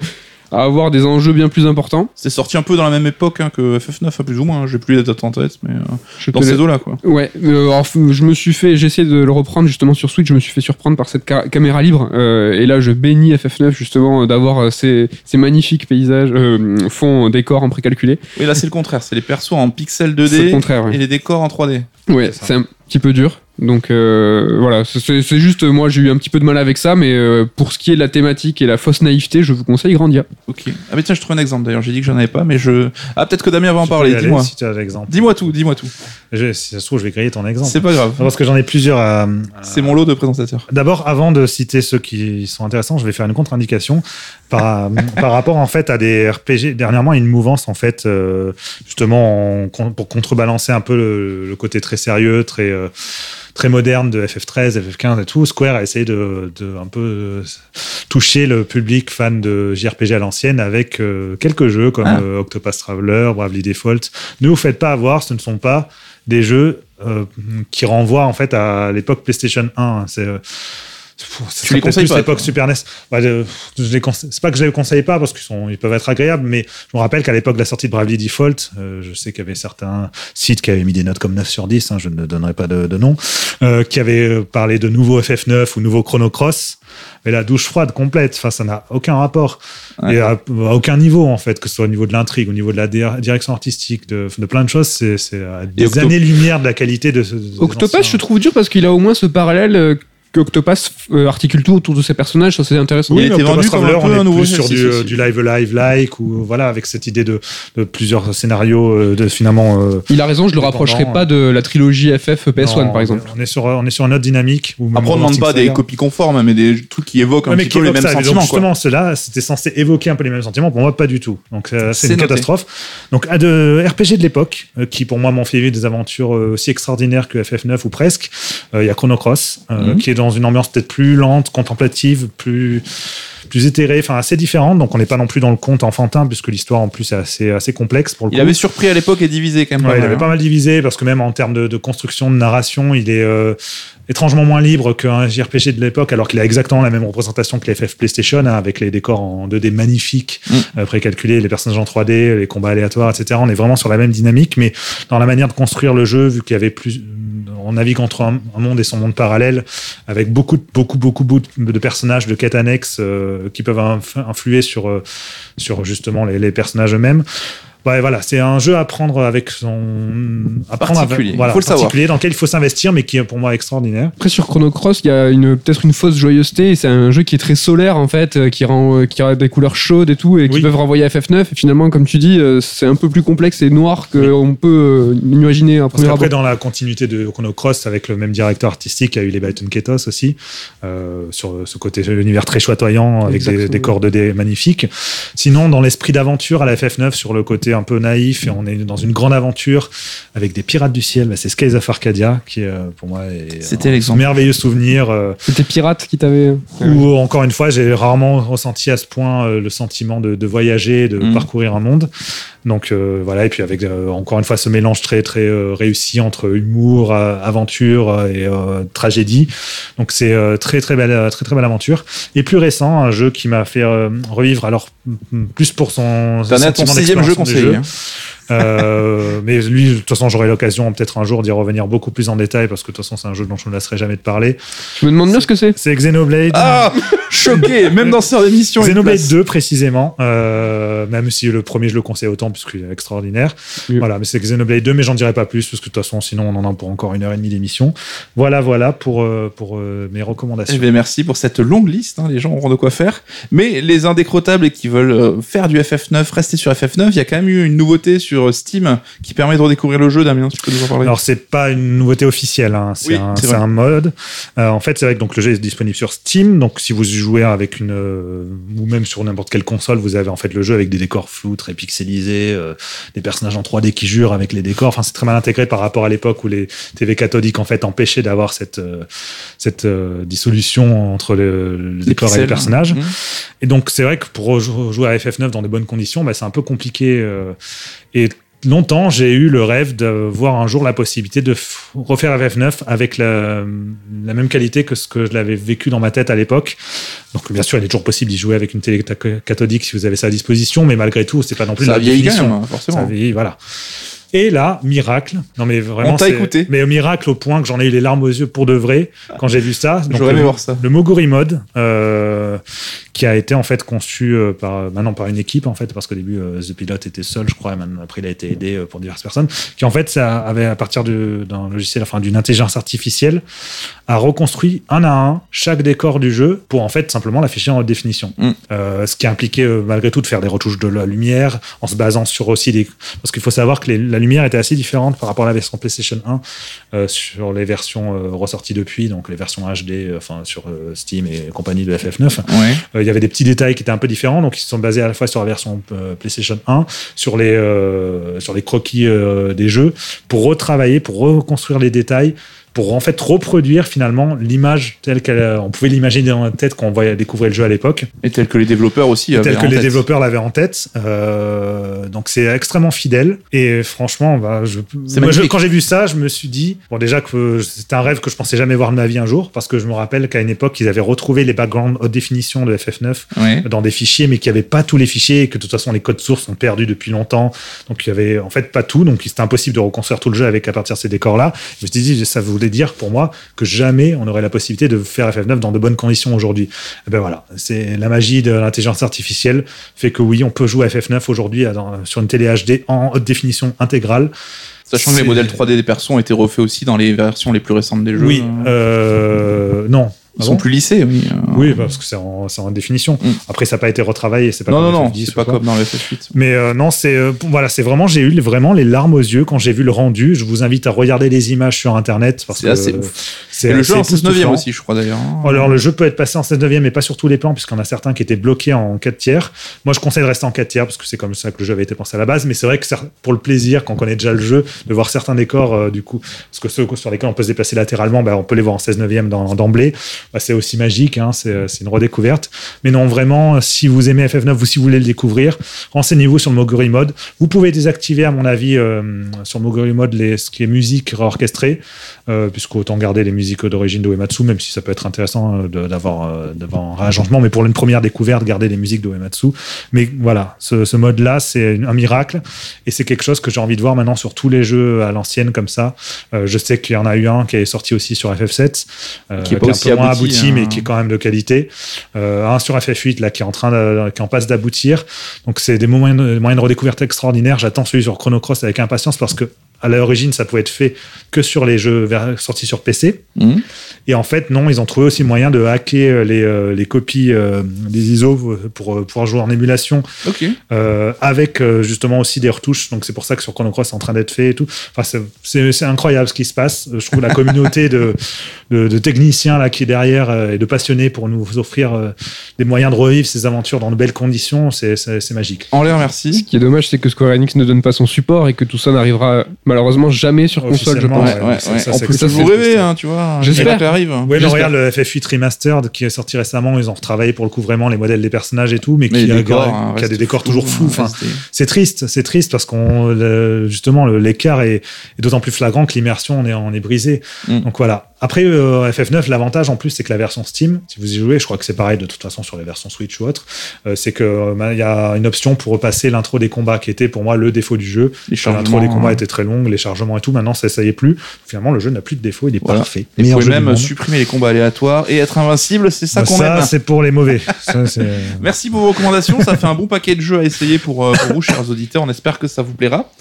à avoir des enjeux bien plus importants. C'est sorti un peu dans la même époque hein, que FF9, hein, plus ou moins, hein, j'ai plus les dates en tête, mais euh, dans ces eaux-là quoi. Ouais, euh, alors, je me suis fait, j'ai essayé de le reprendre justement sur Switch, je me suis fait surprendre par cette ca- caméra libre, euh, et là je bénis FF9 justement d'avoir euh, ces, ces magnifiques paysages, euh, fonds, décors en précalculé. Oui, là c'est le contraire, c'est les persos en le 2D contraire, ouais. et les décors en 3D. Ouais, c'est un petit peu dur. Donc euh, voilà, c'est- juste, moi j'ai eu un petit peu de mal avec ça, mais euh, pour ce qui est de la thématique et la fausse naïveté, je vous conseille Grandia. Ok. Ah mais tiens, je trouve un exemple d'ailleurs, j'ai dit que j'en avais pas, mais je... Ah peut-être que Damien va en parler, dis-moi. Si tu as l'exemple. Dis-moi tout, dis-moi tout. Je- Si ça se trouve, je vais griller ton exemple. C'est pas grave. Parce que j'en ai plusieurs à. à- C'est mon lot de présentateurs. D'abord, avant de citer ceux qui sont intéressants, je vais faire une contre-indication par, [laughs] par rapport en fait à des RPG. Dernièrement, il y a une mouvance en fait, euh, justement en- pour contrebalancer un peu le, le côté très sérieux, très euh, très moderne de FF13, FF15 et tout. Square a essayé de, de un peu euh, toucher le public fan de JRPG à l'ancienne avec euh, quelques jeux comme Ah. euh, Octopus Traveler, Bravely Default. Ne vous faites pas avoir, ce ne sont pas des jeux euh, qui renvoient en fait à l'époque PlayStation 1. C'est euh, c'est Tu les conseilles plus pas, l'époque. Super NES. Je les conseille- c'est pas que je les conseille pas parce qu'ils sont, ils peuvent être agréables, mais je me rappelle qu'à l'époque de la sortie de Bravely Default, euh, je sais qu'il y avait certains sites qui avaient mis des notes comme 9 sur 10, hein, je ne donnerai pas de, de nom, euh, qui avaient euh, parlé de nouveau FF9 ou nouveau Chrono Cross. Mais la douche froide complète, enfin, ça n'a aucun rapport. Ouais. Et à, à aucun niveau, en fait, que ce soit au niveau de l'intrigue, au niveau de la dir- direction artistique, de, de plein de choses, c'est, à des Octo- années-lumière de la qualité de ce. Octopath, anciens- je trouve dur parce qu'il a au moins ce parallèle euh, qu'Octopath euh, articule tout autour de ses personnages, ça c'est intéressant. Il a Oui, mais été Octopus vendu comme Traveler, un peu on est un nouveau plus sur du, euh, du live live like ou voilà avec cette idée de, de plusieurs scénarios euh, de finalement. euh, Il a raison, je le rapprocherai euh, pas de la trilogie FF PS1 non, par exemple. On est sur on est sur une autre dynamique. Ou Après, on ne demande pas des copies conformes, mais des trucs qui évoquent un mais petit peu les mêmes ça. Et donc, sentiments. justement, cela, c'était censé évoquer un peu les mêmes sentiments. Pour moi, pas du tout. Donc, euh, c'est une noté. catastrophe. Donc, à de RPG de l'époque, euh, qui pour moi m'ont fait vivre des aventures euh, aussi extraordinaires que FF9 ou presque. Euh, Il y a Chrono Cross, euh, Mhm. qui est dans une ambiance peut-être plus lente, contemplative, plus plus éthérée, enfin assez différente. Donc, on n'est pas non plus dans le conte enfantin, puisque l'histoire en plus est assez assez complexe pour le Il coup. avait surpris à l'époque et divisé quand même. Ouais, pas il mal, avait hein. pas mal divisé parce que même en termes de, de construction, de narration, il est euh, étrangement moins libre qu'un JRPG de l'époque, alors qu'il a exactement la même représentation que les FF PlayStation, hein, avec les décors en 2D magnifiques, Mm. euh, précalculés, les personnages en 3D, les combats aléatoires, etc. On est vraiment sur la même dynamique, mais dans la manière de construire le jeu, vu qu'il y avait plus, on navigue entre un, monde et son monde parallèle, avec beaucoup, beaucoup, beaucoup, de personnages, de quêtes annexes euh, qui peuvent inf- influer sur, euh, sur justement les personnages eux-mêmes. Ouais, voilà, c'est un jeu à prendre avec son. Apprendre Particulier, Avec, voilà, il faut le savoir. particulier dans lequel il faut s'investir, mais qui est pour moi extraordinaire. Après sur Chrono Cross, il y a une peut-être une fausse joyeuseté. et C'est un jeu qui est très solaire en fait, euh, qui rend euh, qui a des couleurs chaudes et tout, et qui peuvent renvoyer à FF9. Et finalement, comme tu dis, euh, c'est un peu plus complexe et noir qu'on peut imaginer à Parce premier qu'après, abord. dans la continuité de Chrono Cross, avec le même directeur artistique, il y a eu les Baton Ketos aussi, euh, sur ce côté l'univers très chatoyant, avec des, des corps 2D magnifiques. Sinon, dans l'esprit d'aventure à la FF9, sur le côté côté un peu naïf et on est dans une grande aventure avec des pirates du ciel. Bah, c'est Skies of Arcadia qui, euh, pour moi, est C'était un merveilleux souvenir. euh, C'était Pirate qui t'avait. où encore une fois, j'ai rarement ressenti à ce point euh, le sentiment de, de voyager, de Mm. parcourir un monde. Donc euh, voilà, et puis avec euh, encore une fois ce mélange très très euh, réussi entre humour, euh, aventure euh, et euh, tragédie. Donc c'est euh, très très belle très très belle aventure. Et plus récent, un jeu qui m'a fait euh, revivre alors plus pour son T'en ton sentiment sixième jeu conseillé. hein. Euh, mais lui, de toute façon, j'aurai l'occasion peut-être un jour d'y revenir beaucoup plus en détail parce que de toute façon, c'est un jeu dont je ne laisserai jamais de parler. Je me demande bien ce que c'est. C'est Xenoblade. Ah [laughs] Choqué Même dans cette émission. Xenoblade place. 2 précisément, euh, même si le premier je le conseille autant puisqu'il est extraordinaire. Oui. Voilà, mais c'est Xenoblade 2, mais j'en dirai pas plus parce que de toute façon sinon on en a pour encore une heure et demie d'émission. Voilà, voilà pour, euh, pour euh, mes recommandations. Eh bien, merci pour cette longue liste. hein, les gens auront de quoi faire. Mais les indécrottables et qui veulent faire du FF9, rester sur FF9, il y a quand même eu une nouveauté sur Steam qui permet de redécouvrir le jeu. Damien, tu peux nous en parler Alors c'est pas une nouveauté officielle, hein, c'est Oui, un, un mode. Euh, en fait, c'est vrai que donc le jeu est disponible sur Steam, donc si vous jouez avec une euh, ou même sur n'importe quelle console, vous avez en fait le jeu avec des décors flous, très pixelisés, euh, des personnages en 3D qui jurent avec les décors. Enfin, c'est très mal intégré par rapport à l'époque où les TV cathodiques en fait empêchaient d'avoir cette euh, cette euh, dissolution entre le, le décor et les personnages. hein. Et donc, c'est vrai que pour jouer à FF9 dans de bonnes conditions, bah, c'est un peu compliqué. Et longtemps, j'ai eu le rêve de voir un jour la possibilité de refaire FF9 avec la, la même qualité que ce que je l'avais vécu dans ma tête à l'époque. Donc, bien sûr, il est toujours possible d'y jouer avec une télé cathodique si vous avez ça à disposition, mais malgré tout, c'est pas non plus Ça la a vieilli quand même, hein, forcément. Ça vieillit, voilà. Et là, miracle. Non, mais vraiment. On t'a écouté. Mais au miracle au point que j'en ai eu les larmes aux yeux pour de vrai quand j'ai vu ça. [laughs] J'aurais aimé voir ça. le Moguri Mode, euh, qui a été en fait conçu euh, par maintenant par une équipe en fait, parce qu'au début euh, The Pilot était seul, je crois, et maintenant après il a été aidé euh, pour diverses personnes, qui en fait ça avait à partir d'un logiciel, enfin d'une intelligence artificielle, a reconstruit un à un chaque décor du jeu pour en fait simplement l'afficher en haute définition. Mm. Euh, ce qui euh, malgré tout de faire des retouches de la lumière en se basant sur aussi des parce qu'il faut savoir que les- la lumière était assez différente par rapport à la version PlayStation 1 euh, sur les versions euh, ressorties depuis, donc les versions HD, euh, enfin sur euh, Steam et compagnie de FF9. Ouais. Il y avait des petits détails qui étaient un peu différents, donc ils se sont basés à la fois sur la version euh, PlayStation 1, sur les, euh, sur les croquis euh, des jeux, pour retravailler, pour reconstruire les détails, pour en fait reproduire finalement l'image telle qu'on pouvait l'imaginer dans la tête quand on voyait découvrir le jeu à l'époque Et tel que les développeurs aussi. avaient tel que en les tête. développeurs l'avaient en tête. Euh, donc c'est extrêmement fidèle. Et franchement, bah, je, C'est moi, je- magnifique. quand j'ai vu ça, je me suis dit, bon déjà que c'était un rêve que je pensais jamais voir de ma vie un jour, parce que je me rappelle qu'à une époque, ils avaient retrouvé les backgrounds haute définition de FF9 Ouais. dans des fichiers, mais qu'il n'y avait pas tous les fichiers et que de toute façon les codes sources sont perdus depuis longtemps. Donc il y avait en fait pas tout, donc c'était impossible de reconstruire tout le jeu avec à partir de ces décors-là. Je me suis dit, ça voulait dire pour moi que jamais on aurait la possibilité de faire FF9 dans de bonnes conditions aujourd'hui. Et ben voilà, c'est la magie de l'intelligence artificielle fait que oui, on peut jouer à FF9 aujourd'hui sur une télé HD en haute définition intégrale. Sachant que les modèles 3D des persos ont été refaits aussi dans les versions les plus récentes des jeux. Oui, Euh, euh, non. Ils Ah sont bon plus lissés, oui. euh. Oui, parce que c'est en, c'est en définition. Mm. Après, ça n'a pas été retravaillé, c'est pas Non, non, comme non, FF10 c'est ou pas quoi. comme dans le FF8. Mais euh, non, c'est euh, voilà, c'est vraiment j'ai eu vraiment les larmes aux yeux quand j'ai vu le rendu. Je vous invite à regarder les images sur internet parce C'est que assez euh, ouf. C'est le jeu en assez 16 9 époustouflant. aussi, je crois d'ailleurs. hein. Alors le jeu peut être passé en 16 neuvième mais pas sur tous les plans puisqu'on a certains qui étaient bloqués en 4 tiers. Moi je conseille de rester en 4 tiers parce que c'est comme ça que le jeu avait été pensé à la base mais c'est vrai que pour le plaisir quand on connaît déjà le jeu de voir certains décors euh, du coup parce que ceux sur lesquels on peut se déplacer latéralement bah, on peut les voir en 16 neuvième dans- d'emblée Bah, c'est aussi magique hein, c'est euh, c'est une redécouverte mais non vraiment si vous aimez FF9 ou si vous voulez le découvrir renseignez-vous sur le Moguri Mode vous pouvez désactiver à mon avis euh, sur Moguri Mode les, ce qui est musique orchestrée euh, puisqu'autant garder les musiques d'origine de Uematsu, même si ça peut être intéressant euh, d'avoir euh, d'avoir un réagencement, mais pour une première découverte, garder les musiques de Uematsu. Mais voilà, ce, ce mode-là, c'est un miracle, et c'est quelque chose que j'ai envie de voir maintenant sur tous les jeux à l'ancienne comme ça. Euh, je sais qu'il y en a eu un qui est sorti aussi sur FF7, euh, Qui est pas un aussi peu moins abouti, abouti, hein. mais qui est quand même de qualité. Euh, un sur FF8 là qui est en train de, qui en passe d'aboutir. Donc c'est des moyens de, moyens de redécouverte extraordinaires. J'attends celui sur Chrono Cross avec impatience parce que à l'origine, ça pouvait être fait que sur les jeux sortis sur PC. Mhm. Et en fait, non, ils ont trouvé aussi moyen de hacker euh, les, euh, les copies euh, des ISO pour pouvoir jouer en émulation euh, avec justement aussi des retouches. Donc c'est pour ça que sur Chrono Cross c'est en train d'être fait et tout. Enfin, c'est- incroyable ce qui se passe. Je trouve la communauté de, de, de techniciens là qui est derrière euh, et de passionnés pour nous offrir euh, des moyens de revivre ces aventures dans de belles conditions, c'est magique. En l'air, Ce merci. qui est dommage, c'est que Square Enix ne donne pas son support et que tout ça n'arrivera malheureusement jamais sur console, je pense. Ouais, ouais, ça- ouais. vous rêver, triste. hein, tu vois. J'espère. Ça arrive. Oui, mais J'espère. regarde le FF8 Remastered qui est sorti récemment, ils ont retravaillé pour le coup vraiment les modèles des personnages et tout, mais, Mais qui, a, décors, qui hein, a des décors toujours fous. Enfin, c'est triste, c'est triste parce qu'on justement l'écart est, est d'autant plus flagrant que l'immersion on est, on est brisé. Mm. Donc voilà. Après euh, FF9, l'avantage en plus c'est que la version Steam, si vous y jouez, je crois que c'est pareil de toute façon sur les versions Switch ou autre, euh, c'est que euh, bah, il y a une option pour repasser l'intro des combats qui était pour moi le défaut du jeu. L'intro des combats hein. était très longue, les chargements et tout. Maintenant ça ça y est plus. Finalement le jeu n'a plus de défaut, il est Voilà. parfait. Et vous pouvez même supprimer les combats aléatoires et être invincible, c'est ça Bah, qu'on ça, aime. c'est pour les mauvais. [laughs] Ça, Merci pour vos recommandations, ça fait un bon paquet de jeux à essayer pour, euh, pour vous, chers auditeurs. On espère que ça vous plaira.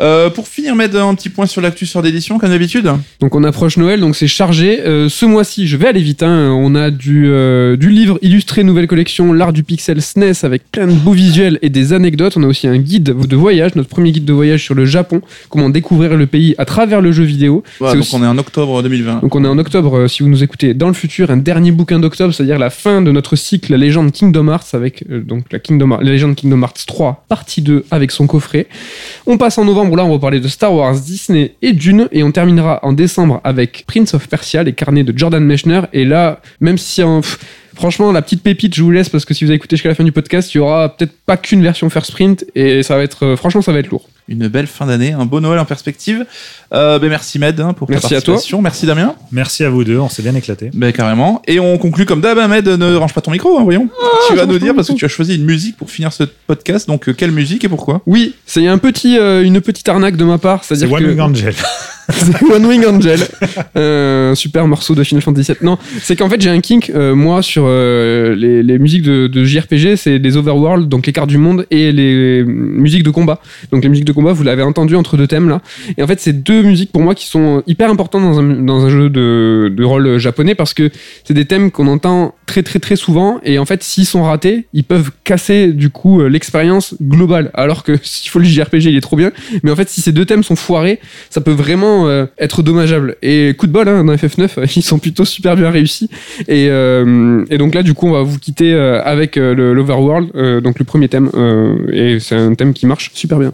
Euh, pour finir, mettre un petit point sur l'actu sur d'édition, comme d'habitude. Donc on approche Noël, donc c'est chargé. Euh, ce mois-ci, je vais aller vite. hein, on a du, euh, du livre illustré nouvelle collection, l'art du pixel SNES avec plein de beaux visuels et des anecdotes. On a aussi un guide de voyage, notre premier guide de voyage sur le Japon, comment découvrir le pays à travers le jeu vidéo. Voilà, donc aussi- on est en octobre 2020. Donc on est en octobre, euh, si vous nous écoutez dans le futur, un dernier bouquin d'octobre, c'est-à-dire la fin de notre cycle La légende Kingdom Hearts avec euh, donc la, Kingdom Hearts- la légende Kingdom Hearts 3, partie 2 avec son coffret. On passe en novembre, là on va parler de Star Wars, Disney et Dune, et on terminera en décembre avec Prince of Persia, les carnets de Jordan Mechner, et là, même si en... pff, Franchement, la petite pépite, je vous laisse parce que si vous avez écouté jusqu'à la fin du podcast, il y aura peut-être pas qu'une version first print et ça va être, euh, franchement, ça va être lourd. Une belle fin d'année, un beau Noël en perspective. Euh, ben merci Med hein, pour Merci ta à toi. participation. Merci Damien. Merci à vous deux, on s'est bien éclaté. Ben carrément. Et on conclut comme d'hab, hein, Med, ne range pas ton micro, hein, voyons. tu vas nous dire parce que tu as choisi une musique pour finir ce podcast. Donc euh, quelle musique et pourquoi? Oui, c'est un petit, euh, une petite arnaque de ma part, C'est c'est-à-dire que Angel. [laughs] c'est One Wing Angel, [laughs] Euh, super morceau de Final Fantasy VII. Non, c'est qu'en fait j'ai un kink euh, moi sur euh, les, les musiques de, de JRPG, c'est les overworld, donc les cartes du monde et les musiques de combat. Donc les musiques de combat, vous l'avez entendu entre deux thèmes là. Et en fait c'est deux musiques pour moi qui sont hyper importantes dans un, dans un jeu de, de rôle japonais parce que c'est des thèmes qu'on entend très très très souvent et en fait s'ils sont ratés, ils peuvent casser du coup l'expérience globale. Alors que [laughs] s'il faut le JRPG, il est trop bien, mais en fait si ces deux thèmes sont foirés, ça peut vraiment euh, être dommageable. Et coup de bol, hein, dans FF9, euh, [laughs] ils sont plutôt super bien réussis. Et, euh, et donc là, du coup, on va vous quitter euh, avec l'Overworld, donc le premier thème. et c'est un thème qui marche super bien.